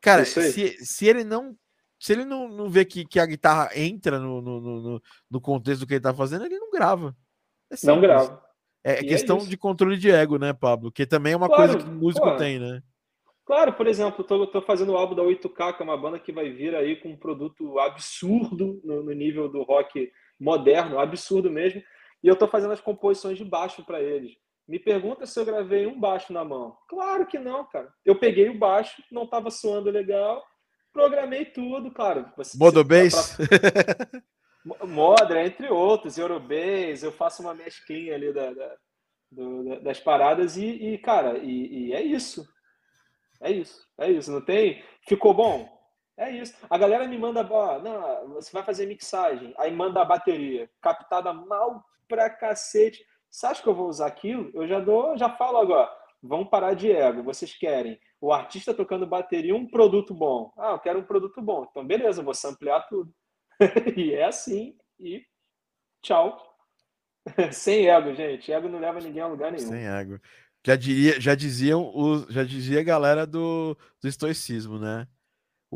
Cara, se, se ele não. Se ele não, não vê que, que a guitarra entra no, no, no, no contexto do que ele tá fazendo, ele não grava. É não grava. É, é questão é de controle de ego, né, Pablo? Que também é uma claro, coisa que o músico pô, tem, né? Claro, por exemplo, eu tô, tô, fazendo o álbum da 8K, que é uma banda que vai vir aí com um produto absurdo no, no nível do rock moderno, absurdo mesmo. E eu tô fazendo as composições de baixo para eles. Me pergunta se eu gravei um baixo na mão. Claro que não, cara. Eu peguei o baixo, não estava soando legal, programei tudo, claro. Modo Bass? Pra... Modra, entre outros, Eurobase, eu faço uma mesclinha ali da, da, do, das paradas e, e cara, e, e, é isso. É isso, é isso. Não tem. Ficou bom? É isso. A galera me manda, ó, não, você vai fazer mixagem, aí manda a bateria, captada mal pra cacete. Você acha que eu vou usar aquilo? Eu já dou, já falo agora. Vamos parar de ego. Vocês querem o artista tocando bateria um produto bom. Ah, eu quero um produto bom. Então, beleza, vou ampliar tudo. e é assim. E tchau. Sem ego, gente. Ego não leva ninguém a lugar nenhum. Sem ego. Já, diria, já diziam os, já dizia a galera do, do estoicismo, né?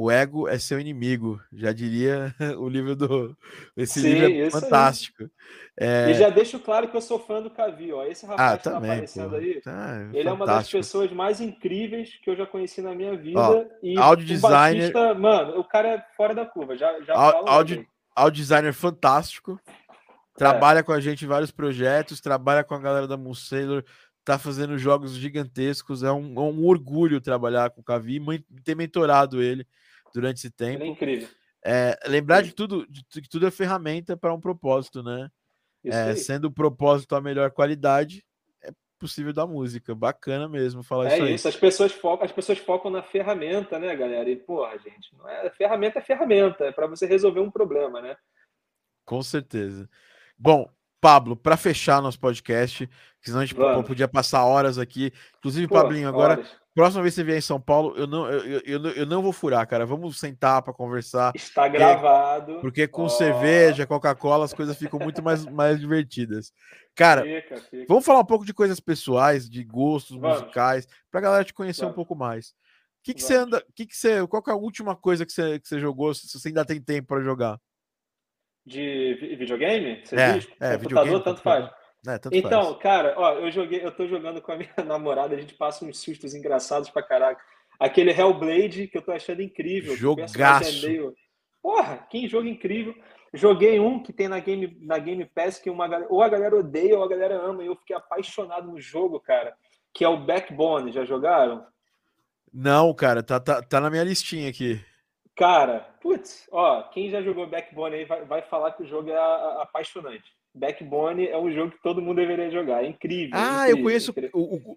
O ego é seu inimigo, já diria o livro do. Esse Sim, livro é fantástico. É... E já deixo claro que eu sou fã do Cavi, ó. Esse rapaz ah, que tá também, aparecendo pô. aí, tá, ele fantástico. é uma das pessoas mais incríveis que eu já conheci na minha vida. Ó, e audio designer. Batista, mano, o cara é fora da curva. Já, já audio, audio designer fantástico. Trabalha é. com a gente em vários projetos, trabalha com a galera da Moon Sailor, tá fazendo jogos gigantescos. É um, um orgulho trabalhar com o Cavi, ter mentorado ele durante esse tempo. Ele é incrível. É, lembrar de tudo, de que tudo é ferramenta para um propósito, né? É, sendo o propósito a melhor qualidade, é possível da música. Bacana mesmo falar é isso. É isso, as pessoas focam, as pessoas focam na ferramenta, né, galera? E porra, gente, não é ferramenta é ferramenta, é para você resolver um problema, né? Com certeza. Bom, Pablo, para fechar nosso podcast, senão a gente Vamos. podia passar horas aqui. Inclusive, Pô, Pablinho, agora horas. Próxima vez que você vier em São Paulo, eu não, eu, eu, eu não vou furar, cara. Vamos sentar para conversar. Está gravado. Porque com oh. cerveja, Coca-Cola, as coisas ficam muito mais, mais divertidas. Cara, fica, fica. vamos falar um pouco de coisas pessoais, de gostos vamos. musicais, para a galera te conhecer vamos. um pouco mais. O que, que você anda. Que que você, qual que é a última coisa que você, que você jogou, se você ainda tem tempo para jogar? De videogame? Você é, diz? é, computador, tanto faz. É, então, faz. cara, ó, eu joguei, eu tô jogando com a minha namorada, a gente passa uns sustos engraçados pra caraca. Aquele Hellblade que eu tô achando incrível. Jogaço. É meio... Porra, que jogo incrível. Joguei um que tem na Game, na Game Pass que uma ou a galera odeia ou a galera ama. E eu fiquei apaixonado no jogo, cara. Que é o Backbone. Já jogaram? Não, cara, tá, tá, tá na minha listinha aqui. Cara, putz, ó, quem já jogou Backbone aí vai, vai falar que o jogo é apaixonante. Backbone é um jogo que todo mundo deveria jogar. É incrível. Ah, incrível, eu conheço. O,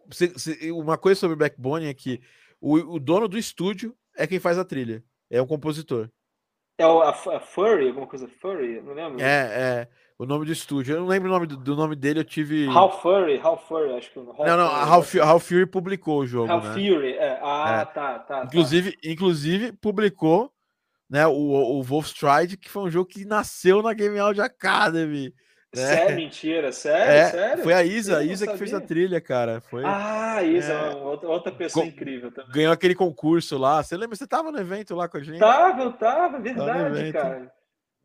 o, uma coisa sobre Backbone é que o, o, dono do estúdio é quem faz a trilha. É o compositor. É o, a, a Furry, alguma coisa Furry? Não lembro. É, é. O nome do estúdio. Eu não lembro o nome do, do nome dele, eu tive. How Furry, How Furry, acho que. How não, não, a How, How Fury publicou o jogo. How né? Fury, é. Ah, é. tá, tá. Inclusive, tá. inclusive publicou né, o, o Wolfstride, que foi um jogo que nasceu na Game Audio Academy. Né? Sério, mentira, sério, é, sério? Foi a Isa, a Isa que fez a trilha, cara. Foi, ah, Isa, é, outra, outra pessoa incrível também. Ganhou aquele concurso lá. Você lembra? Você tava no evento lá com a gente? Tava, eu tava, verdade, cara.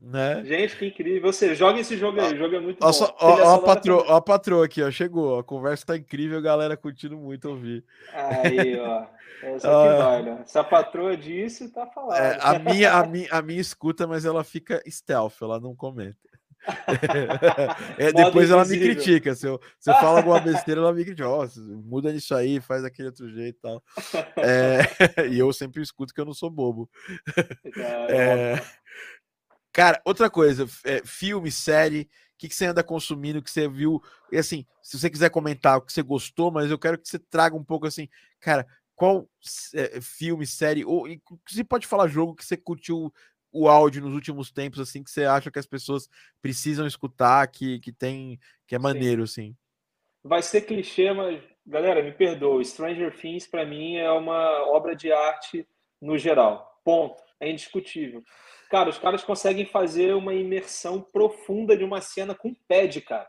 Né? Gente, que incrível. Você joga esse jogo aí, o jogo é muito ó, bom. Só, ó, ó, a patroa, ó, a patroa aqui, ó, chegou. A conversa tá incrível, a galera curtindo muito ouvir. Aí, ó. Essa aqui ah, vai, né? Se a patroa disse, tá falando. É, a, minha, a, minha, a minha escuta, mas ela fica stealth, ela não comenta. é, depois ela me critica. Se eu, se eu falo alguma besteira, ela me critica. Oh, muda nisso aí, faz aquele outro jeito e tal. É, e eu sempre escuto que eu não sou bobo. É, cara, outra coisa, é, filme, série, o que, que você anda consumindo, que você viu? E assim, se você quiser comentar o que você gostou, mas eu quero que você traga um pouco assim, cara, qual é, filme, série, ou você pode falar jogo que você curtiu o áudio nos últimos tempos, assim, que você acha que as pessoas precisam escutar, que, que tem, que é maneiro, Sim. assim? Vai ser clichê, mas, galera, me perdoa, Stranger Things, para mim, é uma obra de arte no geral. Ponto. É indiscutível. Cara, os caras conseguem fazer uma imersão profunda de uma cena com pad, cara.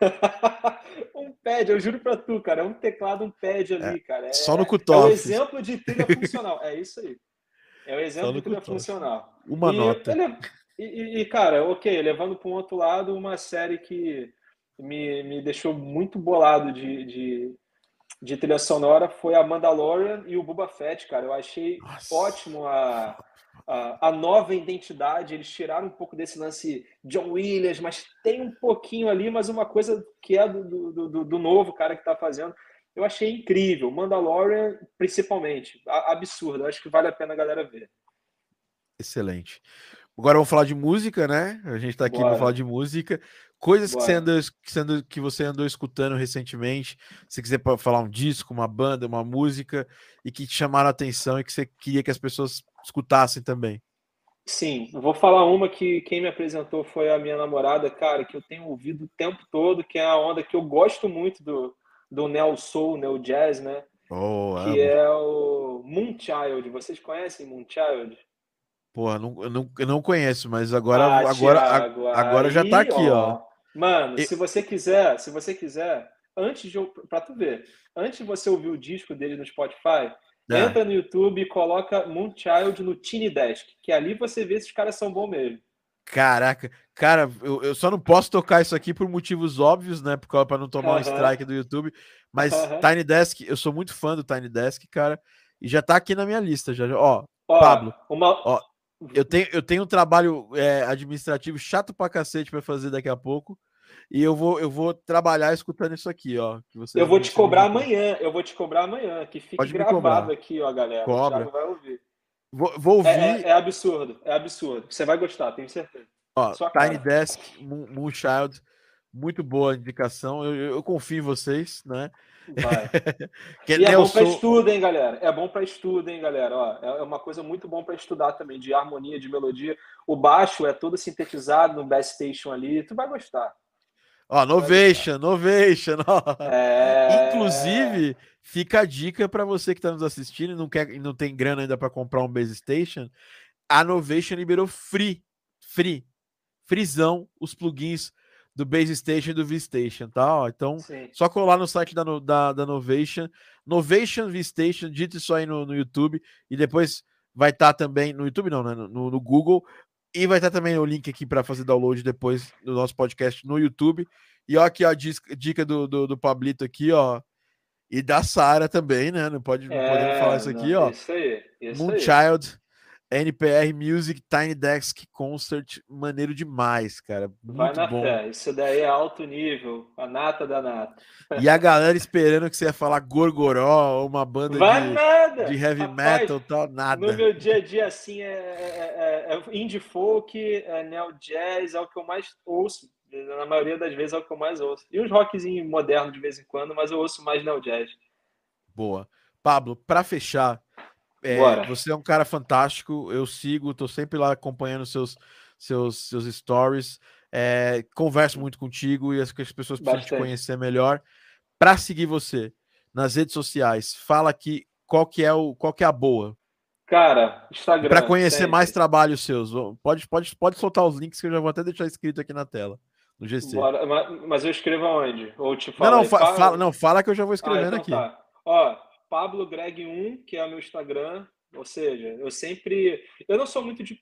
um pad, eu juro pra tu, cara. É um teclado, um pad ali, é, cara. É, só no cutoff. É um exemplo de trilha funcional. É isso aí. É o exemplo de trilha funcional. Uma e, nota. E, e, cara, ok, levando para um outro lado, uma série que me, me deixou muito bolado de, de, de trilha sonora foi a Mandalorian e o Boba Fett, cara. Eu achei Nossa. ótimo a, a, a, nova identidade. Eles tiraram um pouco desse lance John Williams, mas tem um pouquinho ali, mas uma coisa que é do, do, do, do novo cara que está fazendo. Eu achei incrível. Mandalorian, principalmente. Absurdo. Eu acho que vale a pena a galera ver. Excelente. Agora vamos falar de música, né? A gente está aqui para falar de música. Coisas que você, andou, que, você andou, que você andou escutando recentemente. Se quiser falar um disco, uma banda, uma música, e que te chamaram a atenção e que você queria que as pessoas escutassem também. Sim, vou falar uma que quem me apresentou foi a minha namorada, cara, que eu tenho ouvido o tempo todo, que é a onda que eu gosto muito do, do Neo Soul, Neo Jazz, né? Oh, que é o Moonchild. Vocês conhecem Moonchild? Porra, não, eu, não, eu não conheço, mas agora, ah, agora, Thiago, agora aí, já tá aqui, ó. ó. Mano, e... se você quiser, se você quiser, antes de para tu ver, antes de você ouvir o disco dele no Spotify, É. Entra no YouTube e coloca Moonchild no Tiny Desk, que ali você vê se os caras são bons mesmo. Caraca, cara, eu, eu só não posso tocar isso aqui por motivos óbvios, né? Para não tomar um strike do YouTube. Mas Tiny Desk, eu sou muito fã do Tiny Desk, cara, e já tá aqui na minha lista. Já, ó, ó Pablo, uma... ó, eu tenho, eu tenho um trabalho é, administrativo chato pra cacete pra fazer daqui a pouco. E eu vou, eu vou trabalhar escutando isso aqui, ó. Que você eu vou te cobrar amanhã, eu vou te cobrar amanhã, que fique Pode gravado aqui, ó, galera. Cobra. vai ouvir. Vou, vou ouvir. É, é, é, absurdo, é absurdo. Você vai gostar, tenho certeza. Ó, Tiny Desk, Moonchild, muito boa indicação. Eu, eu, eu confio em vocês, né? Vai. e é bom para estudo, hein, galera? É bom para estudo, hein, galera? Ó, é, é uma coisa muito bom para estudar também, de harmonia, de melodia. O baixo é todo sintetizado no Bass Station ali. Tu vai gostar. Ó, Novation, Novation. Ó. É... Inclusive, fica a dica para você que está nos assistindo e não, quer, não tem grana ainda para comprar um Base Station. A Novation liberou free, free, frisão, os plugins do Base Station e do V-Station, tá? Então, Sim. só colar no site da, da, da Novation, Novation V-Station, dito isso aí no, no YouTube, e depois vai estar tá também, no YouTube não, né? No, no Google, e vai estar tá também o link aqui para fazer download depois do nosso podcast no YouTube. E ó, aqui ó, a dica do, do, do Pablito aqui, ó. E da Sara também, né? Não pode é, podemos falar isso aqui, não, ó. Isso aí. Isso Moonchild NPR Music Tiny Desk Concert, maneiro demais, cara. Muito Vai na bom. fé, isso daí é alto nível, a nata da nata. E a galera esperando que você ia falar Gorgoró, uma banda de, de, heavy Rapaz, metal tal, nada. No meu dia a dia, assim, é, é, é, é indie folk, é neo jazz, é o que eu mais ouço. Na maioria das vezes é o que eu mais ouço. E uns rockzinhos modernos de vez em quando, mas eu ouço mais neo jazz. Boa. Pablo, para fechar, é, você é um cara fantástico, eu sigo, tô sempre lá acompanhando seus, seus, seus stories, é, converso muito contigo e as, as pessoas precisam Bastante. te conhecer melhor. Para seguir você nas redes sociais, fala aqui qual que é o qual que é a boa. Cara, Instagram. Para conhecer sempre. mais trabalhos seus, pode, pode, pode soltar os links que eu já vou até deixar escrito aqui na tela. No GC. Bora, mas eu escrevo aonde? Ou te falo não, não, fa fala, não, fala que eu já vou escrevendo ah, então aqui. Tá. Ó, Pablo Greg 1, que é o meu Instagram. Ou seja, eu sempre. Eu não sou muito de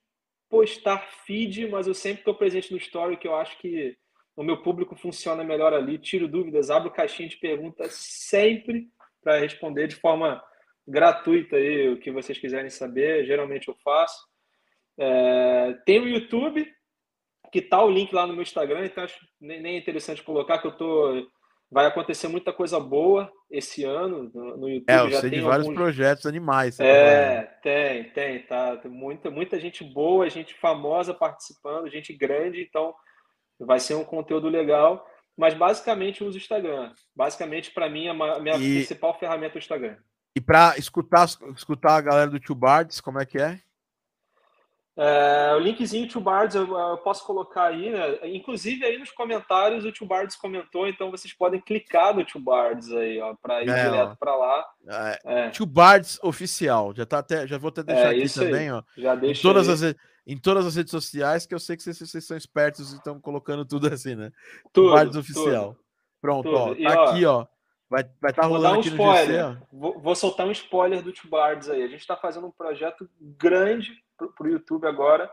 postar feed, mas eu sempre estou presente no story, que eu acho que o meu público funciona melhor ali. Tiro dúvidas, abro caixinha de perguntas sempre para responder de forma gratuita aí o que vocês quiserem saber. Geralmente eu faço. É, tem o YouTube, que tá o link lá no meu Instagram, então acho nem, nem é interessante colocar que eu tô vai acontecer muita coisa boa esse ano no, YouTube. É, eu já sei tem de vários alguns... projetos animais. É, tem, tem, tá. Tem muita, muita gente boa, gente famosa participando, gente grande, então vai ser um conteúdo legal. Mas basicamente uso o Instagram. Basicamente, para mim, a minha e... principal ferramenta é o Instagram. E para escutar, escutar a galera do Tio Bards, como é que é? É, o linkzinho Tio Bards eu, eu, posso colocar aí, né? Inclusive aí nos comentários o Tio Bards comentou, então vocês podem clicar no Tio Bards aí, ó, para ir é, direto para lá. É, é. Tio Bards oficial, já tá até, já vou até deixar é, aqui também, aí. ó. Já deixa em todas as em todas as redes sociais que eu sei que vocês, vocês são espertos e estão colocando tudo assim, né? Tudo, Bards oficial. Tudo, Pronto, tudo. ó, tá e, aqui, ó. Vai estar vai tá rolando um aqui spoiler. no GC, vou, vou, soltar um spoiler do Tio Bards aí. A gente está fazendo um projeto grande para o YouTube agora,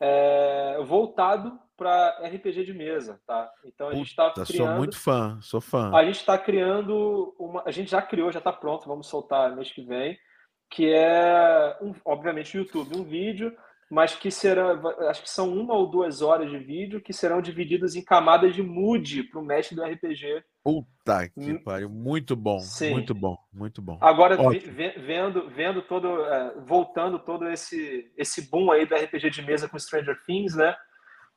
é, voltado para RPG de mesa, tá? Então a gente está criando. Sou muito fã, sou fã. A gente está criando uma. A gente já criou, já está pronto, vamos soltar mês que vem, que é, um, obviamente, o YouTube, um vídeo mas que serão, acho que são uma ou duas horas de vídeo que serão divididas em camadas de mood para o mestre do RPG. Puta que hum. pariu, muito bom, Sim. muito bom, muito bom. Agora vendo, vendo todo, é, voltando todo esse esse boom aí do RPG de mesa com Stranger Things, né?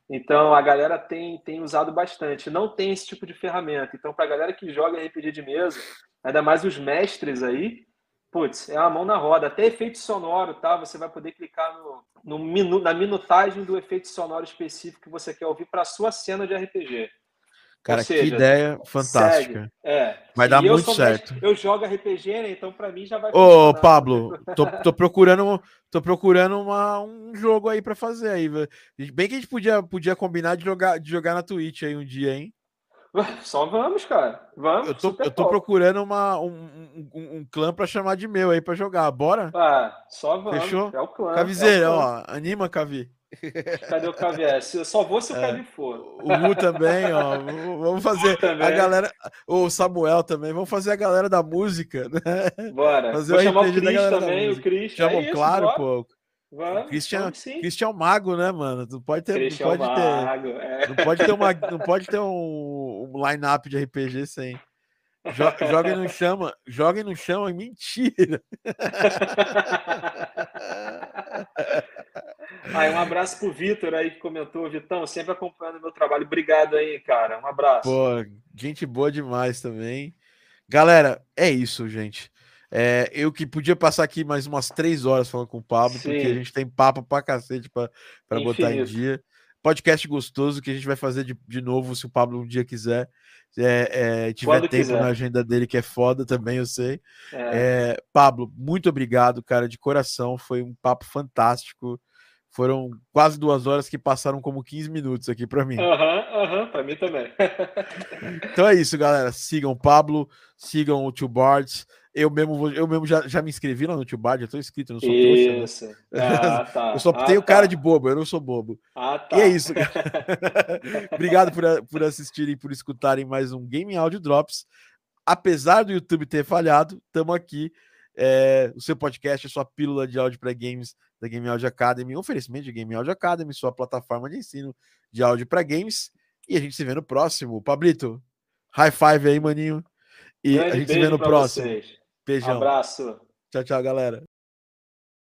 Então a galera tem, tem usado bastante. Não tem esse tipo de ferramenta. Então para a galera que joga RPG de mesa, ainda mais os mestres aí, putz, é uma mão na roda. Até efeito sonoro, tá? Você vai poder clicar no, no minu, na minutagem do efeito sonoro específico que você quer ouvir para a sua cena de RPG. Cara, seja, que ideia fantástica. É. Vai dar muito certo. eu jogo RPG, né? Então para mim já vai. Ô, Pablo, tô, tô, procurando, tô procurando uma, um jogo aí para fazer aí. Bem que a gente podia, podia combinar de jogar, de jogar na Twitch aí um dia, hein? Só vamos, cara. Vamos. Eu tô, eu tô procurando uma, um, um, um clã pra chamar de meu aí pra jogar. Bora? Ah, só vamos. Fechou? É o clã. Cavizeira, é o clã. ó. Anima, Cavi. Cadê o Cavi? É, só vou se o é. Cavi for. O Mu também, ó. Vamos fazer a galera. O Samuel também. Vamos fazer a galera da música, né? Bora. Fazer vou o chamar o Cris também. O Cris. Chamou, é claro, pô. Vamos, Christian, Christian é Mago, né, mano? Não pode ter, Christian não pode Mago, ter, é. não pode ter uma, não pode ter um, um line-up de RPG sem. Joguem no chama, joguem no chama, mentira. Aí, um abraço pro Vitor aí que comentou, Vitão, sempre acompanhando o meu trabalho. Obrigado aí, cara. Um abraço. Pô, gente boa demais também. Galera, é isso, gente. É, eu que podia passar aqui mais umas três horas falando com o Pablo, Sim. porque a gente tem papo pra cacete pra, pra botar em dia. Podcast gostoso que a gente vai fazer de, de novo se o Pablo um dia quiser. É, é, tiver Quando tempo quiser. na agenda dele, que é foda também, eu sei. É. é. Pablo, muito obrigado, cara, de coração. Foi um papo fantástico. Foram quase duas horas que passaram como 15 minutos aqui para mim. Aham, uhum, aham, uhum, para mim também. então é isso, galera. Sigam o Pablo, sigam o Two Bards. Eu mesmo, eu mesmo já, já me inscrevi lá no Tio Bard, já tô inscrito, eu não sou isso. trouxa. Né? Ah, tá. Eu só ah, tenho tá. cara de bobo, eu não sou bobo. Ah, tá. E é isso. Obrigado por, por assistirem, por escutarem mais um Game Audio Drops. Apesar do YouTube ter falhado, estamos aqui. É, o seu podcast, a sua pílula de áudio para games da Game Audio Academy, oferecimento de Game Audio Academy, sua plataforma de ensino de áudio para games. E a gente se vê no próximo. Pablito, high five aí, maninho. E Grande a gente se vê no próximo. Vocês. Beijão. Abraço. Tchau, tchau, galera.